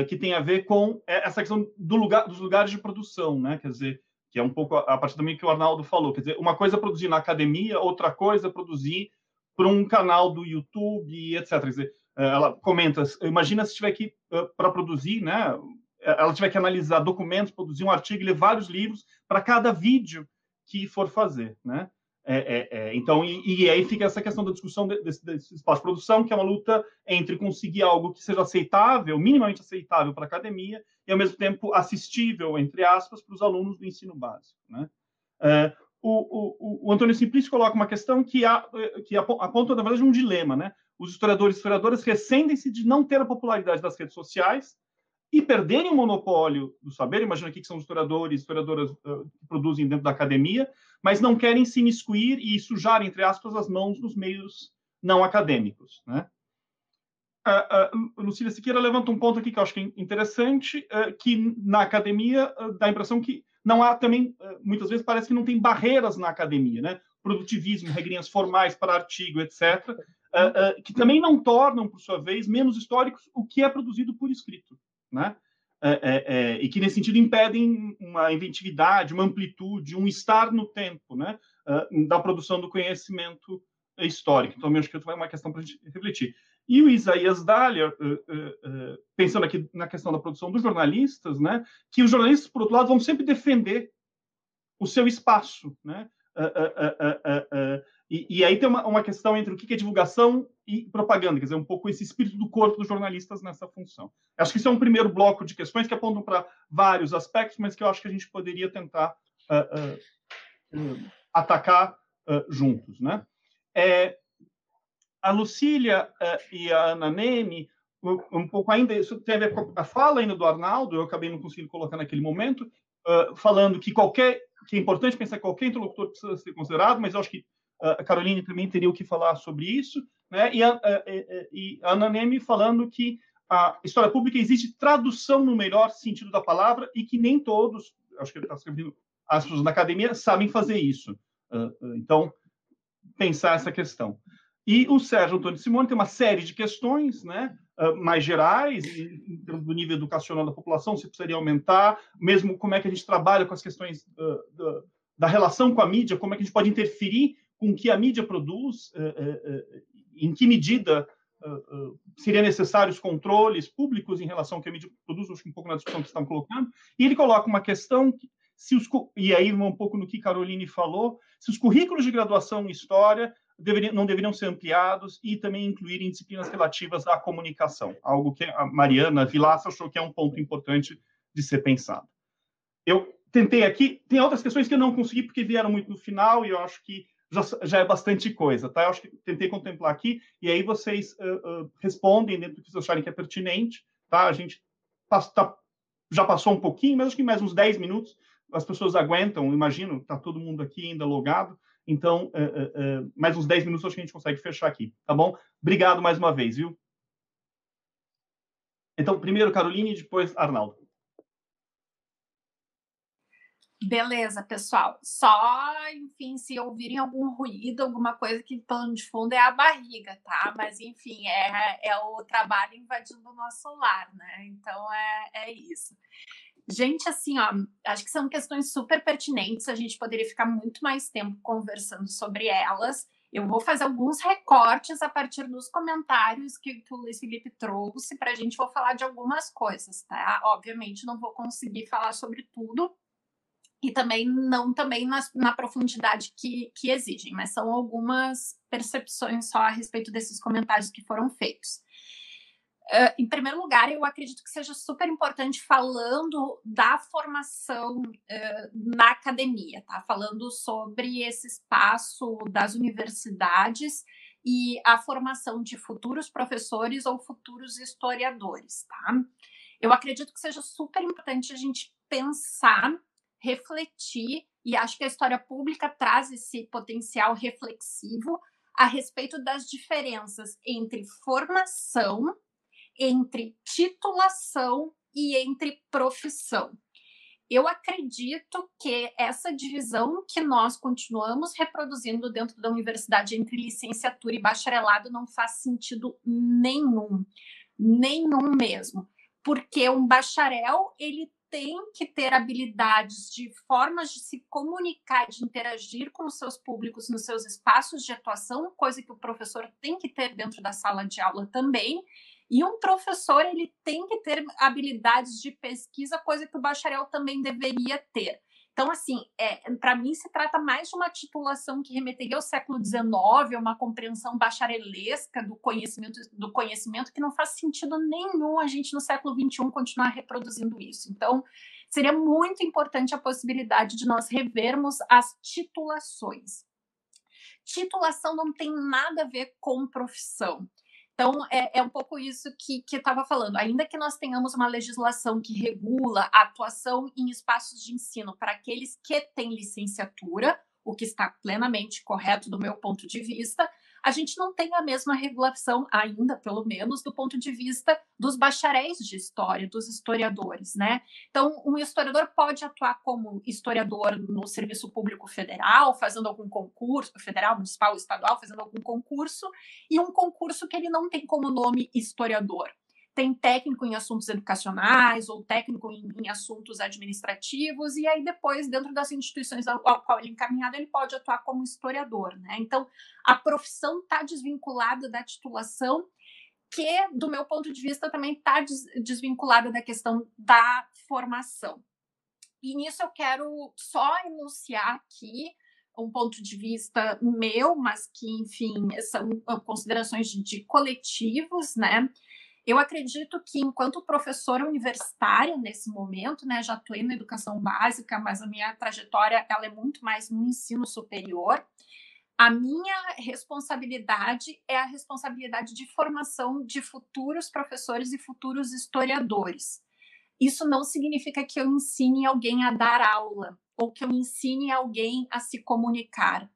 que tem a ver com essa questão do lugar, dos lugares de produção, né? Quer dizer, que é um pouco a, a partir também que o Arnaldo falou, quer dizer, uma coisa é produzir na academia, outra coisa é produzir para um canal do YouTube, etc. Quer dizer, ela comenta, imagina se tiver que para produzir, né? ela tiver que analisar documentos, produzir um artigo ler vários livros para cada vídeo que for fazer, né? É, é, é. Então, e, e, aí fica essa questão da discussão desse, desse, espaço de produção, que é uma luta entre conseguir algo que seja aceitável, minimamente aceitável para a academia, e ao mesmo tempo assistível, entre aspas, para os alunos do ensino básico. Né? É, o, o, o, Antônio Simplício coloca uma questão que, há, que aponta, na verdade, um dilema. Né? Os historiadores e historiadoras ressentem-se de não ter a popularidade das redes sociais e perderem o monopólio do saber, imagina aqui que são historiadores, historiadoras uh, que produzem dentro da academia, mas não querem se miscuir e sujar, entre aspas, as mãos nos meios não acadêmicos. Né? Uh, Lucília Siqueira levanta um ponto aqui que eu acho que é interessante, que na academia dá a impressão que não há também, muitas vezes parece que não tem barreiras na academia, né? Produtivismo, regrinhas formais para artigo, etc., que também não tornam, por sua vez, menos históricos o que é produzido por escrito né? É, é, é, e que, nesse sentido, impedem uma inventividade, uma amplitude, um estar no tempo né? Uh, da produção do conhecimento histórico. Então, acho que é uma questão para a gente refletir. E o Isaías Dahlia, uh, uh, pensando aqui na questão da produção dos jornalistas, né? que os jornalistas, por outro lado, vão sempre defender o seu espaço, né? E, e, aí tem uma, uma, questão entre o que é divulgação e propaganda, quer dizer, um pouco esse espírito do corpo dos jornalistas nessa função. Acho que isso é um primeiro bloco de questões que apontam para vários aspectos, mas que eu acho que a gente poderia tentar uh, uh, atacar uh, juntos. Né? É, a Lucília e a Ana Neme, um pouco ainda, isso tem a ver com a fala ainda do Arnaldo, eu acabei não conseguindo colocar naquele momento, falando que qualquer que é importante pensar que qualquer interlocutor precisa ser considerado, mas eu acho que a Caroline também teria o que falar sobre isso, né? E a, a, e a falando que a história pública existe tradução no melhor sentido da palavra e que nem todos, acho que ele está escrevendo, as pessoas na academia sabem fazer isso. Então, pensar essa questão. E o Sérgio Antônio Simone tem uma série de questões, né? mais gerais, em termos do nível educacional da população, se precisaria aumentar, mesmo como é que a gente trabalha com as questões da relação com a mídia, como é que a gente pode interferir com que a mídia produz, uh, em que medida seria necessários controles públicos em relação ao que a mídia produz, acho que um pouco na discussão que estão colocando, e ele coloca uma questão que, se os, e aí um pouco no que Caroline falou, se os currículos de graduação em História deveriam, não deveriam ser ampliados e também incluírem disciplinas relativas à comunicação, algo que a Mariana Vilaça achou que é um ponto importante de ser pensado. Eu tentei aqui, tem outras questões que eu não consegui porque vieram muito no final e eu acho que já, já é bastante coisa, tá? Eu acho que tentei contemplar aqui e aí vocês uh, uh, respondem dentro do que vocês acharem que é pertinente, tá? A gente tá, já passou um pouquinho, mas acho que mais uns 10 minutos as pessoas aguentam, imagino, está todo mundo aqui ainda logado, então, uh, mais uns 10 minutos acho que a gente consegue fechar aqui, tá bom? Obrigado mais uma vez, viu? Então, primeiro Caroline e depois Arnaldo. Beleza, pessoal. Só, enfim, se ouvirem algum ruído, alguma coisa que plano de fundo é a barriga, tá? Mas, enfim, é, é o trabalho invadindo o nosso lar, né? Então, é, é isso. Gente, assim, ó, acho que são questões super pertinentes, a gente poderia ficar muito mais tempo conversando sobre elas. Eu vou fazer alguns recortes a partir dos comentários que, que o Luiz Felipe trouxe para a gente. Vou falar de algumas coisas, tá? Obviamente, não vou conseguir falar sobre tudo e também não também na, na profundidade que, que exigem, mas são algumas percepções só a respeito desses comentários que foram feitos. Uh, em primeiro lugar, eu acredito que seja super importante falando da formação uh, na academia, tá? Falando sobre esse espaço das universidades e a formação de futuros professores ou futuros historiadores, tá? Eu acredito que seja super importante a gente pensar, refletir, e acho que a história pública traz esse potencial reflexivo a respeito das diferenças entre formação entre titulação e entre profissão. Eu acredito que essa divisão que nós continuamos reproduzindo dentro da universidade entre licenciatura e bacharelado não faz sentido nenhum, nenhum mesmo, porque um bacharel ele tem que ter habilidades de formas de se comunicar, de interagir com os seus públicos nos seus espaços de atuação, coisa que o professor tem que ter dentro da sala de aula também, e um professor ele tem que ter habilidades de pesquisa, coisa que o bacharel também deveria ter. Então, assim, é, para mim se trata mais de uma titulação que remeteria ao século XIX, uma compreensão bacharelesca do conhecimento, do conhecimento que não faz sentido nenhum a gente no século XXI continuar reproduzindo isso. Então, seria muito importante a possibilidade de nós revermos as titulações. Titulação não tem nada a ver com profissão. Então, é, é um pouco isso que, que eu estava falando. Ainda que nós tenhamos uma legislação que regula a atuação em espaços de ensino para aqueles que têm licenciatura, o que está plenamente correto do meu ponto de vista, a gente não tem a mesma regulação ainda, pelo menos, do ponto de vista dos bacharéis de história, dos historiadores, né? Então, um historiador pode atuar como historiador no serviço público federal, fazendo algum concurso, federal, municipal, estadual, fazendo algum concurso, e um concurso que ele não tem como nome historiador tem técnico em assuntos educacionais ou técnico em, em, assuntos administrativos, e aí depois, dentro das instituições ao, qual ele é encaminhado, ele pode atuar como historiador. Né? Então, a profissão está desvinculada da titulação, que, do meu ponto de vista, também está des, desvinculada da questão da formação. E nisso eu quero só enunciar aqui um ponto de vista meu, mas que, enfim, são considerações de, de coletivos, né? Eu acredito que, enquanto professora universitária nesse momento, né, já atuei na educação básica, mas a minha trajetória ela é muito mais no ensino superior. A minha responsabilidade é a responsabilidade de formação de futuros professores e futuros historiadores. Isso não significa que eu ensine alguém a dar aula ou que eu ensine alguém a se comunicar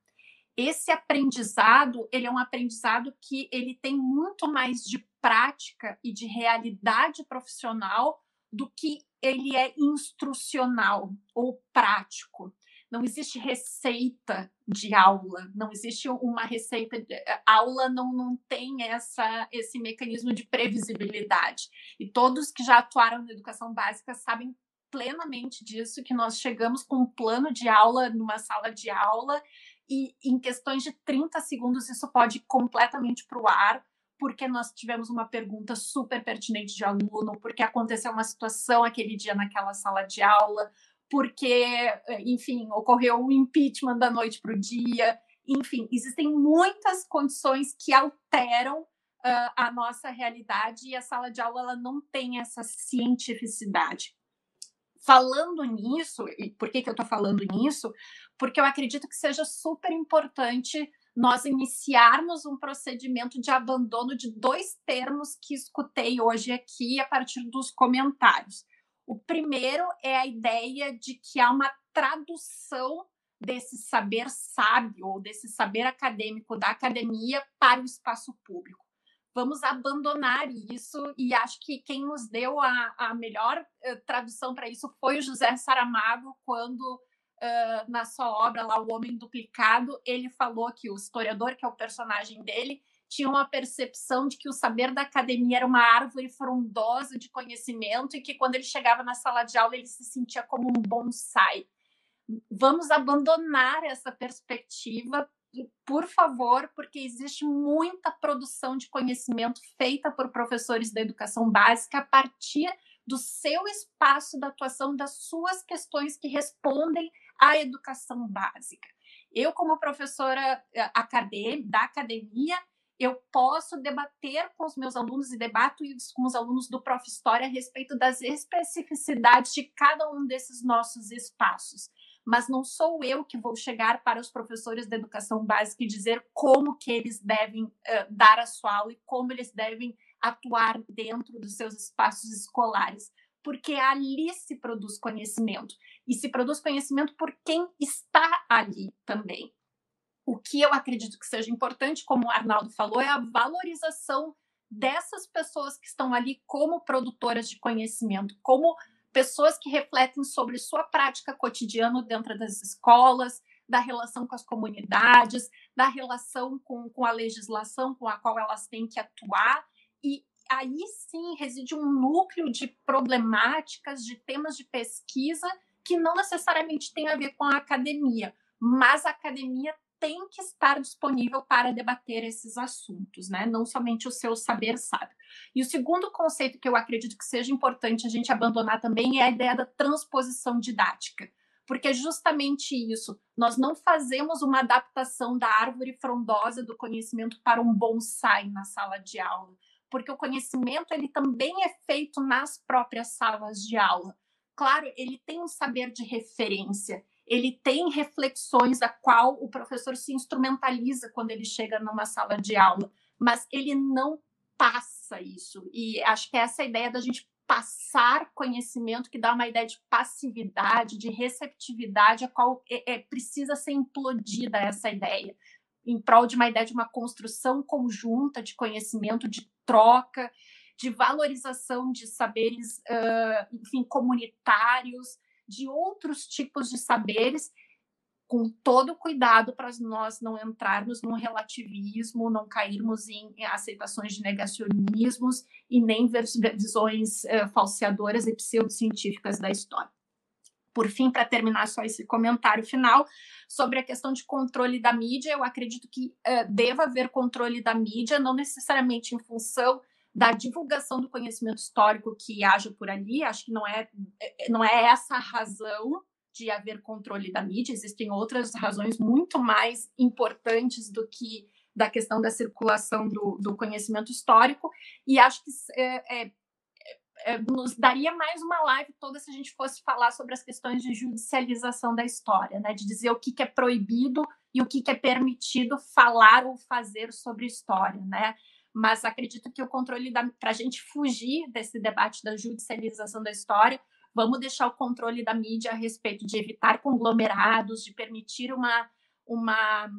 esse aprendizado, ele é um aprendizado que ele tem muito mais de prática e de realidade profissional do que ele é instrucional ou prático. Não existe receita de aula, não existe uma receita de eh, aula não, não tem essa esse mecanismo de previsibilidade. E todos que já atuaram na educação básica sabem plenamente disso que nós chegamos com um plano de aula numa sala de aula e em questões de 30 segundos isso pode ir completamente para o ar, porque nós tivemos uma pergunta super pertinente de aluno, porque aconteceu uma situação aquele dia naquela sala de aula, porque, enfim, ocorreu um impeachment da noite para o dia. Enfim, existem muitas condições que alteram uh, a nossa realidade e a sala de aula ela não tem essa cientificidade. Falando nisso, e por que, que eu estou falando nisso? Porque eu acredito que seja super importante nós iniciarmos um procedimento de abandono de dois termos que escutei hoje aqui a partir dos comentários. O primeiro é a ideia de que há uma tradução desse saber sábio ou desse saber acadêmico da academia para o espaço público. Vamos abandonar isso e acho que quem nos deu a, a melhor uh, tradução para isso foi o José Saramago quando uh, na sua obra lá, O Homem Duplicado, ele falou que o historiador, que é o personagem dele, tinha uma percepção de que o saber da academia era uma árvore frondosa de conhecimento e que quando ele chegava na sala de aula ele se sentia como um bonsai. Vamos abandonar essa perspectiva, por favor, porque existe muita produção de conhecimento feita por professores da educação básica a partir do seu espaço da atuação, das suas questões que respondem à educação básica. Eu, como professora eh, da academia, eu posso debater com os meus alunos e debato com os alunos do Prof. História a respeito das especificidades de cada um desses nossos espaços. Mas não sou eu que vou chegar para os professores da educação básica e dizer como que eles devem uh, dar a sua aula e como eles devem atuar dentro dos seus espaços escolares porque ali se produz conhecimento. E se produz conhecimento por quem está ali também. O que eu acredito que seja importante, como o Arnaldo falou, é a valorização dessas pessoas que estão ali como produtoras de conhecimento, como pessoas que refletem sobre sua prática cotidiana dentro das escolas, da relação com as comunidades, da relação com, com a legislação com a qual elas têm que atuar. E aí sim reside um núcleo de problemáticas, de temas de pesquisa que não necessariamente tem a ver com a academia, mas a academia tem que estar disponível para debater esses assuntos, né? Não somente o seu saber sabe. E o segundo conceito que eu acredito que seja importante a gente abandonar também é a ideia da transposição didática, porque é justamente isso. Nós não fazemos uma adaptação da árvore frondosa do conhecimento para um bonsai na sala de aula porque o conhecimento ele também é feito nas próprias salas de aula. Claro, ele tem um saber de referência, ele tem reflexões a qual o professor se instrumentaliza quando ele chega numa sala de aula, mas ele não passa isso. E acho que essa é ideia da gente passar conhecimento que dá uma ideia de passividade, de receptividade, a qual é, é, precisa ser implodida essa ideia. Em prol de uma ideia de uma construção conjunta de conhecimento, de troca, de valorização de saberes, uh, enfim, comunitários, de outros tipos de saberes, com todo cuidado para nós não entrarmos num relativismo, não cairmos em aceitações de negacionismos e nem visões uh, falseadoras e pseudocientíficas da história. Por fim, para terminar só esse comentário final sobre a questão de controle da mídia, eu acredito que uh, deva haver controle da mídia, não necessariamente em função da divulgação do conhecimento histórico que haja por ali. Acho que não é, é não é essa a razão de haver controle da mídia. Existem outras razões muito mais importantes do que da questão da circulação do, do conhecimento histórico. E acho que é, é, é, nos daria mais uma live toda se a gente fosse falar sobre as questões de judicialização da história, né? De dizer o que, que é proibido e o que, que é permitido falar ou fazer sobre história, né? Mas acredito que o controle da para a gente fugir desse debate da judicialização da história, vamos deixar o controle da mídia a respeito de evitar conglomerados, de permitir uma uma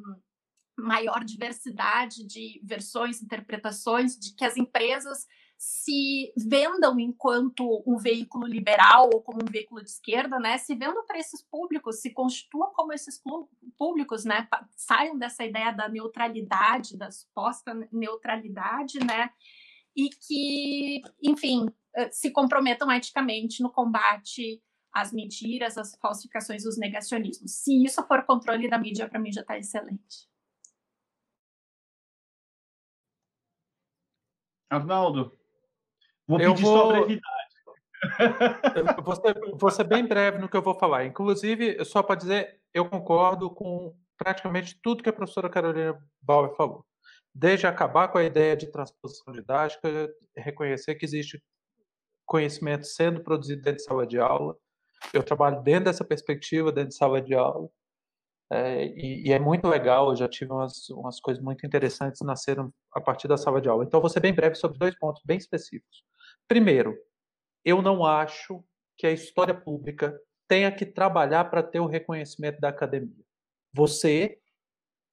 maior diversidade de versões, interpretações, de que as empresas se vendam enquanto um veículo liberal ou como um veículo de esquerda, né? Se vendam para esses públicos, se constituam como esses públicos, né? Saiam dessa ideia da neutralidade, da suposta neutralidade, né? E que, enfim, eh, se comprometam eticamente no combate às mentiras, às falsificações, os negacionismos. Se isso for controle da mídia, para mim já está excelente. Arnaldo, Vou eu pedir vou... sua brevidade. Eu vou ser, vou ser bem breve no que eu vou falar. Inclusive, só para dizer, eu concordo com praticamente tudo que a professora Carolina Bauer falou. Desde acabar com a ideia de transposição didática, reconhecer que existe conhecimento sendo produzido dentro de sala de aula. Eu trabalho dentro dessa perspectiva, dentro de sala de aula. É, e, e, é muito legal, eu já tive umas, umas coisas muito interessantes nasceram a partir da sala de aula. Então, vou ser bem breve sobre dois pontos bem específicos. Primeiro, eu não acho que a história pública tenha que trabalhar para ter o reconhecimento da academia. Você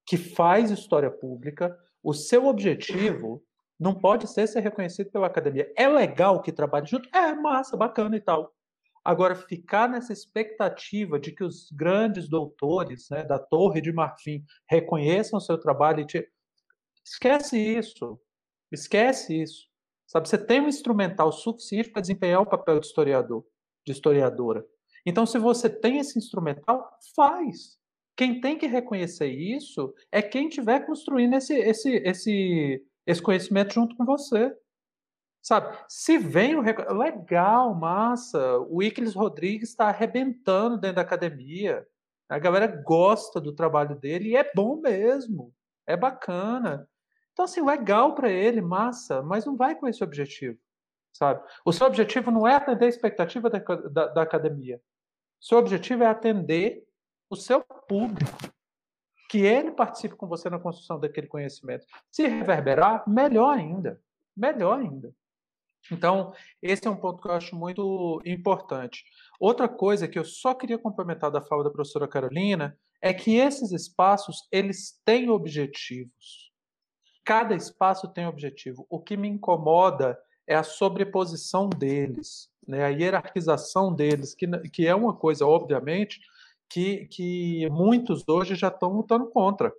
que faz história pública, o seu objetivo não pode ser ser reconhecido pela academia. É legal que trabalhe junto? É, massa, bacana e tal. Agora, ficar nessa expectativa de que os grandes doutores né, da Torre de Marfim reconheçam o seu trabalho e te... Esquece isso. Esquece isso. Sabe, você tem um instrumental suficiente para desempenhar o papel de historiador, de historiadora. Então, se você tem esse instrumental, faz. Quem tem que reconhecer isso é quem estiver construindo esse, esse, esse, esse conhecimento junto com você. Sabe? Se vem o. Legal, massa. O Iclis Rodrigues está arrebentando dentro da academia. A galera gosta do trabalho dele e é bom mesmo. É bacana. Então, assim, legal para ele, massa, mas não vai com esse objetivo, sabe? O seu objetivo não é atender a expectativa da, da, da academia. O seu objetivo é atender o seu público. Que ele participe com você na construção daquele conhecimento. Se reverberar, melhor ainda. Melhor ainda. Então, esse é um ponto que eu acho muito importante. Outra coisa que eu só queria complementar da fala da professora Carolina é que esses espaços, eles têm objetivos cada espaço tem objetivo. O que me incomoda é a sobreposição deles, né? a hierarquização deles, que, que é uma coisa, obviamente, que, que muitos hoje já estão lutando contra.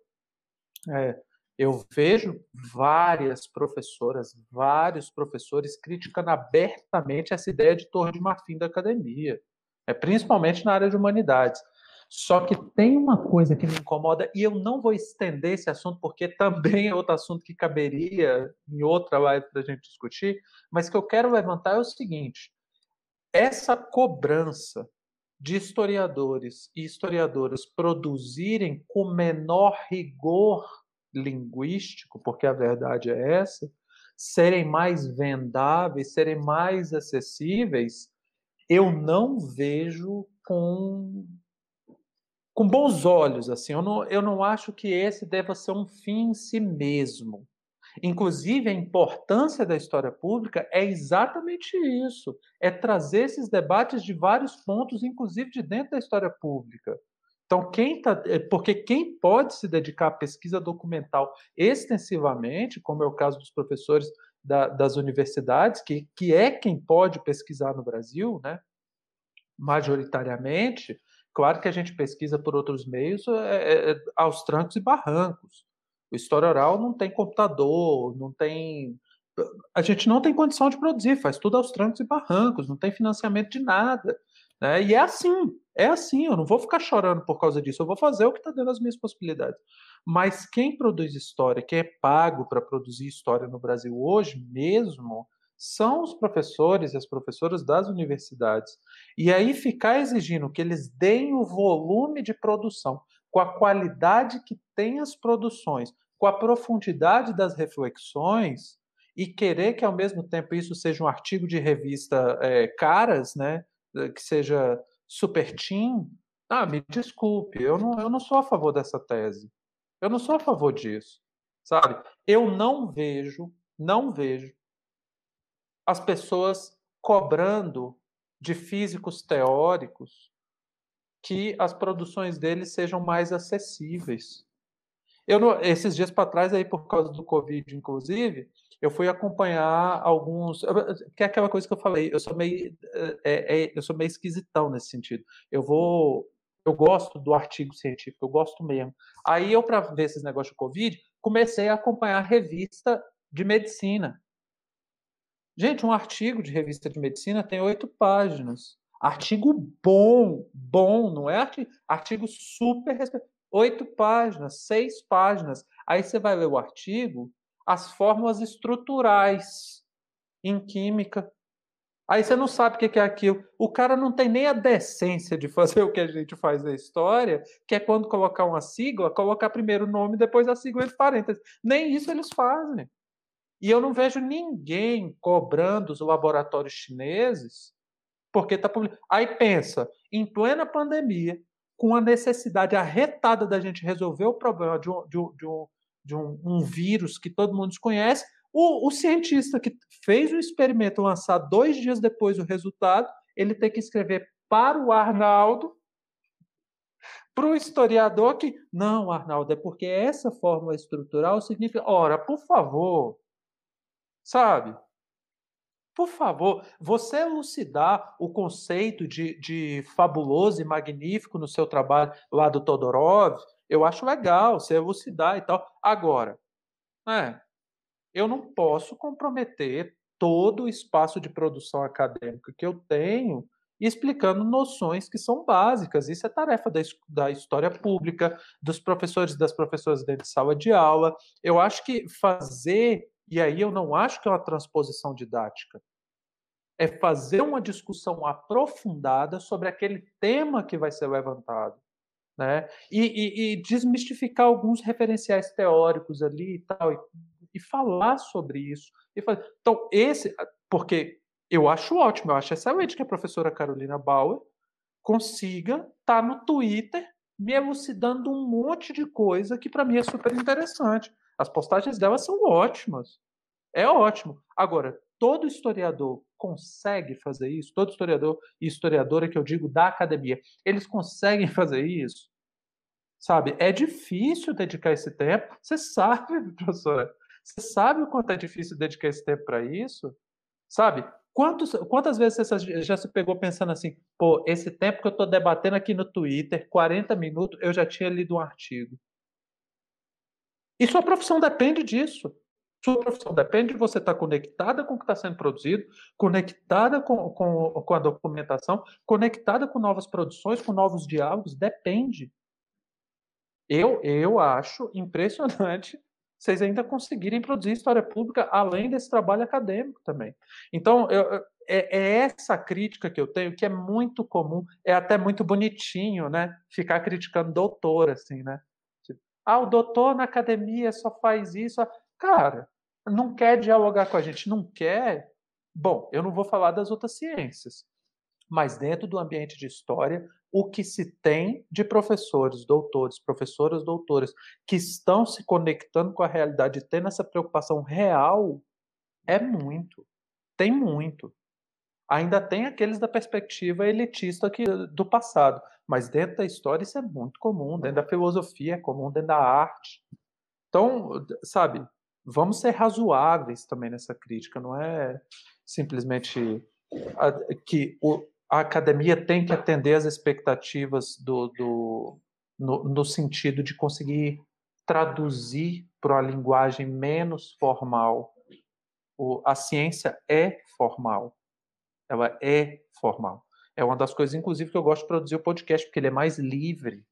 É, eu vejo várias professoras, vários professores criticando abertamente essa ideia de torre de marfim da academia, é, principalmente na área de humanidades. Só que tem uma coisa que me incomoda, e eu não vou estender esse assunto, porque também é outro assunto que caberia em outra live para a gente discutir, mas que eu quero levantar é o seguinte: essa cobrança de historiadores e historiadoras produzirem com menor rigor linguístico, porque a verdade é essa, serem mais vendáveis, serem mais acessíveis, eu não vejo com com bons olhos, assim. Eu não, eu não acho que esse deva ser um fim em si mesmo. Inclusive, a importância da história pública é exatamente isso: é trazer esses debates de vários pontos, inclusive de dentro da história pública. Então, quem tá, é, porque quem pode se dedicar à pesquisa documental extensivamente, como é o caso dos professores da, das universidades, que, que é quem pode pesquisar no Brasil, né, majoritariamente, Claro que a gente pesquisa por outros meios é, é, é, aos trancos e barrancos. O história oral não tem computador, não tem. A gente não tem condição de produzir, faz tudo aos trancos e barrancos, não tem financiamento de nada. Né? E é assim, é assim, eu não vou ficar chorando por causa disso, eu vou fazer o que está dentro das minhas possibilidades. Mas quem produz história, quem é pago para produzir história no Brasil hoje mesmo, são os professores e as professoras das universidades. E aí ficar exigindo que eles deem o volume de produção, com a qualidade que tem as produções, com a profundidade das reflexões, e querer que ao mesmo tempo isso seja um artigo de revista é, caras, né, que seja super team, ah, me desculpe, eu não, eu não sou a favor dessa tese. Eu não sou a favor disso, sabe? Eu não vejo, não vejo as pessoas cobrando de físicos teóricos que as produções deles sejam mais acessíveis. Eu não, esses dias para trás aí por causa do Covid, inclusive, eu fui acompanhar alguns, que é aquela coisa que eu falei, eu sou meio, é, é, eu sou meio esquisitão nesse sentido. Eu vou, eu gosto do artigo científico, eu gosto mesmo. Aí eu para ver esses negócios de Covid, comecei a acompanhar a revista de medicina. Gente, um artigo de revista de medicina tem oito páginas. Artigo bom, bom, não é artigo, artigo super oito páginas, seis páginas. Aí você vai ler o artigo, as fórmulas estruturais em química. Aí você não sabe o que é aquilo. O cara não tem nem a decência de fazer o que a gente faz na história, que é quando colocar uma sigla, colocar primeiro o nome, depois a sigla entre parênteses. Nem isso eles fazem. E eu não vejo ninguém cobrando os laboratórios chineses porque está publicando. Aí pensa, em plena pandemia, com a necessidade arretada da gente resolver o problema de um, de um, de um, de um, um vírus que todo mundo desconhece, o, o, cientista que fez o experimento lançar dois dias depois o resultado, ele tem que escrever para o Arnaldo, para o historiador que, não, Arnaldo, é porque essa fórmula estrutural significa, ora, por favor, sabe? Por favor, você elucidar o conceito de, de fabuloso e magnífico no seu trabalho lá do Todorov, eu acho legal, você elucidar e tal. Agora, é, eu não posso comprometer todo o espaço de produção acadêmica que eu tenho explicando noções que são básicas. Isso é tarefa da, da história pública, dos professores e das professoras dentro de sala de aula. Eu acho que fazer e aí eu não acho que é uma transposição didática. É fazer uma discussão aprofundada sobre aquele tema que vai ser levantado. Né? E, e, e desmistificar alguns referenciais teóricos ali e tal, e, e falar sobre isso. Fazer... Então, esse, porque eu acho ótimo, eu acho excelente que a professora Carolina Bauer consiga estar tá no Twitter me elucidando um monte de coisa que para mim é super interessante. As postagens dela são ótimas. É ótimo. Agora, todo historiador consegue fazer isso? Todo historiador e historiadora que eu digo da academia, eles conseguem fazer isso? Sabe? É difícil dedicar esse tempo. Você sabe, professora? Você sabe o quanto é difícil dedicar esse tempo para isso? Sabe? Quantos, quantas vezes você já se pegou pensando assim, pô, esse tempo que eu estou debatendo aqui no Twitter, 40 minutos, eu já tinha lido um artigo. E sua profissão depende disso. Sua profissão depende de você estar conectada com o que está sendo produzido, conectada com, com, com a documentação, conectada com novas produções, com novos diálogos, depende. Eu, eu acho impressionante vocês ainda conseguirem produzir história pública além desse trabalho acadêmico também. Então, eu, é, é, essa crítica que eu tenho, que é muito comum, é até muito bonitinho, né? Ficar criticando doutor, assim, né? Ah, o doutor na academia só faz isso. Cara, não quer dialogar com a gente, não quer. Bom, eu não vou falar das outras ciências, mas dentro do ambiente de história, o que se tem de professores, doutores, professoras, doutoras, que estão se conectando com a realidade, tendo essa preocupação real, é muito. Tem muito. Ainda tem aqueles da perspectiva elitista que, do passado, mas dentro da história isso é muito comum, dentro da filosofia é comum, dentro da arte. Então, sabe, vamos ser razoáveis também nessa crítica, não é simplesmente a, que o, a academia tem que atender às expectativas do, do no, no, sentido de conseguir traduzir para uma linguagem menos formal. O, a ciência é formal. Ela é formal. É uma das coisas, inclusive, que eu gosto de produzir o podcast, porque ele é mais livre.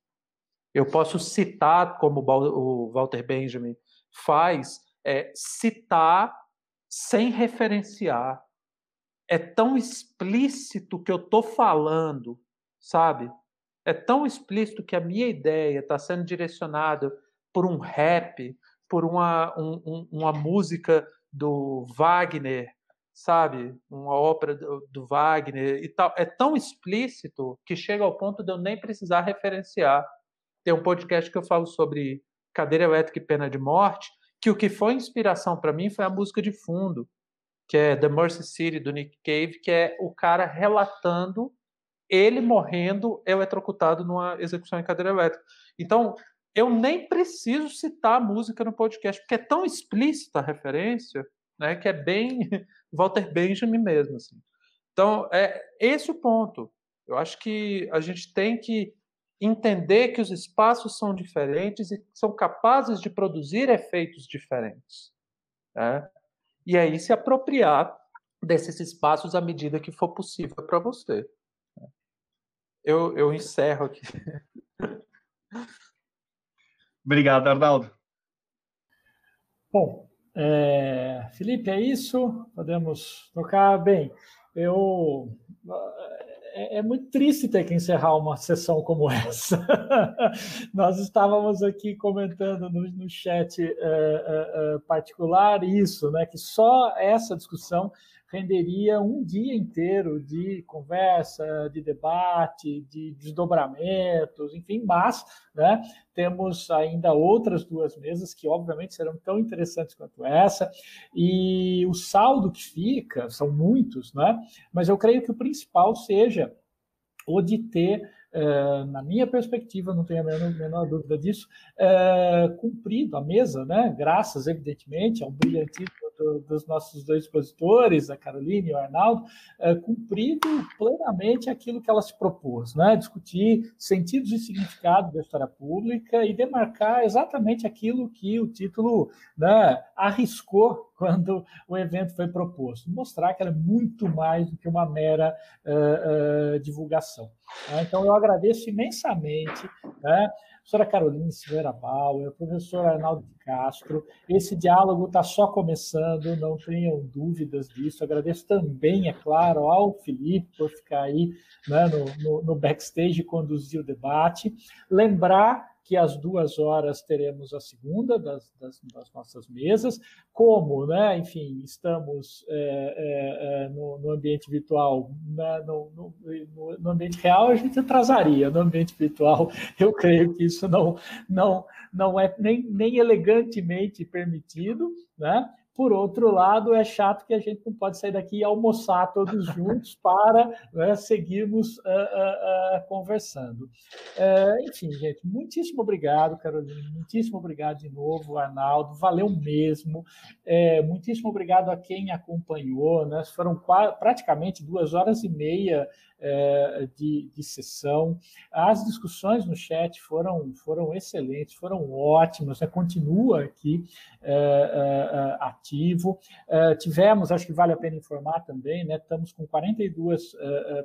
Eu posso citar, como o Walter Benjamin faz, é, citar sem referenciar. É tão explícito que eu estou falando, sabe? É tão explícito que a minha ideia está sendo direcionada por um rap, por uma, um, um, uma música do Wagner, sabe? Uma ópera do, do, Wagner e tal. É tão explícito que chega ao ponto de eu nem precisar referenciar. Tem um podcast que eu falo sobre cadeira elétrica e pena de morte, que o que foi inspiração para mim foi a música de fundo, que é The Mercy City do Nick Cave, que é o cara relatando ele morrendo eletrocutado numa execução em cadeira elétrica. Então, eu nem preciso citar a música no podcast, porque é tão explícita a referência, né, que é bem Walter Benjamin mesmo. Assim. Então, é esse o ponto. Eu acho que a gente tem que entender que os espaços são diferentes e são capazes de produzir efeitos diferentes. Né? E aí se apropriar desses espaços à medida que for possível para você. Eu, eu encerro aqui. Obrigado, Arnaldo. Bom, é, Felipe, é isso? Podemos tocar? Bem, eu é, é, muito triste ter que encerrar uma sessão como essa. Nós estávamos aqui comentando no, no chat é, é, é, particular isso, né? Que só essa discussão renderia um dia inteiro de conversa, de debate, de desdobramentos, enfim, mas né, temos ainda outras duas mesas que, obviamente, serão tão interessantes quanto essa, e o saldo que fica, são muitos, né, mas eu creio que o principal seja o de ter Uh, na minha perspectiva, não tenho a menor, menor dúvida disso, uh, cumprido a mesa, né? graças, evidentemente, ao brilhantismo do, dos nossos dois expositores, a Carolina e o Arnaldo, é, plenamente aquilo que ela se propôs, né? discutir sentidos e significados da história pública e demarcar exatamente aquilo que o título né, arriscou quando o evento foi proposto, mostrar que ela é muito mais do que uma mera uh, uh, divulgação. Né? Então, eu agradeço imensamente né, professora Carolina Silveira Bauer, professor Arnaldo de Castro. Esse diálogo está só começando, não tenham dúvidas disso. Agradeço também, é claro, ao Felipe por ficar aí né, no, no, no backstage e conduzir o debate. Lembrar que às duas horas teremos a segunda das, das, das nossas mesas. Como, né, enfim, estamos é, é, é no, no, ambiente virtual, né, no, no, no, ambiente real, a gente atrasaria. No ambiente virtual, eu creio que isso não, não, não é nem, nem elegantemente permitido, né? Por outro lado, é chato que a gente não pode sair daqui e almoçar todos juntos para né, seguirmos uh, uh, uh, conversando. enfim, gente, muitíssimo obrigado, Carolina. Muitíssimo obrigado de novo, Arnaldo. Valeu mesmo. É, muitíssimo obrigado a quem acompanhou. Né? Foram praticamente duas horas e meia é, de, de sessão. As discussões no chat foram, foram excelentes, foram ótimas, né? continua aqui é, ativo. tivemos, acho que vale a pena informar também, né? estamos com 42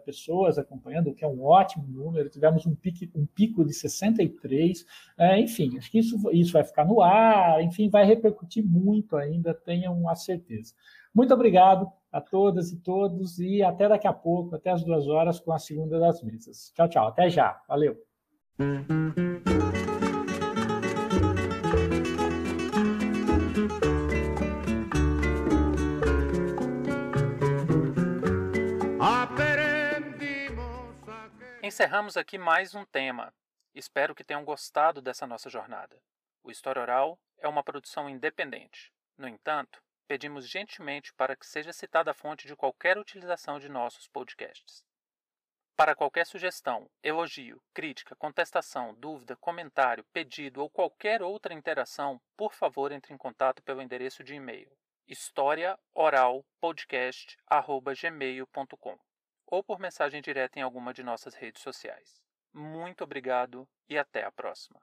pessoas acompanhando, o que é um ótimo número, tivemos um, pique, um pico de 63, enfim, acho que isso, isso vai ficar no ar, enfim, vai repercutir muito ainda, tenham a certeza. Muito obrigado a todas e todos e até daqui a pouco, até as duas horas, com a segunda das mesas. Tchau, tchau. Até já. Valeu. Encerramos aqui mais um tema. Espero que tenham gostado dessa nossa jornada. O História Oral é uma produção independente. No entanto, pedimos gentilmente para que seja citada a fonte de qualquer utilização de nossos podcasts. Para qualquer sugestão, elogio, crítica, contestação, dúvida, comentário, pedido ou qualquer outra interação, por favor entre em contato pelo endereço de e-mail historiaoralpodcast@gmail.com ou por mensagem direta em alguma de nossas redes sociais. Muito obrigado e até a próxima.